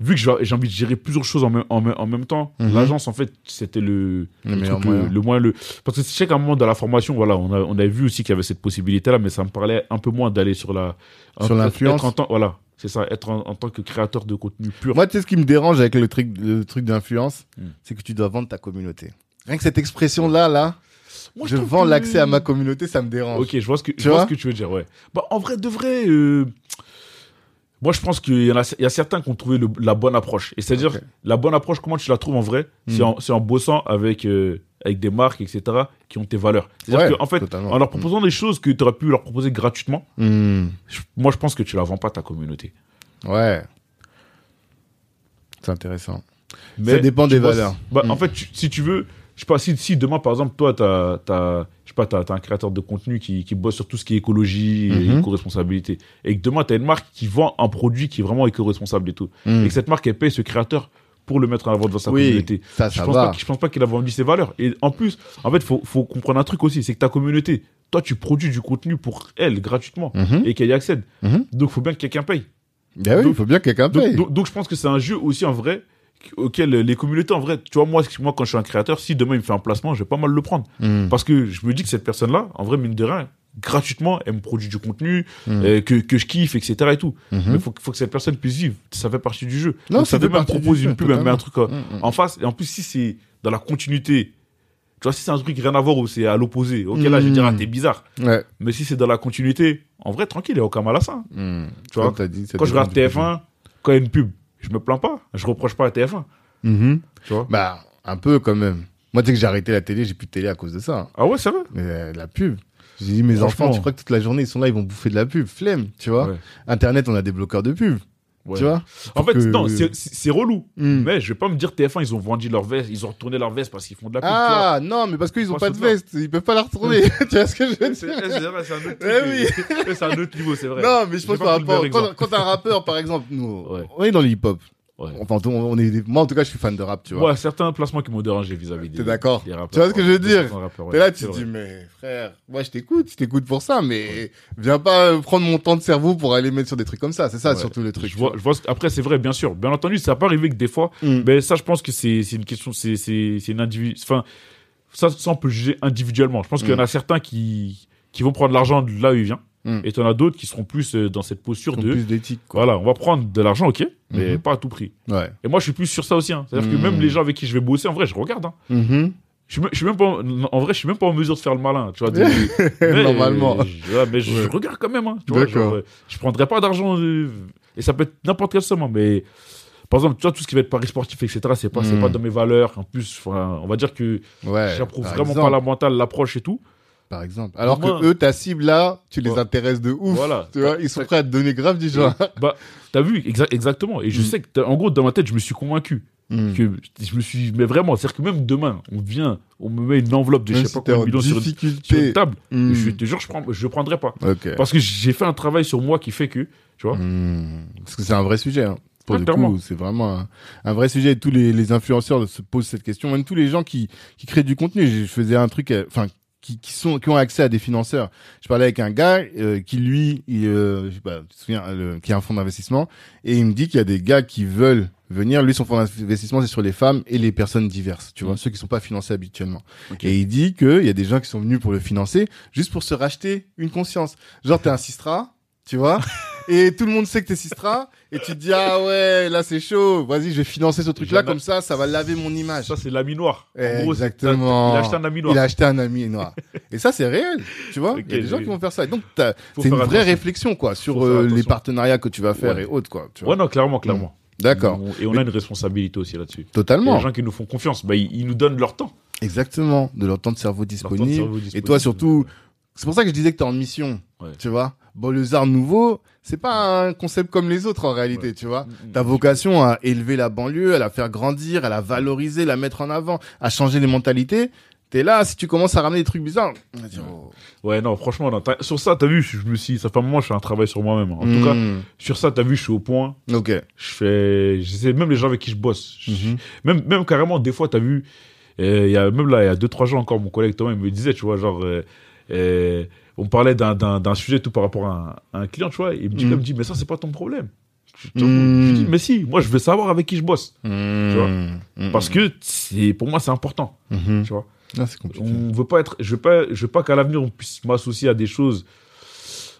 vu que j'ai envie de gérer plusieurs choses en même, en en même temps,
Mhm.
l'agence, en fait, c'était le,
Le
le, truc, le,
moyen.
le moins le. Parce que je sais qu'à un moment dans la formation, voilà, on a, on a vu aussi qu'il y avait cette possibilité-là, mais ça me parlait un peu moins d'aller sur la.
Sur l'influence.
Voilà, c'est ça, être en, en tant que créateur de contenu pur.
Moi, tu sais, ce qui me dérange avec le truc, le truc d'influence,
Hmm.
c'est que tu dois vendre ta communauté. Rien que cette expression-là, là,
Moi,
je vends
que-
l'accès à ma communauté, ça me dérange.
Ok, je vois ce que,
Tu
je vois
vois
ce que tu veux dire, ouais. Bah, en vrai, de vrai, euh, moi, je pense qu'il y, en a, il y a certains qui ont trouvé le- la bonne approche. Et c'est-à-dire, la bonne approche, comment tu la trouves en vrai? C'est
Mm.
en, c'est en bossant avec, euh, avec des marques, etc., qui ont tes valeurs. C'est-à-dire
Ouais,
qu'en fait,
totalement.
en leur proposant des choses que tu aurais pu leur proposer gratuitement,
Hmm.
je- moi, je pense que tu la vends pas ta communauté.
Ouais. C'est intéressant.
Mais
Ça dépend
tu
des valeurs.
Bah. En fait, tu- si tu veux, je sais pas, si, si demain, par exemple, toi, je sais pas, t'as, t'as un créateur de contenu qui, qui bosse sur tout ce qui est écologie et
Mhm.
éco-responsabilité, et que demain, t'as une marque qui vend un produit qui est vraiment éco-responsable et tout,
Hmm.
et que cette marque, elle paye ce créateur pour le mettre en avant dans sa
Oui,
communauté.
ça,
Je
ça
pense,
va.
pas, je pense pas qu'il a vendu ses valeurs. Et en plus, en fait, faut, faut comprendre un truc aussi, c'est que ta communauté, toi, tu produis du contenu pour elle gratuitement
Mhm.
et qu'elle y accède.
Mhm.
Donc, faut bien que quelqu'un paye.
Ben oui, il faut bien que quelqu'un paye.
donc, donc, je pense que c'est un jeu aussi en vrai auquel les communautés en vrai, tu vois, moi, moi quand je suis un créateur, si demain il me fait un placement, je vais pas mal le prendre.
Hmm.
Parce que je me dis que cette personne-là, en vrai, mine de rien, gratuitement, elle me produit du contenu,
Hmm.
euh, que, que je kiffe, etc. et tout.
Mhm.
Mais il faut, que- faut que cette personne puisse vivre. Ça fait partie du jeu.
Non,
Donc,
ça
ça
fait
veut même propose une pub, elle met un truc euh,
Hmm, hmm.
en face. Et en plus, si c'est dans la continuité, tu vois, si c'est un truc rien à voir ou c'est à l'opposé, ok, là, je dire, ah,
Hmm.
t'es bizarre.
Ouais.
Mais si c'est dans la continuité, en vrai, tranquille, il n'y a aucun mal à ça.
Hmm.
Tu vois,
dit, ça
Quand je regarde
du
TF1, quand il y a une pub, je me plains pas. Je reproche pas à TF1.
Mhm.
Tu vois?
Bah, un peu quand même. Moi, sais que j'ai arrêté la télé, j'ai plus de télé à cause de ça.
Ah ouais, c'est vrai?
Mais euh, la pub. J'ai dit, mes enfants, tu crois que toute la journée, ils sont là, ils vont bouffer de la pub. Flemme, tu vois.
Ouais.
Internet, on a des bloqueurs de pub.
Ouais.
Tu vois.
En fait,
que-
non, c'est- relou.
Hmm.
Mais je vais pas me dire TF1, ils ont vendu leur veste, ils ont retourné leur veste parce qu'ils font de la pub.
Ah, non, mais parce qu'ils ont
Pas
pas de veste. Ils peuvent pas la retourner. [laughs] tu vois ce que je veux dire?
c'est vrai, c'est un autre
Eh
truc. Ouais, [laughs] c'est un autre niveau, c'est vrai.
Non, mais je pense par rapport, quand, quand un rappeur, par exemple, nous,
Ouais.
on est dans le hip-hop.
Ouais.
Enfin, on est, moi, en tout cas, je suis fan de rap, tu vois.
Moi, certains placements qui m'ont dérangé vis-à-vis des.
T'es d'accord Tu vois ce que
ouais,
je veux dire
rappeurs, ouais,
T'es là, tu te dis, mais frère, moi, je t'écoute, je t'écoute pour ça, mais viens pas euh, prendre mon temps de cerveau pour aller mettre sur des trucs comme ça. C'est ça,
Ouais.
surtout le truc.
Je vois, je vois ce- Après, c'est vrai, bien sûr. Bien entendu, ça peut arriver que des fois,
Mm.
mais ça, je pense que c'est c'est une question, c'est c'est c'est une individu. Enfin, ça, ça, on peut juger individuellement. Je pense qu'il y en a certains qui qui vont prendre l'argent de là où il vient,
Mm.
et tu en as d'autres qui seront plus euh, dans cette posture de,
plus d'éthique, quoi.
voilà, on va prendre de l'argent, ok, mais
Mhm.
pas à tout prix.
Ouais.
Et moi, je suis plus sur ça aussi. hein. C'est-à-dire que même les gens avec qui je vais bosser, en vrai, je regarde. Hein. Je suis, même- je suis même pas, en- vrai, je suis même pas en mesure de faire le malin, tu vois. de- [laughs] mais,
Normalement.
je- mais je
Ouais.
regarde quand même, hein, tu vois. Genre, euh, je prendrai pas d'argent, euh, et ça peut être n'importe quel somme, mais par exemple, tu vois, tout ce qui va être paris sportif, etc., c'est pas, c'est pas dans mes valeurs. En plus, on va dire que
Ouais.
j'approuve vraiment
exemple.
pas la mentale, l'approche et tout.
Par exemple. Alors
moi-
que eux, ta cible là, tu les
Ouais.
intéresses de ouf.
Voilà.
Tu vois, ils sont prêts à te donner grave du genre.
Bah, t'as vu, exa- exactement. Et je
Mm.
sais que, en gros, dans ma tête, je me suis convaincu
Hmm.
que je me suis, mais vraiment, c'est-à-dire que même demain, on vient, on me met une enveloppe de je
Même
sais
si
pas combien millions sur, sur une table,
Hmm.
je te jure, je prends, je prendrai pas. Parce que j'ai fait un travail sur moi qui fait que, tu vois.
Parce que c'est un vrai sujet. Hein. Pour
Ouais,
le coup, c'est vraiment un, un vrai sujet. Et tous les, les influenceurs se posent cette question. Même tous les gens qui, qui créent du contenu. Je faisais un truc, euh, enfin, qui, qui sont, qui ont accès à des financeurs. Je parlais avec un gars euh, qui lui, il, euh, je sais pas, tu te souviens, euh, qui a un fonds d'investissement, et il me dit qu'il y a des gars qui veulent venir. Lui, son fonds d'investissement, c'est sur les femmes et les personnes diverses. Tu vois,
Mm.
ceux qui sont pas financés habituellement. Et il dit qu'il y a des gens qui sont venus pour le financer juste pour se racheter une conscience. Genre, t'es un Sistra, tu vois, [laughs] et tout le monde sait que t'es Sistra, et tu te dis, ah ouais, là c'est chaud, vas-y, je vais financer ce truc-là,
J'en ai-
comme ça, ça va laver mon image.
ça, c'est l'ami noir. En gros, c'est-
Exactement.
Il a acheté un ami noir.
Il a acheté un ami noir. Et ça, c'est réel, tu vois. Il y a des gens qui vont faire ça. Et donc, c'est une vraie
attention.
réflexion, quoi, sur euh, les partenariats que tu vas faire
Ouais.
et autres, quoi. Tu vois.
Ouais, non, clairement, clairement.
D'accord.
Et on a une responsabilité aussi là-dessus.
Totalement.
des gens qui nous font confiance. Bah, ils, ils nous donnent leur temps.
Exactement. De leur temps de cerveau disponible. Et toi, surtout, c'est pour ça que je disais que t'es en mission.
Ouais.
Tu vois. Bon, le arts nouveau, c'est pas un concept comme les autres en réalité, tu vois.
Mm, mm.
Ta vocation à élever la banlieue, à la faire grandir, à la valoriser, la mettre en avant, à changer les mentalités. T'es là, si tu commences à ramener des trucs bizarres, on va dire, oh.
Ouais, non, franchement, non, sur ça, t'as vu, je me suis, ça fait un moment, je fais un travail sur moi-même. En tout cas, sur ça, t'as vu, je suis au point.
ok.
Je fais, je sais, même les gens avec qui je bosse, je-
Mhm.
même, même carrément, des fois, t'as vu, euh, il y a, même là, il y a deux, trois jours encore, mon collègue Thomas, il me disait, tu vois, genre, euh, euh, on parlait d'un, sujet tout par rapport à un, à un client, tu vois, et il me dit, il me dit, mais ça, c'est pas ton problème. Je, lui dis, mais si, moi, je veux savoir avec qui je bosse.
Hmm.
vois.
Hmm.
Parce que c'est, pour moi, c'est important,
Mhm.
tu vois.
Ah.
On veut pas être, je veux pas, je veux pas qu'à l'avenir on puisse m'associer à des choses.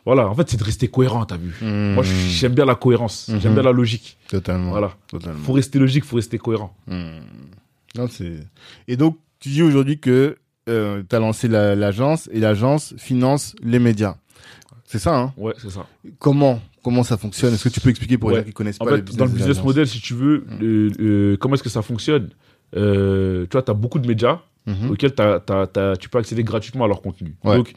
Voilà, en fait, c'est de rester cohérent, t'as vu. Moi, j'aime bien la cohérence, j'aime bien la logique.
Totalement.
Voilà.
Totalement.
Faut rester logique, faut rester cohérent.
Non, c'est. Et donc, tu dis aujourd'hui que euh, tu as lancé la- l'agence et l'agence finance les médias. C'est ça, hein?
Ouais, c'est ça.
Comment Comment ça fonctionne? Est-ce que tu peux expliquer pour les
Ouais.
gens qui connaissent
En
pas
fait,
le
dans le business model, si tu veux, euh, euh, comment est-ce que ça fonctionne? Euh, Tu vois, tu as beaucoup de médias
Mhm.
auxquels t'as- t'as- tu peux accéder gratuitement à leur contenu.
Ouais.
Donc,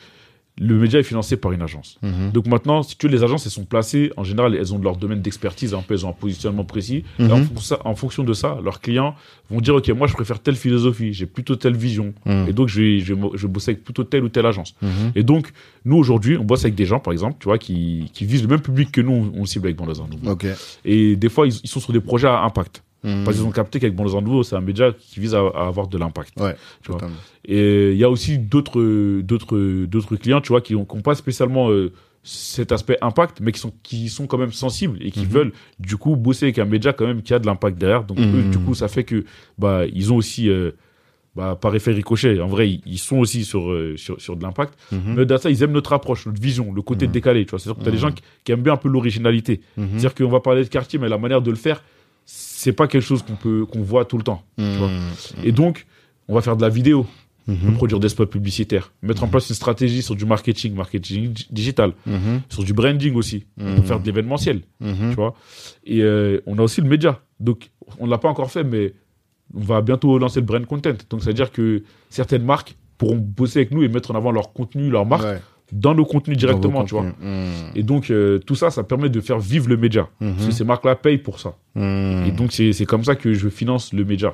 le média est financé par une agence.
Mhm.
Donc maintenant, si tu veux, les agences, elles sont placées, en général, elles ont leur domaine d'expertise, un peu, elles ont un positionnement précis. Et en,
Mhm.
en fonction de ça, leurs clients vont dire, OK, moi, je préfère telle philosophie, j'ai plutôt telle vision.
Mhm.
Et donc, je vais, je, vais, je vais bosser avec plutôt telle ou telle agence. Et donc, nous, aujourd'hui, on bosse avec des gens, par exemple, tu vois, qui, qui visent le même public que nous, on, on cible avec Banlieue Nouveau.
Ok.
Et des fois, ils, ils sont sur des projets à impact.
Mhm.
Parce qu'ils ont capté qu'avec Banlieue Nouveau, c'est un média qui vise à, à avoir de l'impact.
Ouais,
tu vois. Et il y a aussi d'autres d'autres d'autres clients, tu vois, qui n'ont pas spécialement euh, cet aspect impact, mais qui sont qui sont quand même sensibles et qui
Mhm.
veulent du coup bosser avec un média quand même qui a de l'impact derrière. Donc
Mhm.
eux, du coup, ça fait que bah ils ont aussi euh, bah, par effet ricochet, en vrai, ils, sont aussi sur, euh, sur, sur de l'impact.
Mhm.
Mais derrière ça, ils aiment notre approche, notre vision, le côté
Mhm.
décalé. Tu vois, c'est-à-dire que tu as des gens qui, qui aiment bien un peu l'originalité.
Mhm.
C'est-à-dire qu'on va parler de quartier, mais la manière de le faire, c'est pas quelque chose qu'on peut qu'on voit tout le temps. vois.
Mhm.
Et donc, on va faire de la vidéo,
Mhm.
produire des spots publicitaires, mettre en place une stratégie sur du marketing, marketing di- digital, sur du branding aussi, peut faire de l'événementiel, tu vois. Et euh, on a aussi le média. Donc, on l'a pas encore fait, mais on va bientôt lancer le brand content. Donc, ça veut dire que certaines marques pourront bosser avec nous et mettre en avant leur contenu, leur marque
Ouais.
Dans nos contenus directement, tu vois.
Mhm.
Et donc, euh, tout ça, ça permet de faire vivre le média.
Mhm.
Parce que ces marques-là payent pour ça.
Mhm.
Et donc, c'est comme ça que je finance le média.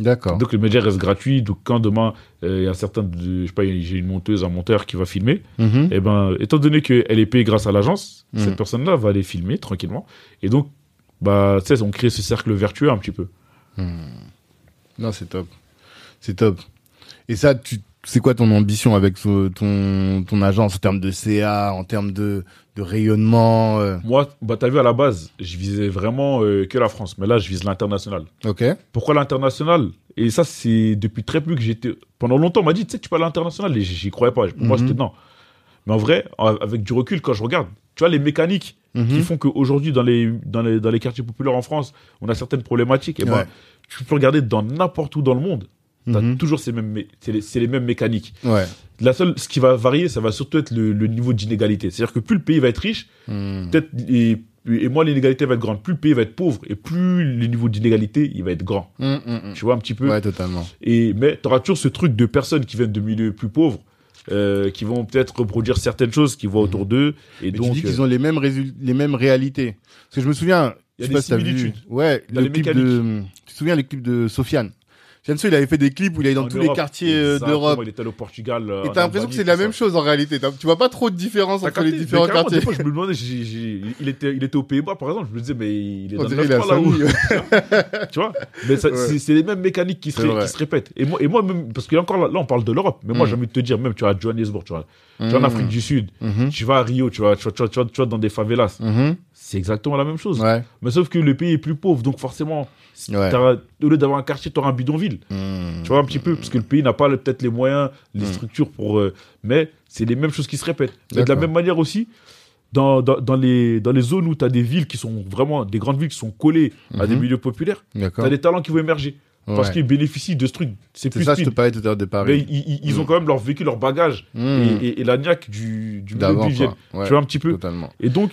D'accord.
Donc, le média reste gratuit. Donc, quand demain, euh, il y a certains, de- je sais pas, j'ai une monteuse, un monteur qui va filmer, et ben, étant donné qu'elle est payée grâce à l'agence, cette personne-là va aller filmer tranquillement. Et donc, bah, tu sais, on crée ce cercle vertueux un petit peu.
Non, c'est top. C'est top. Et ça, tu, c'est quoi ton ambition avec ce- ton, ton agence en termes de CA, en termes de, de rayonnement euh,
Moi, bah, t'as vu, à la base, je visais vraiment euh, que la France. Mais là, je vise l'international.
Ok.
Pourquoi l'international? Et ça, c'est depuis très peu que j'étais. Pendant longtemps, on m'a dit, tu sais, tu peux aller à l'international. Et j'y croyais pas. Pour moi,
Mhm.
c'était non. Mais en vrai, avec du recul, quand je regarde, tu vois, les mécaniques
Mhm.
qui font qu'aujourd'hui, dans les, dans, les, dans les quartiers populaires en France, on a certaines problématiques. Et ben,
Ouais.
tu peux regarder dans n'importe où dans le monde. T'as
Mhm.
toujours ces mêmes, c'est les, mêmes mécaniques.
Ouais.
La seule, ce qui va varier, ça va surtout être le, le niveau d'inégalité. C'est-à-dire que plus le pays va être riche,
Mhm.
peut-être, et, et moins l'inégalité va être grande. Plus le pays va être pauvre, et plus le niveau d'inégalité, il va être grand.
Mhm, mhm,
Tu vois un petit peu?
Ouais, totalement.
et, mais tu auras toujours ce truc de personnes qui viennent de milieux plus pauvres, euh, qui vont peut-être reproduire certaines choses qu'ils voient autour d'eux. Et.
Mais
donc,
tu dis
euh,
qu'ils ont les mêmes les mêmes réalités. Parce que je me souviens,
Il y a des
vu. Ouais, le clip de. Tu te souviens le clip de Sofiane? Fianso, il avait fait des clips où il est dans
en
tous
Europe,
les quartiers euh, d'Europe.
Il était allé au Portugal. euh,
Et t'as l'impression que c'est la même chose en réalité. Tu vois pas trop de différence entre les
capté
différents quartiers.
Des fois, je me demandais, il, était, il était aux Pays-Bas, par exemple. Je me disais, mais il est dans le
dirait il a
9 là-haut.
famille.
tu vois Mais
Ouais.
c'est les mêmes mécaniques qui se,
C'est
ré-
vrai.
qui se répètent. Et moi, et moi même, parce que encore là, là, on parle de l'Europe, mais moi,
Mm.
j'ai envie de te dire, même, tu vas à Johannesburg, tu vois, tu vas en
Mm.
Afrique du Sud,
Mhm.
tu vas à Rio, tu vas, tu vas, tu vas, tu vas dans des favelas.
Mhm.
C'est exactement la même chose.
Ouais.
Mais sauf que le pays est plus pauvre, donc forcément,
Ouais.
au lieu d'avoir un quartier, tu auras un bidonville.
Mhm.
Tu vois, un petit peu, parce que le pays n'a pas peut-être les moyens, les
Mm.
structures pour. euh, mais c'est les mêmes choses qui se répètent. Mais de la même manière aussi, dans, dans, dans les, dans les zones où tu as des villes qui sont vraiment, des grandes villes qui sont collées à des
Mhm.
milieux populaires, tu as des talents qui vont émerger. Parce qu'ils bénéficient de ce truc. C'est plus
ça, je te parlais tout à l'heure de Paris.
ils, ils- ils ont quand même leur vécu, leur bagage et, et, et la niaque du, du milieu d'où ils viennent. Tu vois un petit peu
Totalement.
Et donc,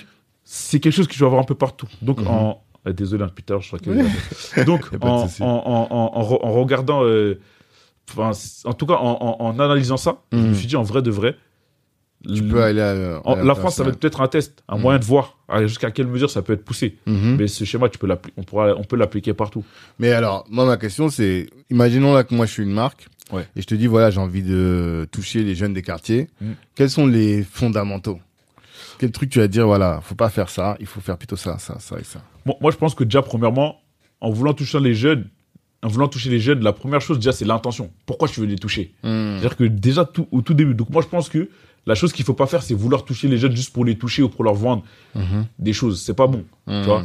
c'est quelque chose que tu vas voir un peu partout. Donc,
Mhm.
en. euh, désolé, hein, je crois que. [laughs] Donc, [laughs] en, regardant. euh, Enfin, en tout cas, en, analysant ça, je me
Mhm.
suis dit, en vrai de vrai.
Tu
le-
peux aller à.
en-
à
la France, ça va être peut-être un test, un
Mhm.
moyen de voir jusqu'à quelle mesure ça peut être poussé. Mais ce schéma, tu peux on, pourra, on peut l'appliquer partout.
Mais alors, moi, ma question, c'est, imaginons là que moi, je suis une marque.
Ouais.
Et je te dis, voilà, j'ai envie de toucher les jeunes des quartiers. Quels sont les fondamentaux? Quel truc tu vas dire, voilà, faut pas faire ça, il faut faire plutôt ça, ça, ça et ça.
Bon, moi, je pense que déjà, premièrement, en voulant toucher les jeunes, en voulant toucher les jeunes, la première chose, déjà, c'est l'intention. Pourquoi tu veux les toucher?
Mm.
C'est-à-dire que déjà, tout, au tout début. Donc, moi, je pense que la chose qu'il faut pas faire, c'est vouloir toucher les jeunes juste pour les toucher ou pour leur vendre
Mhm.
des choses. C'est pas bon. Tu vois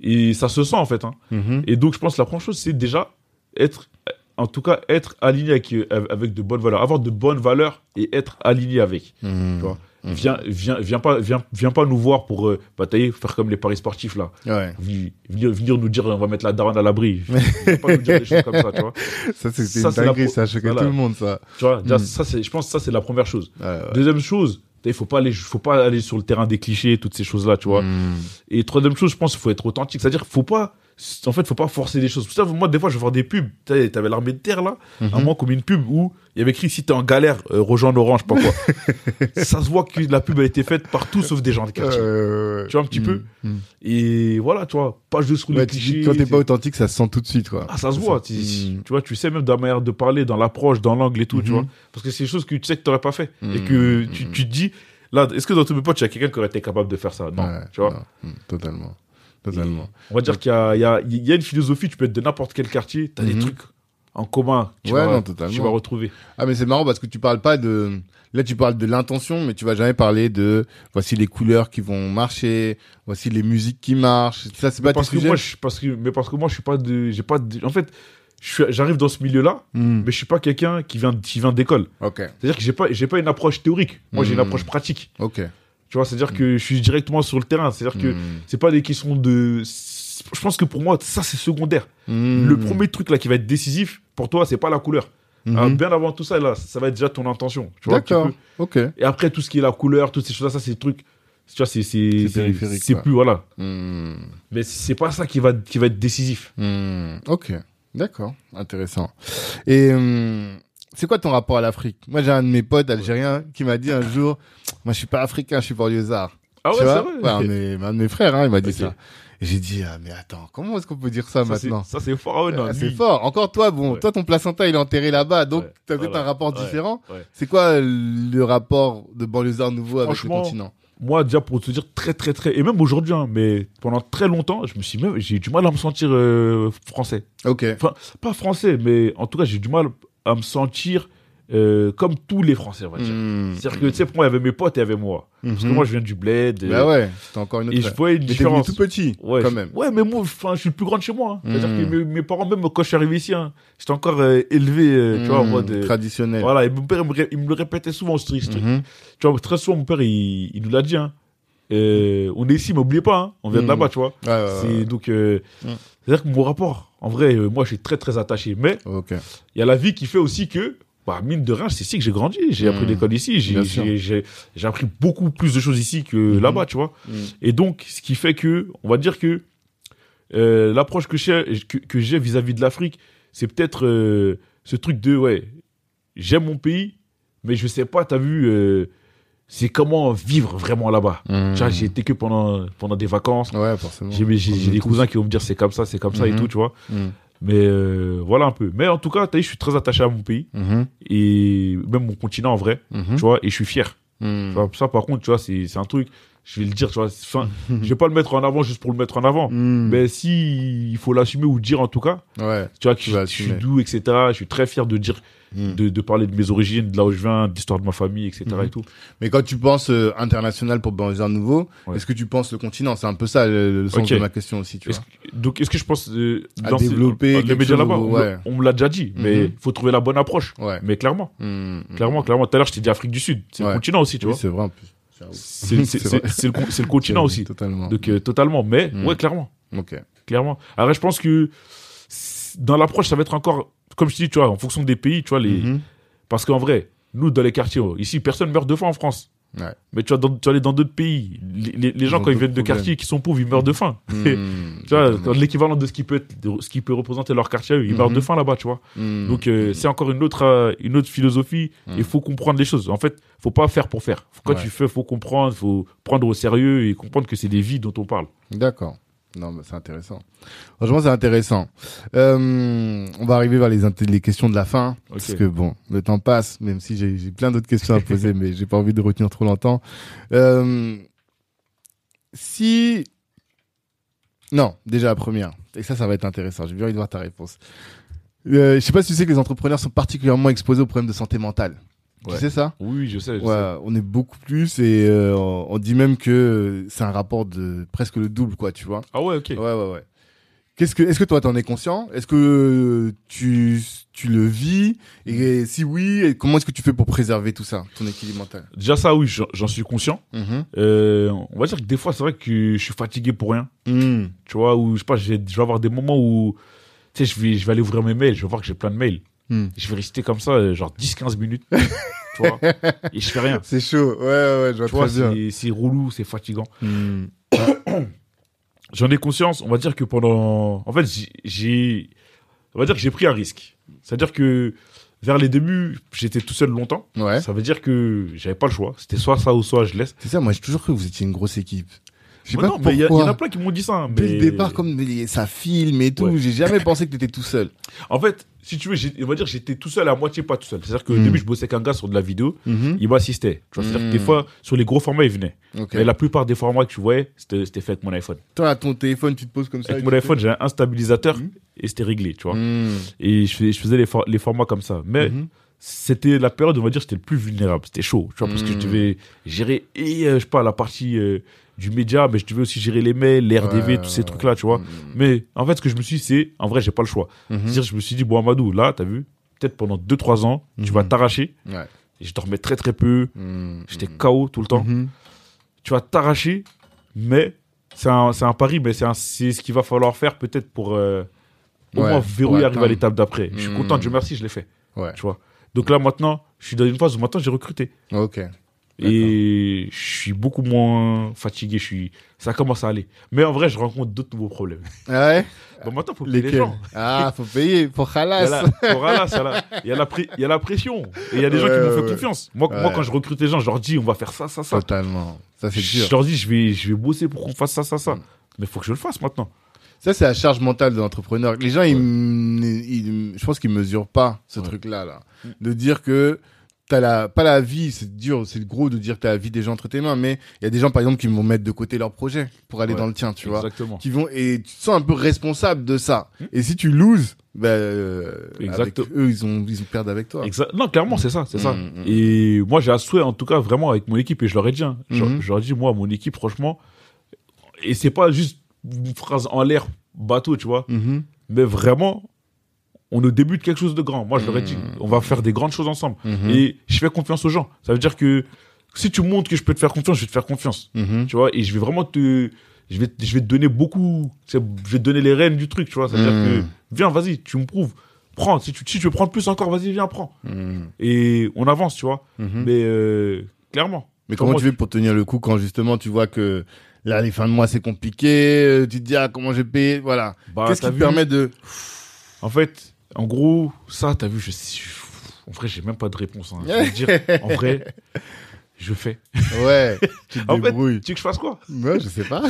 Et ça se sent, en fait. Hein.
Mhm.
Et donc, je pense que la première chose, c'est déjà être, en tout cas, être aligné avec, euh, avec de bonnes valeurs. Avoir de bonnes valeurs et être aligné avec. Tu vois
Mhm.
Viens, viens, viens, pas, viens, viens pas nous voir pour euh, batailler, faire comme les paris sportifs, là.
Ouais.
Venir, venir nous dire, on va mettre la daronne à l'abri. [laughs] Pas nous dire des choses comme ça, tu vois.
Ça, une
c'est la
dinguerie, ça a choqué
voilà.
tout le monde, ça.
Tu vois, déjà,
Mm.
ça, c'est, je pense que ça, c'est la première chose.
Ouais, ouais.
Deuxième chose, il faut pas aller, faut pas aller sur le terrain des clichés, toutes ces choses-là, tu vois.
Mm.
Et troisième chose, je pense qu'il faut être authentique. C'est-à-dire, faut pas, en fait, faut pas forcer des choses. Ça, moi, des fois, je vais voir des pubs. T'avais l'armée de terre, là.
Mhm.
À moi, comme une pub où il y avait écrit si t'es en galère, euh, rejoins Orange, je sais pas quoi. [laughs] ça se voit que la pub a été faite par tout sauf des gens de quartier.
Euh,
Tu vois, un petit
mm.
peu.
Mm.
Et voilà, tu vois, pas juste les
Ouais, quand t'es pas authentique, ça se sent tout de suite, quoi.
Ah, ça se voit. Tu,
Mm.
tu vois, tu sais même dans la manière de parler, dans l'approche, dans l'angle et tout, tu
Mhm.
vois. Parce que c'est des choses que tu sais que t'aurais pas fait. Et
Mhm.
que tu, tu te dis, là, est-ce que dans tous mes potes, il y a quelqu'un qui aurait été capable de faire ça? Non,
Ouais,
tu vois.
non. Mm, Totalement. Totalement.
On va dire qu'il y y, y a une philosophie, tu peux être de n'importe quel quartier, tu as des
Mhm.
trucs en commun que tu,
Ouais,
vas,
non, totalement.
tu vas retrouver.
Ah, mais c'est marrant parce que tu parles pas de, là, tu parles de l'intention, mais tu vas jamais parler de, voici les couleurs qui vont marcher, voici les musiques qui marchent. Ça, c'est pas
parce que moi, je, parce que, mais parce que moi, je suis pas de, j'ai pas de, en fait, j'arrive dans ce milieu-là,
Mm.
mais je suis pas quelqu'un qui vient, qui vient d'école.
Ok.
C'est-à-dire que j'ai pas, j'ai pas une approche théorique. Moi, j'ai une
Mhm.
approche pratique.
Ok.
Tu vois, c'est-à-dire que je suis directement sur le terrain. C'est-à-dire que
Mm.
c'est pas des questions de, je pense que pour moi, ça, c'est secondaire.
Mm.
Le premier truc là qui va être décisif pour toi, c'est pas la couleur.
Mhm.
Alors, bien avant tout ça, là, ça va être déjà ton intention.
D'accord. Ok.
Et après, tout ce qui est la couleur, toutes ces choses-là, ça, c'est des trucs. Tu vois, c'est c'est plus voilà.
Mm.
Mais c'est pas ça qui va qui va être décisif.
Ok, d'accord, intéressant. Et hum, c'est quoi ton rapport à l'Afrique? Moi, j'ai un de mes potes algériens qui m'a dit un jour, moi, je suis pas africain, je suis banlieusard.
Ah ouais,
tu
c'est vrai.
Ouais, un, de mes, un de mes frères, hein, il m'a dit ça. J'ai dit, ah, mais attends, comment est-ce qu'on peut dire ça, maintenant?
Ça c'est fort. Ouais, non,
Ah,
lui-
C'est fort. Encore toi, bon,
Ouais.
toi, ton placenta, il est enterré là-bas, donc
Ouais,
t'as peut-être un rapport différent. C'est quoi le rapport de banlieusard nouveau avec le continent?
Moi, déjà pour te dire très très très et même aujourd'hui, hein, mais pendant très longtemps, je me suis même j'ai eu du mal à me sentir euh, français.
Ok.
Enfin, pas français, mais en tout cas, j'ai eu du mal à me sentir euh, comme tous les Français, on va dire.
Hmm.
C'est-à-dire que tu sais, pour moi, il y avait mes potes et il y avait moi. Parce que
Mhm.
moi, je viens du bled. euh,
Bah ouais, c'est encore une autre.
Et je voyais une
Mais
différence.
tout petit,
Ouais,
quand
je-
même.
Ouais, mais moi, je suis le plus grand de chez moi. hein. C'est-à-dire
Mm.
que mes, mes parents, même quand je suis arrivé ici, hein, j'étais encore euh, élevé, euh, tu vois, en
Hmm,
mode.
Traditionnel.
voilà, et mon père, il me, ré- il me le répétait souvent, ce truc.
Mhm.
Tu vois, très souvent, mon père, il, il nous l'a dit. Hein. On est ici, mais oubliez pas, hein, on vient de là-bas, tu vois. C'est donc, c'est-à-dire que mon rapport, en vrai, euh, moi, je suis très très attaché. Mais il y a la vie qui fait aussi que, bah, mine de rien, c'est ici que j'ai grandi. J'ai appris
Mm.
l'école ici. J'ai, appris beaucoup plus de choses ici que
Mhm.
là-bas, tu vois.
Mm.
Et donc, ce qui fait que, on va dire que euh, l'approche que j'ai, que, que j'ai vis-à-vis de l'Afrique, c'est peut-être euh, ce truc de, ouais, j'aime mon pays, mais je sais pas, t'as vu, c'est comment vivre vraiment là-bas.
Mhm.
Tu vois, j'ai été que pendant, pendant des vacances.
Ouais, forcément.
J'ai des cousins qui vont me dire c'est comme ça, c'est comme ça et
Mhm.
tout, tu vois.
Mhm.
Mais euh, voilà un peu. Mais en tout cas, vu, je suis très attaché à mon pays et même mon continent en vrai, tu vois, et je suis fier. Ça, par contre, tu vois, c'est c'est un truc, je vais le dire, tu vois, enfin, je vais pas le mettre en avant juste pour le mettre en avant. Mais si il faut l'assumer ou dire en tout cas,
Ouais.
tu vois, que je, suis doux, etc. Je suis très fier de dire,
Mhm.
de, de parler de mes origines, de là où je viens, de l'histoire de ma famille, etc.
Mhm.
et tout.
Mais quand tu penses euh, international pour Banlieue Nouveau,
Ouais.
est-ce que tu penses le continent? C'est un peu ça le, le sens de ma question aussi, tu
Est-ce
vois.
que- donc, est-ce que je pense euh,
À
dans ces-
développer
dans les
quelque
médias là-bas?
ouais.
on me l'a déjà dit, mais
Mhm.
il faut trouver la bonne approche.
Ouais.
Mais clairement, clairement, clairement. Tout à l'heure, je t'ai dit Afrique du Sud. C'est le continent aussi, tu
Oui,
vois.
c'est vrai en plus.
C'est c'est- [laughs]
C'est
c'est-
vrai.
c'est le, continent [laughs] aussi.
Totalement.
Donc, euh, totalement. Mais, ouais, clairement.
Ok.
Clairement. Alors, je pense que dans l'approche, ça va être encore, comme je te dis, tu vois, en fonction des pays, tu vois, les...
Mhm.
parce qu'en vrai, nous, dans les quartiers, oh, ici, personne meurt de faim en France.
Ouais.
Mais tu vas, dans, tu vas aller dans d'autres pays. Les, les- les gens, quand ils viennent de quartiers qui sont pauvres, ils meurent de faim.
Mhm. [laughs]
Tu vois, l'équivalent de ce qui peut être, ce qui peut représenter leur quartier, ils
Mhm.
meurent de faim là-bas, tu vois.
Mhm.
Donc euh, c'est encore une autre, euh, une autre philosophie.
Mhm.
Il faut comprendre les choses. En fait, faut pas faire pour faire. Quand
Ouais.
tu fais, faut comprendre, faut prendre au sérieux et comprendre que c'est des vies dont on parle.
D'accord. Non, mais c'est intéressant. Franchement, c'est intéressant. Euh, on va arriver vers les, questions de la fin. Parce que bon, le temps passe, même si j'ai j'ai plein d'autres questions à poser, [laughs] mais j'ai pas envie de retenir trop longtemps. Euh, si... Non, déjà la première. Et ça, ça va être intéressant. J'ai bien envie de voir ta réponse. Euh, je sais pas si tu sais que les entrepreneurs sont particulièrement exposés aux problèmes de santé mentale.
Ouais.
Tu sais ça
Oui, je sais. je sais.
Ouais, on est beaucoup plus et euh, on dit même que c'est un rapport de presque le double, quoi, tu vois.
Ah ouais, ok.
Ouais, ouais, ouais. Qu'est-ce que, est-ce que toi t'en es conscient? Est-ce que tu, tu le vis? Et si oui, et comment est-ce que tu fais pour préserver tout ça, ton équilibre mental?
Déjà ça, oui, j'en suis conscient.
Mhm.
Euh, on va dire que des fois, c'est vrai que je suis fatigué pour rien.
Mm.
Tu vois, ou je sais pas, je vais avoir des moments où, tu sais, je vais, je vais aller ouvrir mes mails, je vais voir que j'ai plein de mails.
Mm.
Je vais rester comme ça, euh, genre 10-15 minutes. tu vois, [laughs] et je fais rien.
C'est chaud, ouais, ouais, je vois très bien.
c'est relou, c'est fatigant.
Mm. [coughs]
J'en ai conscience. On va dire que pendant, en fait, j'ai- j'ai, on va dire que j'ai pris un risque. C'est-à-dire que vers les débuts, j'étais tout seul longtemps.
Ouais.
Ça veut dire que j'avais pas le choix. C'était soit ça ou soit je laisse.
C'est ça, moi j'ai toujours cru que vous étiez une grosse équipe. Je sais pas
non, mais il y,
pourquoi.
en a plein qui m'ont dit ça.
Dès
mais-
le départ, comme ça filme et tout,
Ouais.
j'ai jamais [laughs] pensé que t'étais tout seul.
En fait, si tu veux, on va dire que j'étais tout seul à moitié pas tout seul. C'est-à-dire qu'au
Mm.
début, je bossais avec un gars sur de la vidéo.
Mhm.
Il m'assistait. C'est-à-dire que des
Mm.
fois, sur les gros formats, il venait. Mais la plupart des formats que tu voyais, c'était c'était fait avec mon iPhone.
Toi, à ton téléphone, tu te poses comme ça.
Avec mon iPhone, j'ai un stabilisateur
Mm.
et c'était réglé, tu vois. Et je faisais, je faisais les, for- les formats comme ça. Mais
Mhm.
c'était la période, on va dire, j'étais le plus vulnérable. C'était chaud, tu vois, parce que je devais gérer, et, euh, je sais pas, la partie euh, du média, mais je devais aussi gérer les mails, les RDV,
Ouais,
tous ces trucs-là, tu vois.
Mm.
Mais en fait, ce que je me suis dit, c'est, en vrai, j'ai pas le choix.
Mhm.
C'est-à-dire, je me suis dit, bon, Amadou, là, t'as vu, peut-être pendant 2-3 ans, tu vas
Mhm.
t'arracher,
Ouais.
je dormais très très peu,
Mm.
j'étais
Mm.
KO tout le temps. Tu vas t'arracher, mais c'est un, un pari, mais c'est ce qu'il va falloir faire peut-être pour euh, au
Ouais,
moins verrouiller, arriver à l'étape d'après. Je suis
Mhm.
content, Dieu merci, je l'ai fait. Tu vois. Donc là, maintenant, je suis dans une phase où maintenant j'ai recruté.
Ok.
Et je suis beaucoup moins fatigué. Je suis... Ça commence à aller. Mais en vrai, je rencontre d'autres nouveaux problèmes.
Ah ouais?
Bon, maintenant, il faut payer les gens.
Ah, faut payer pour
Il y a
Khalas.
la, pour Alas, il y a la- il y a la pré- il y a la pression. Et il y a des gens
Ouais,
qui fait
ouais.
confiance. Moi, moi, quand je recrute les gens, je leur dis, on va faire ça, ça, ça.
Totalement. Ça, c'est
Je
dur.
leur dis, je vais, je vais bosser pour qu'on fasse ça, ça, ça.
Mm.
Mais il faut que je le fasse maintenant.
Ça, c'est la charge mentale de l'entrepreneur. Les gens, ils, ils- je pense qu'ils mesurent pas ce truc-là, là. De dire que t'as la, pas la vie, c'est dur, c'est gros de dire que t'as la vie des gens entre tes mains, mais il y a des gens, par exemple, qui vont mettre de côté leur projet pour aller
Ouais.
dans le tien, tu vois.
Exactement.
Qui vont, et tu te sens un peu responsable de ça.
Hmm.
Et si tu loses, ben, euh, avec
Exact.
eux, ils ont, ils perdent avec toi.
Exa- Non, clairement, c'est ça, c'est ça.
Mm, mm.
Et moi, j'ai un souhait, en tout cas, vraiment avec mon équipe, et je leur ai dit, hein, je, je leur ai dit, moi, mon équipe, franchement, et c'est pas juste une phrase en l'air, bateau, tu vois, mais vraiment, on est au début de quelque chose de grand. Moi, je leur ai dit,
Mhm.
on va faire des grandes choses ensemble.
Mhm.
Et je fais confiance aux gens. Ça veut dire que si tu montres que je peux te faire confiance, je vais te faire confiance.
Mhm.
Tu vois, et je vais vraiment te. Je vais, je vais te donner beaucoup. Je vais te donner les rênes du truc, tu vois. C'est-à-dire
Mhm.
que, viens, vas-y, tu me prouves. Prends. Si tu, si tu veux prendre plus encore, vas-y, viens, prends. Et on avance, tu vois. Mais euh, clairement.
Mais comment
Comment
tu fais pour tenir le coup quand justement tu vois que là les fins de mois c'est compliqué, euh, tu te dis ah comment j'ai payé, voilà.
Bah,
Qu'est-ce qui te permet de
En fait, en gros, ça, t'as vu, je, je- en vrai, j'ai même pas de réponse. hein. Je te [laughs] dire, en vrai, je fais.
Ouais, [laughs] tu te
En fait,
débrouilles.
Tu veux que je fasse quoi?
Ouais, je sais pas.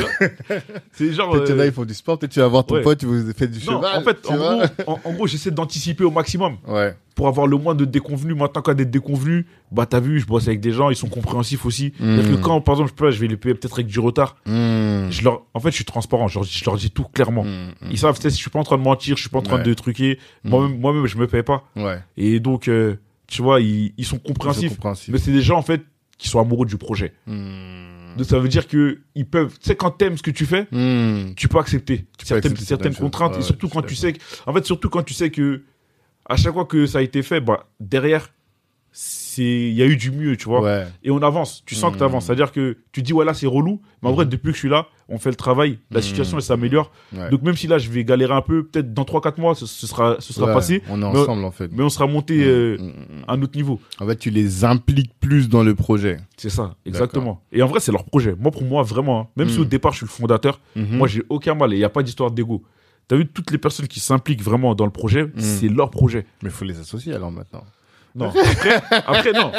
C'est genre.
Peut-être
euh,
ils font du sport, peut-être tu vas voir ton
ouais.
pote, tu vous faites du
non,
cheval.
en fait, en gros, en, en gros, j'essaie d'anticiper au maximum
Ouais.
pour avoir le moins de déconvenus. Maintenant, quand d'être déconvenu, bah t'as vu, je bosse avec des gens, ils sont compréhensifs aussi.
Mm.
Parce que quand, par exemple, je, peux, je vais les payer peut-être avec du retard,
Mmh.
je leur, en fait, je suis transparent. Je leur, je leur dis tout clairement.
Mmh,
Ils savent, je suis pas en train de mentir, je suis pas en train
Ouais.
de truquer.
Mm.
Moi-même, moi-même, je me paye pas.
Ouais.
Et donc, euh, tu vois, ils, ils sont compréhensifs. Mais c'est des gens, en fait, qui sont amoureux du projet.
Mmh.
Donc, ça veut dire que ils peuvent, tu sais, quand t'aimes ce que tu fais,
Mmh.
tu peux accepter certaines,
accepter
contraintes.
Ouais,
et surtout quand tu sais que, en fait, surtout quand tu sais que, à chaque fois que ça a été fait, bah, derrière, c'est, il y a eu du mieux, tu vois.
Ouais.
Et on avance. Tu sens que
Mm.
tu avances. C'est-à-dire que tu dis, ouais, là, c'est relou. Mais en vrai,
Mhm.
depuis que je suis là, on fait le travail. La
Mm.
situation, elle s'améliore.
Ouais.
Donc, même si là, je vais galérer un peu, peut-être dans 3-4 mois, ce, ce sera, ce sera
Ouais,
passé.
On est
Mais-
ensemble, en fait.
Mais on sera monté euh, à un autre niveau.
En fait, tu les impliques plus dans le projet.
C'est ça, exactement. Et en vrai, c'est leur projet. Moi, pour moi, vraiment, hein, même si au départ, je suis le fondateur, moi, j'ai aucun mal. Et il n'y a pas d'histoire d'ego. T'as vu, toutes les personnes qui s'impliquent vraiment dans le projet, c'est leur projet.
Mais il faut les associer alors maintenant.
Non. [laughs] Après, après, non.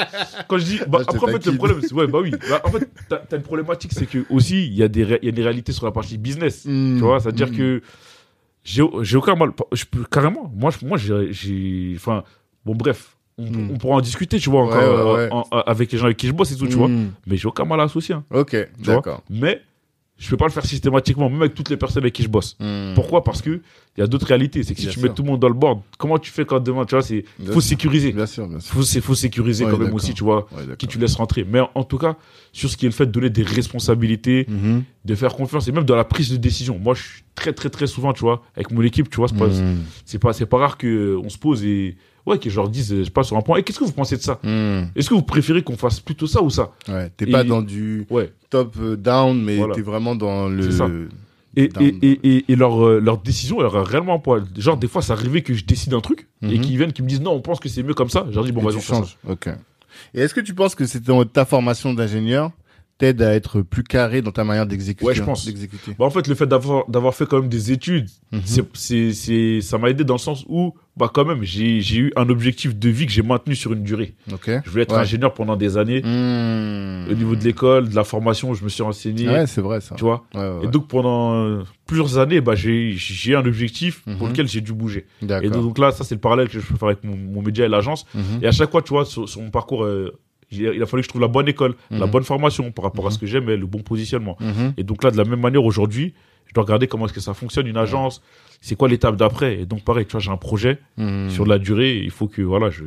Quand je dis, bah,
Ah, je
après, en fait, le problème, c'est, ouais, bah oui. Bah, en fait, t'as, une problématique, c'est que aussi, il y a des, ré- il y a des réalités sur la partie business.
Tu
Tu vois, c'est-à-dire que j'ai, j'ai aucun mal. Je peux, carrément, moi, je- moi, j'ai, enfin, bon, bref. On,
Mm.
on pourra en discuter, tu vois, encore,
ouais, ouais.
en- en- avec les gens avec qui je bosse et tout, tu vois. Mais j'ai aucun mal à associer, hein,
Ok, d'accord.
Mais, je peux pas le faire systématiquement, même avec toutes les personnes avec qui je bosse.
Mmh.
Pourquoi? Parce que il y a d'autres réalités. C'est que si
Bien
tu
sûr.
mets tout le monde dans le board, comment tu fais quand demain, tu vois, c'est, faut sécuriser.
Bien sûr, bien sûr.
Faut, c'est, faut sécuriser
Ouais,
quand même aussi, tu vois
Ouais,
qui tu laisses rentrer. Mais en tout cas, sur ce qui est le fait de donner des responsabilités,
Mhm.
de faire confiance et même dans la prise de décision. Moi, je suis très, très, très souvent, tu vois, avec mon équipe, tu vois, c'est pas,
Mhm.
c'est pas, pas rare que euh, on se pose et, ouais, que je leur dise, euh, je sais pas, sur un point, et qu'est-ce que vous pensez de ça?
Mhm.
Est-ce que vous préférez qu'on fasse plutôt ça ou ça?
Ouais, t'es
Et-
pas dans du
Ouais.
top euh, down, mais
Voilà.
t'es vraiment dans le.
Ça. Et, et, et, et, leur, euh, leur décision, elle a réellement un poids. Genre, des fois, ça arrivait que je décide un truc et
Mhm.
qu'ils viennent, qu'ils me disent, non, on pense que c'est mieux comme ça. Je leur dis, bon, vas-y, on
changes. Ok. Et est-ce que tu penses que dans ta formation d'ingénieur t'aide à être plus carré dans ta manière d'exécuter
Ouais, je pense. Bah, en fait, le fait d'avoir, d'avoir fait quand même des études,
Mhm.
c'est, c'est, c'est, ça m'a aidé dans le sens où, bah, quand même, j'ai, j'ai eu un objectif de vie que j'ai maintenu sur une durée.
Ok.
Je voulais être
Ouais.
ingénieur pendant des années.
Mmh.
Au niveau de l'école, de la formation, je me suis renseigné.
Ouais, c'est vrai ça.
Tu vois?
Ouais, ouais,
Et donc, pendant euh, plusieurs années, bah, j'ai, j'ai un objectif pour
Mhm.
lequel j'ai dû bouger. Et donc là, ça, c'est le parallèle que je peux faire avec mon, mon média et l'agence.
Mhm.
Et à chaque fois, tu vois, sur, sur mon parcours, euh, il a fallu que je trouve la bonne école, la
Mhm.
bonne formation par rapport à
Mhm.
ce que j'aime et le bon positionnement.
Mhm.
Et donc là, de la même manière, aujourd'hui, je dois regarder comment est-ce que ça fonctionne, une agence, c'est quoi l'étape d'après? Et donc, pareil, tu vois, j'ai un projet
Mhm.
sur la durée, il faut que, voilà, je...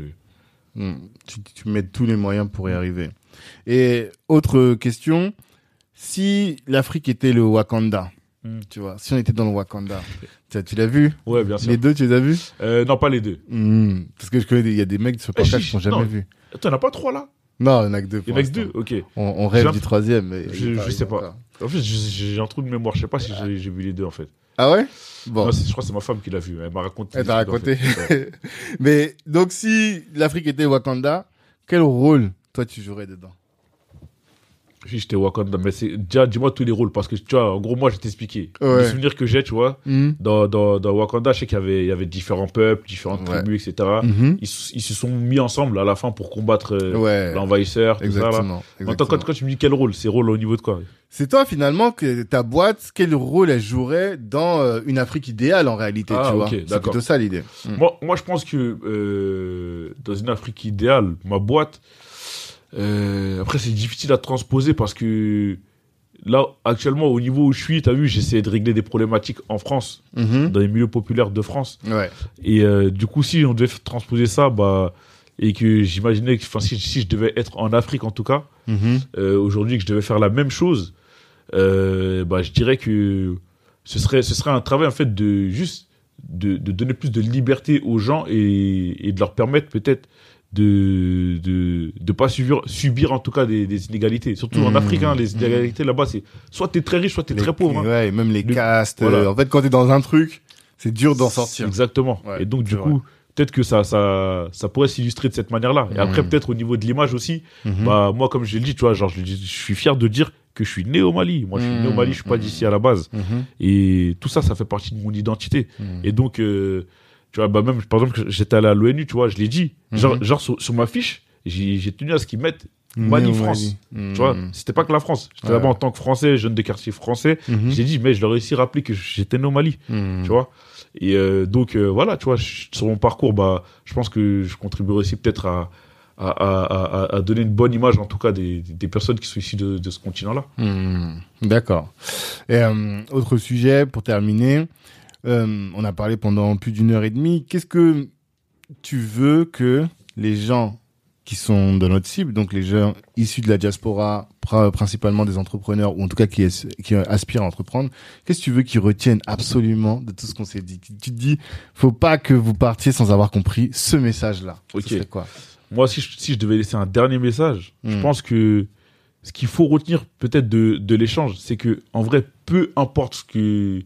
Tu, tu mets tous les moyens pour y arriver. Et autre question, si l'Afrique était le Wakanda, tu vois, si on était dans le Wakanda, tu, l'as vu?
Ouais, bien sûr.
Les deux, tu les as vus?
Euh, non, pas les deux.
Parce que je connais, il y a des mecs sur le podcast qui n'ont jamais
non.
vu.
Attends, il n'y en a pas trois là?
Non, il n'y en a que deux.
Il y
pour
en a que deux. Ok.
On, on rêve du troisième. Mais
Je- je sais pas.
encore.
En fait, j'ai un trou de mémoire, je sais pas si j'ai j'ai vu les deux en fait.
Ah ouais? Bon.
Non, je crois que c'est ma femme qui l'a vu, elle m'a raconté.
Elle t'a
en
raconté.
fait. Ouais. [laughs]
mais donc, si l'Afrique était Wakanda, quel rôle toi tu jouerais dedans?
Si j'étais Wakanda, mais c'est déjà, dis-moi tous les rôles parce que tu vois, en gros, moi, je vais t'expliquer.
Ouais.
Les souvenirs que j'ai, tu vois,
Mm.
dans, dans, dans Wakanda, je sais qu'il y avait, il y avait différents peuples, différentes
Ouais.
tribus, etc.
Mhm.
Ils, ils se sont mis ensemble à la fin pour combattre euh,
Ouais.
l'envahisseur, tout ça. Là.
Exactement.
En tant que quand tu me dis quel rôle, c'est rôle au niveau de quoi?
C'est toi finalement que ta boîte, quel rôle elle jouerait dans euh, une Afrique idéale en réalité,
Ah,
tu vois?
ok,
C'est plutôt ça l'idée. Mm.
moi, moi, je pense que euh, dans une Afrique idéale, ma boîte, euh, après, c'est difficile à transposer parce que là, actuellement, au niveau où je suis, tu as vu, j'essaie de régler des problématiques en France,
Mhm.
dans les milieux populaires de France.
Ouais.
Et euh, du coup, si on devait transposer ça, bah, et que j'imaginais que, enfin, si, si je devais être en Afrique en tout cas,
Mhm.
euh, aujourd'hui, que je devais faire la même chose, euh, bah, je dirais que ce serait, ce serait un travail en fait de juste de, de donner plus de liberté aux gens et, et de leur permettre peut-être de de de pas subir subir en tout cas des, des inégalités surtout en
Mmh,
Afrique hein, les
mmh.
inégalités là-bas c'est soit t'es très riche soit t'es très pauvre hein.
Ouais, et même les
Le-
castes.
voilà.
euh, en fait, quand t'es dans un truc, c'est dur d'en sortir.
Exactement.
Ouais,
et donc, du coup, peut-être que ça, ça, ça pourrait s'illustrer de cette manière-là. Et après,
Mhm.
peut-être au niveau de l'image aussi,
Mhm.
bah, moi, comme je l'ai dit, tu vois, genre, je, suis fier de dire que je suis né au Mali. Moi, je suis né au. Mali, je suis pas d'ici à la base. Et tout ça, ça fait partie de mon identité. Et donc, euh, Tu vois, bah même, par exemple, j'étais allé à l'ONU, tu vois, je l'ai dit. Genre,
Mhm.
genre sur, sur ma fiche, j'ai tenu à ce qu'ils mettent Mali, France. Tu vois,
Mhm.
c'était pas que la France. J'étais
Ouais.
là-bas en tant que Français, jeune de quartier français.
Mhm.
J'ai dit, mais je leur ai aussi rappelé que j'étais né au Mali. Tu vois. Et euh, donc, euh, voilà, tu vois, je- sur mon parcours, bah, je pense que je contribuerai aussi peut-être à, à, à, donner une bonne image, en tout cas, des, des personnes qui sont issues de, de ce continent-là.
D'accord. Et euh, autre sujet pour terminer, euh, on a parlé pendant plus d'une heure et demie. Qu'est-ce que tu veux que les gens qui sont dans notre cible, donc les gens issus de la diaspora, pr- principalement des entrepreneurs ou en tout cas qui, aspirent à entreprendre, qu'est-ce que tu veux qu'ils retiennent absolument de tout ce qu'on s'est dit? Tu te dis, faut pas que vous partiez sans avoir compris ce message-là.
Ok.
quoi?
Moi, si je, si je devais laisser un dernier message, je
Hmm.
pense que ce qu'il faut retenir peut-être de, de l'échange, c'est que, en vrai, peu importe ce que,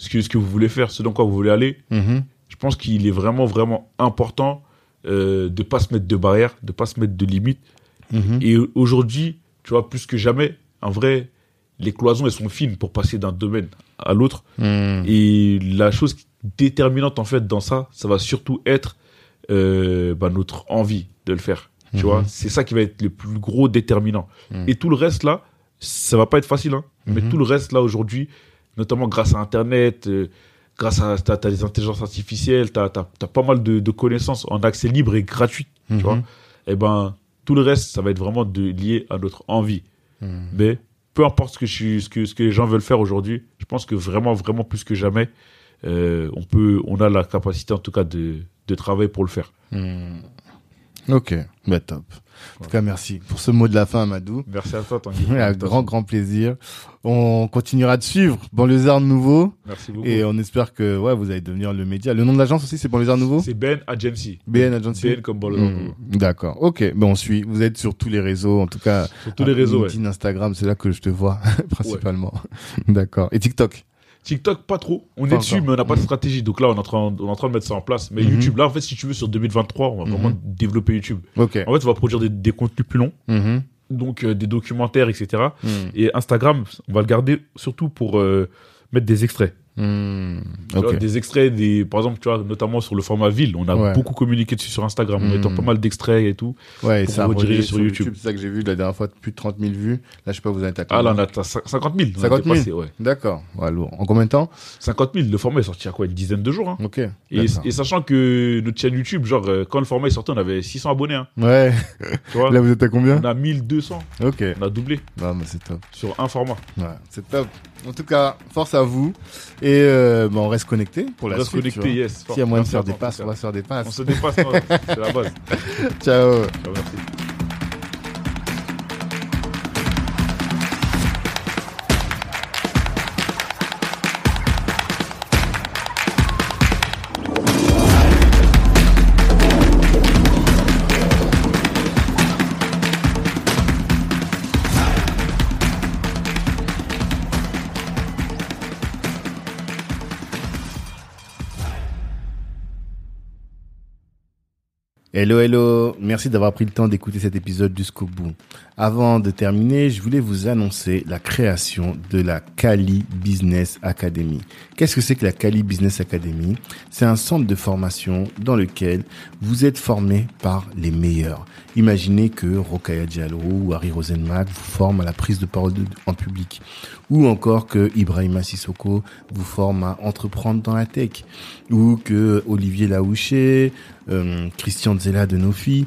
ce que, ce que vous voulez faire, ce dans quoi vous voulez aller,
Mhm.
je pense qu'il est vraiment, vraiment important euh, de pas se mettre de barrières, de pas se mettre de limites.
Mhm.
Et aujourd'hui, tu vois, plus que jamais, en vrai, les cloisons, elles sont fines pour passer d'un domaine à l'autre.
Mhm.
Et la chose déterminante, en fait, dans ça, ça va surtout être euh, bah, notre envie de le faire. Tu
Mhm.
vois, c'est ça qui va être le plus gros déterminant.
Mhm.
Et tout le reste, là, ça va pas être facile, hein. Mais tout le reste, là, aujourd'hui, notamment grâce à Internet, euh, grâce à t'as, intelligences artificielles, t'as, t'as pas mal de, de connaissances en accès libre et gratuit, tu
Mhm.
vois. Et ben, tout le reste, ça va être vraiment de, lié à notre envie.
Mhm.
Mais peu importe ce que, je, ce que, ce que les gens veulent faire aujourd'hui, je pense que vraiment, vraiment plus que jamais, euh, on peut, on a la capacité en tout cas de, de travailler pour le faire.
Hmm. Ok, bah top. En tout cas, merci pour ce mot de la fin, Amadou.
Merci à toi, Tanguy. [laughs]
Un grand, grand plaisir. On continuera de suivre Banlieusard Nouveau
Merci beaucoup.
et on espère que ouais, vous allez devenir le média. Le nom de l'agence aussi, c'est Banlieusard Nouveau?
C'est Ben Agency.
BN Agency
Ben comme Ball
Hmm, D'accord. Ok, ben on suit. Vous êtes sur tous les réseaux, en tout cas.
Sur tous les réseaux, ouais.
LinkedIn, Instagram, c'est là que je te vois [laughs] principalement. D'accord. Et TikTok?
TikTok, pas trop. On est dessus, mais on n'a pas de stratégie. Donc là, on est, en train, on est en train de mettre ça en place. Mais
Mhm.
YouTube, là, en fait, si tu veux, sur 2023, on va vraiment
Mhm.
développer YouTube.
Ok.
En fait, on va produire des, des contenus plus longs,
Mhm.
donc euh, des documentaires, etc.
Hmm.
Et Instagram, on va le garder surtout pour euh, mettre des extraits.
Hmm.
Vois,
Ok.
des extraits, des, par exemple, tu vois, notamment sur le format ville, on a
Ouais.
beaucoup communiqué dessus sur Instagram, en
Mhm.
mettant pas mal d'extraits et tout.
Ouais, et ça a
sur
sur
YouTube.
YouTube. C'est ça que j'ai vu la dernière fois, plus de 30 000 vues. Là, je sais pas, vous êtes à
Ah là, on a t'as cin- 50 000. on a
50 000.
dépassé, ouais.
D'accord. Ouais, lourd. En combien de temps?
50 000, le format est sorti à quoi? Une dizaine de jours. Hein.
Ok.
Et, sachant que notre chaîne YouTube, genre, euh, quand le format est sorti, on avait 600 abonnés. Hein,
Ouais.
tu vois?
Là, vous êtes à combien?
On a 1200.
Ok.
On a doublé
Non, mais c'est top.
sur un format.
Ouais, c'est top. En tout cas, force à vous. Et euh, bah, on reste connecté pour
On
la
reste
suite.
connecté, yes.
S'il y a moyen de faire
à
des passes, on va se faire des
cas. On
passes.
se dépasse, c'est la base. [laughs]
Ciao.
Ciao, merci.
Hello, hello. Merci d'avoir pris le temps d'écouter cet épisode jusqu'au bout. Avant de terminer, je voulais vous annoncer la création de la Cali Business Academy. Qu'est-ce que c'est que la Cali Business Academy? C'est un centre de formation dans lequel vous êtes formé par les meilleurs. Imaginez que Rokaya Diallo ou Harry Rosenmack vous forment à la prise de parole en public. Ou encore que Ibrahima Sissoko vous forme à entreprendre dans la tech. Ou que Olivier Laouché, euh, Christian Zella de Nofi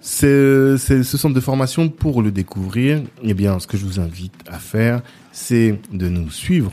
C'est ce centre de formation pour le découvrir. Eh bien, ce que je vous invite à faire, c'est de nous suivre,